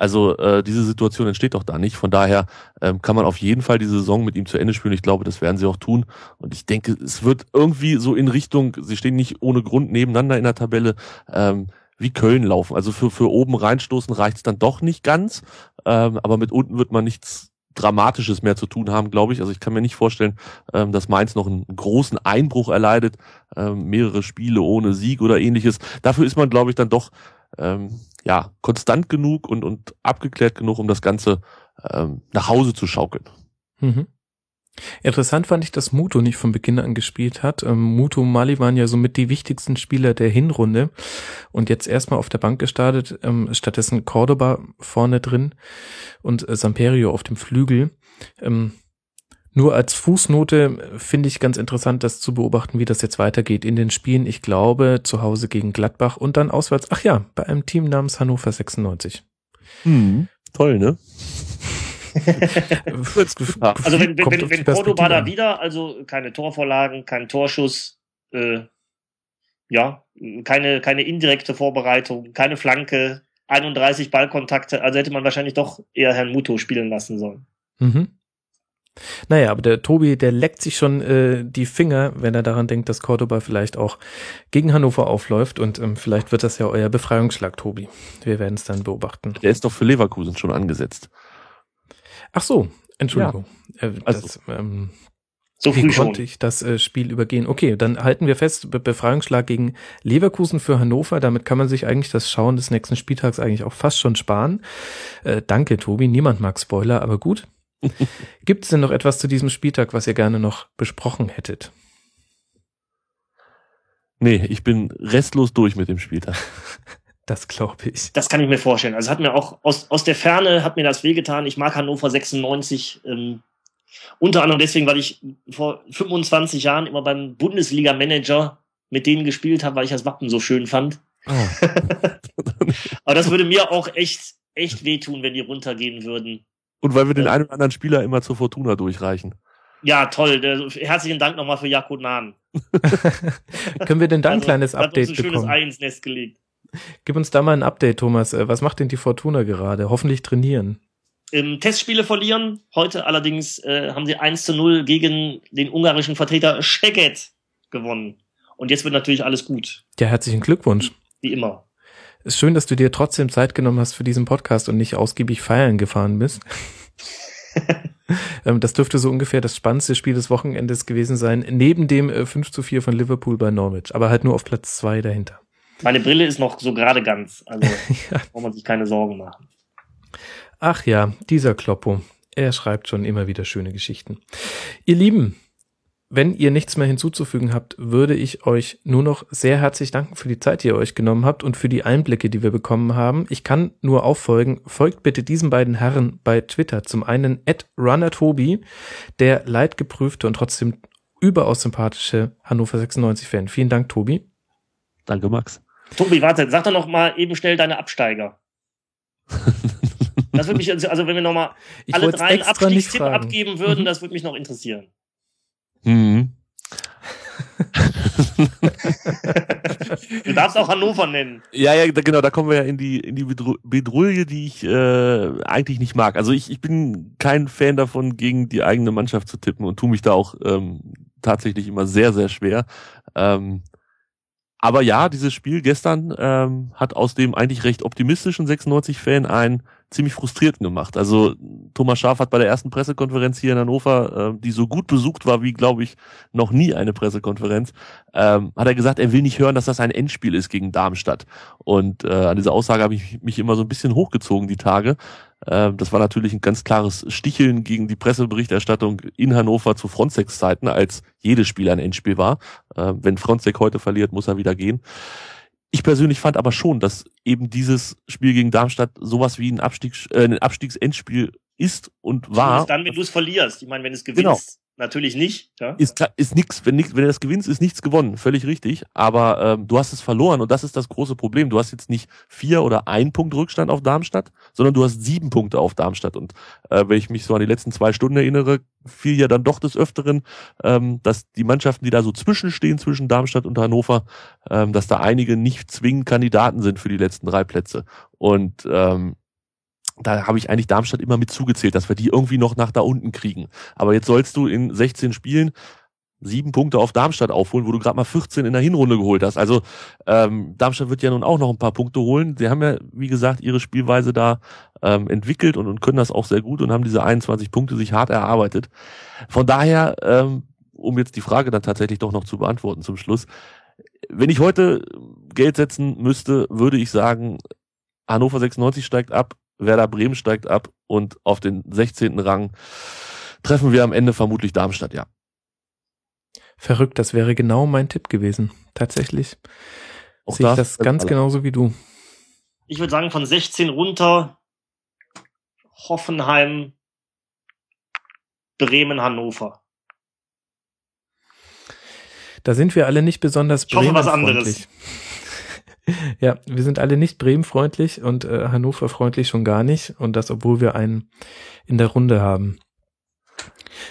Also äh, diese Situation entsteht doch da nicht. Von daher ähm, kann man auf jeden Fall diese Saison mit ihm zu Ende spielen. Ich glaube, das werden sie auch tun. Und ich denke, es wird irgendwie so in Richtung, sie stehen nicht ohne Grund nebeneinander in der Tabelle, ähm, wie Köln laufen. Also für, für oben reinstoßen reicht es dann doch nicht ganz. Ähm, aber mit unten wird man nichts Dramatisches mehr zu tun haben, glaube ich. Also ich kann mir nicht vorstellen, ähm, dass Mainz noch einen großen Einbruch erleidet, ähm, mehrere Spiele ohne Sieg oder ähnliches. Dafür ist man, glaube ich, dann doch ähm, ja konstant genug und, und abgeklärt genug, um das Ganze ähm, nach Hause zu schaukeln. Mhm. Interessant fand ich, dass Muto nicht von Beginn an gespielt hat. Ähm, Muto und Mali waren ja somit die wichtigsten Spieler der Hinrunde und jetzt erstmal auf der Bank gestartet, ähm, stattdessen Cordoba vorne drin und äh, Samperio auf dem Flügel. Ähm, nur als Fußnote finde ich ganz interessant, das zu beobachten, wie das jetzt weitergeht in den Spielen. Ich glaube, zu Hause gegen Gladbach und dann auswärts, ach ja, bei einem Team namens Hannover 96. Hm, toll, ne? also wenn, wenn, wenn, wenn Cordoba da wieder, also keine Torvorlagen, kein Torschuss, äh, ja, keine, keine indirekte Vorbereitung, keine Flanke, 31 Ballkontakte, also hätte man wahrscheinlich doch eher Herrn Muto spielen lassen sollen. Mhm. Naja, aber der Tobi, der leckt sich schon äh, die Finger, wenn er daran denkt, dass Cordoba vielleicht auch gegen Hannover aufläuft und ähm, vielleicht wird das ja euer Befreiungsschlag, Tobi. Wir werden es dann beobachten. Der ist doch für Leverkusen schon angesetzt. Ach so, Entschuldigung. Ja. Äh, also, das, ähm, so früh wie konnte schon. ich das äh, Spiel übergehen? Okay, dann halten wir fest, Be Befreiungsschlag gegen Leverkusen für Hannover. Damit kann man sich eigentlich das Schauen des nächsten Spieltags eigentlich auch fast schon sparen. Äh, danke, Tobi. Niemand mag Spoiler, aber gut. Gibt es denn noch etwas zu diesem Spieltag, was ihr gerne noch besprochen hättet? Nee, ich bin restlos durch mit dem Spieltag. Das glaube ich. Das kann ich mir vorstellen. Also hat mir auch aus, aus der Ferne hat mir das wehgetan. Ich mag Hannover 96. Ähm, unter anderem deswegen, weil ich vor 25 Jahren immer beim Bundesliga-Manager mit denen gespielt habe, weil ich das Wappen so schön fand. Oh. Aber das würde mir auch echt, echt wehtun, wenn die runtergehen würden. Und weil wir den einen oder anderen Spieler immer zur Fortuna durchreichen. Ja, toll. Herzlichen Dank nochmal für Jakob Nahn. Können wir denn da ein Also, kleines hat uns Update ein schönes bekommen? Ei ins Nest gelegt. Gib uns da mal ein Update, Thomas. Äh, Was macht denn die Fortuna gerade? Hoffentlich trainieren. Im Testspiele verlieren. Heute allerdings äh, haben sie 1 zu 0 gegen den ungarischen Vertreter Szeged gewonnen. Und jetzt wird natürlich alles gut. Ja, herzlichen Glückwunsch. Wie immer. Ist schön, dass du dir trotzdem Zeit genommen hast für diesen Podcast und nicht ausgiebig feiern gefahren bist. Ähm, das dürfte so ungefähr das spannendste Spiel des Wochenendes gewesen sein, neben dem äh, 5 zu 4 von Liverpool bei Norwich, aber halt nur auf Platz 2 dahinter. Meine Brille ist noch so gerade ganz. Also Ja. braucht man sich keine Sorgen machen. Ach ja, dieser Kloppo. Er schreibt schon immer wieder schöne Geschichten. Ihr Lieben, wenn ihr nichts mehr hinzuzufügen habt, würde ich euch nur noch sehr herzlich danken für die Zeit, die ihr euch genommen habt und für die Einblicke, die wir bekommen haben. Ich kann nur auffolgen, folgt bitte diesen beiden Herren bei Twitter. Zum einen at runnertobi, der leidgeprüfte und trotzdem überaus sympathische Hannover 96-Fan. Vielen Dank, Tobi. Danke, Max. Tobi, warte, sag doch noch mal eben schnell deine Absteiger. Das würde mich, also wenn wir noch mal alle drei einen Abstiegstipp abgeben würden, Mhm. das würde mich noch interessieren. Mhm. Du darfst auch Hannover nennen. Ja, ja, genau, da kommen wir ja in die, in die Bedru- Bedrulle, die ich äh, eigentlich nicht mag. Also ich, ich bin kein Fan davon, gegen die eigene Mannschaft zu tippen und tue mich da auch ähm, tatsächlich immer sehr, sehr schwer. Ähm, aber ja, dieses Spiel gestern ähm, hat aus dem eigentlich recht optimistischen 96-Fan einen ziemlich frustrierten gemacht. Also Thomas Schaaf hat bei der ersten Pressekonferenz hier in Hannover, äh, die so gut besucht war wie, glaube ich, noch nie eine Pressekonferenz, ähm, hat er gesagt, er will nicht hören, dass das ein Endspiel ist gegen Darmstadt. Und äh, an diese Aussage habe ich mich immer so ein bisschen hochgezogen die Tage. Ähm, das war natürlich ein ganz klares Sticheln gegen die Presseberichterstattung in Hannover zu Frontex Zeiten, als jedes Spiel ein Endspiel war. Äh, wenn Frontex heute verliert, muss er wieder gehen. Ich persönlich fand aber schon, dass eben dieses Spiel gegen Darmstadt sowas wie ein, Abstiegs, äh, ein Abstiegsendspiel ist und war. Zumindest dann, wenn du es verlierst. Ich meine, wenn du es gewinnst, Genau. Natürlich nicht. Ja? ist, ist nix, wenn nix, wenn du das gewinnst, ist nichts gewonnen, völlig richtig. Aber ähm, du hast es verloren und das ist das große Problem. Du hast jetzt nicht vier oder ein Punkt Rückstand auf Darmstadt, sondern du hast sieben Punkte auf Darmstadt. Und äh, wenn ich mich so an die letzten zwei Stunden erinnere, fiel ja dann doch des Öfteren, ähm, dass die Mannschaften, die da so zwischenstehen zwischen Darmstadt und Hannover, ähm, dass da einige nicht zwingend Kandidaten sind für die letzten drei Plätze. Und ähm, da habe ich eigentlich Darmstadt immer mit zugezählt, dass wir die irgendwie noch nach da unten kriegen. Aber jetzt sollst du in 16 Spielen sieben Punkte auf Darmstadt aufholen, wo du gerade mal 14 in der Hinrunde geholt hast. Also ähm, Darmstadt wird ja nun auch noch ein paar Punkte holen. Sie haben ja, wie gesagt, ihre Spielweise da ähm, entwickelt und, und können das auch sehr gut und haben diese 21 Punkte sich hart erarbeitet. Von daher, ähm, um jetzt die Frage dann tatsächlich doch noch zu beantworten zum Schluss, wenn ich heute Geld setzen müsste, würde ich sagen, Hannover 96 steigt ab, Werder Bremen steigt ab und auf den 16. Rang treffen wir am Ende vermutlich Darmstadt, ja. Verrückt, das wäre genau mein Tipp gewesen. Tatsächlich Auch sehe ich das ganz alle. genauso wie du. Ich würde sagen, von 16 runter Hoffenheim, Bremen, Hannover. Da sind wir alle nicht besonders Ich hoffe, was Bremen-freundlich. ja, wir sind alle nicht Bremen-freundlich und äh, Hannover-freundlich schon gar nicht. Und das, obwohl wir einen in der Runde haben.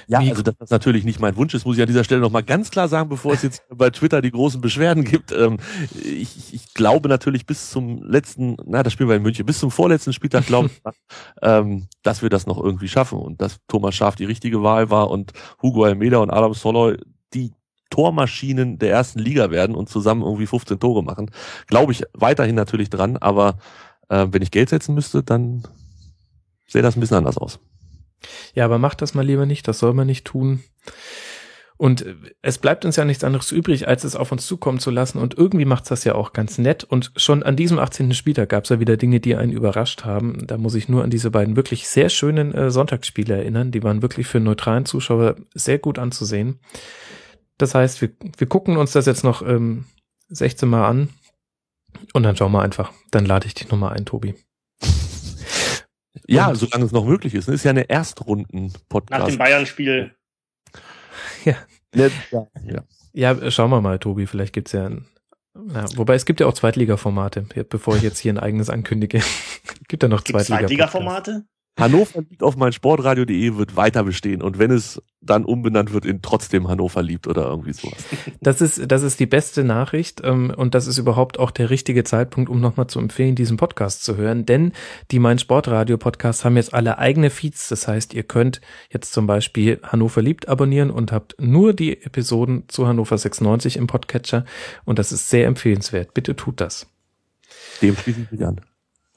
Ja, Wie- also dass das natürlich nicht mein Wunsch ist, muss ich an dieser Stelle nochmal ganz klar sagen, bevor es jetzt bei Twitter die großen Beschwerden gibt. Ähm, ich, ich- glaube natürlich bis zum letzten, na, das spielen wir in München, bis zum vorletzten Spieltag glaube ich, ähm, dass wir das noch irgendwie schaffen und dass Thomas Schaaf die richtige Wahl war und Hugo Almeida und Adam Soloy die Tormaschinen der ersten Liga werden und zusammen irgendwie 15 Tore machen. Glaube ich weiterhin natürlich dran, aber äh, wenn ich Geld setzen müsste, dann sähe das ein bisschen anders aus. Ja, aber macht das mal lieber nicht, das soll man nicht tun. Und äh, es bleibt uns ja nichts anderes übrig, als es auf uns zukommen zu lassen. Und irgendwie macht's das ja auch ganz nett. Und schon an diesem 18. Spieltag gab's ja wieder Dinge, die einen überrascht haben. Da muss ich nur an diese beiden wirklich sehr schönen äh, Sonntagsspiele erinnern. Die waren wirklich für neutralen Zuschauer sehr gut anzusehen. Das heißt, wir, wir gucken uns das jetzt noch ähm, 16 Mal an. Und dann schauen wir einfach. Dann lade ich dich nochmal ein, Tobi. Ja, Und- solange es noch möglich ist. Ist ja eine Erstrunden-Podcast. Nach dem Bayern-Spiel. Ne, ja. ja. Ja, schauen wir mal, Tobi. Vielleicht gibt's ja ein. Ja, wobei es gibt ja auch Zweitliga-Formate, ja, bevor ich jetzt hier ein eigenes ankündige. gibt ja noch Gibt es Zweitliga. Zweitliga-Formate? Hannover liebt auf meinsportradio.de wird weiter bestehen und wenn es dann umbenannt wird in trotzdem Hannover liebt oder irgendwie sowas. Das ist, das ist die beste Nachricht ähm, und das ist überhaupt auch der richtige Zeitpunkt, um nochmal zu empfehlen, diesen Podcast zu hören, denn die Mein Sportradio Podcasts haben jetzt alle eigene Feeds. Das heißt, ihr könnt jetzt zum Beispiel Hannover liebt abonnieren und habt nur die Episoden zu Hannover 96 im Podcatcher und das ist sehr empfehlenswert. Bitte tut das. Dem schließe ich mich an.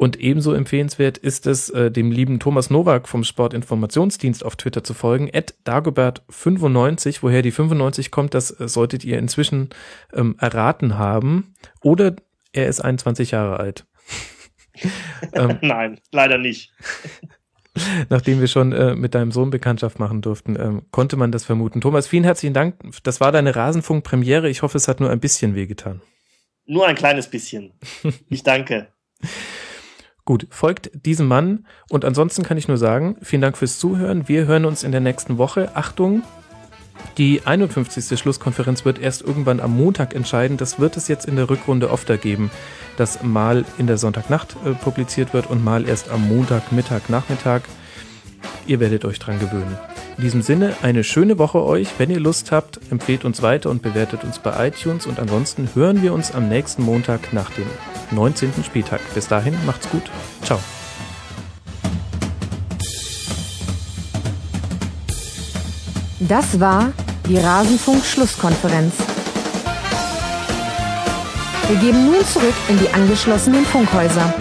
Und ebenso empfehlenswert ist es, äh, dem lieben Thomas Nowak vom Sportinformationsdienst auf Twitter zu folgen, at dagobert95, woher die 95 kommt, das äh, solltet ihr inzwischen ähm, erraten haben. Oder er ist 21 Jahre alt. ähm, Nein, leider nicht. nachdem wir schon äh, mit deinem Sohn Bekanntschaft machen durften, ähm, konnte man das vermuten. Thomas, vielen herzlichen Dank. Das war deine Rasenfunk-Premiere. Ich hoffe, es hat nur ein bisschen wehgetan. Nur ein kleines bisschen. Ich danke. Gut, folgt diesem Mann und ansonsten kann ich nur sagen, vielen Dank fürs Zuhören. Wir hören uns in der nächsten Woche. Achtung, die 51. Schlusskonferenz wird erst irgendwann am Montag entscheiden. Das wird es jetzt in der Rückrunde öfter geben, dass mal in der Sonntagnacht äh, publiziert wird und mal erst am Montagmittag, Nachmittag. Ihr werdet euch dran gewöhnen. In diesem Sinne, eine schöne Woche euch. Wenn ihr Lust habt, empfehlt uns weiter und bewertet uns bei iTunes. Und ansonsten hören wir uns am nächsten Montag nach dem 19. Spieltag. Bis dahin, macht's gut. Ciao. Das war die Rasenfunk-Schlusskonferenz. Wir geben nun zurück in die angeschlossenen Funkhäuser.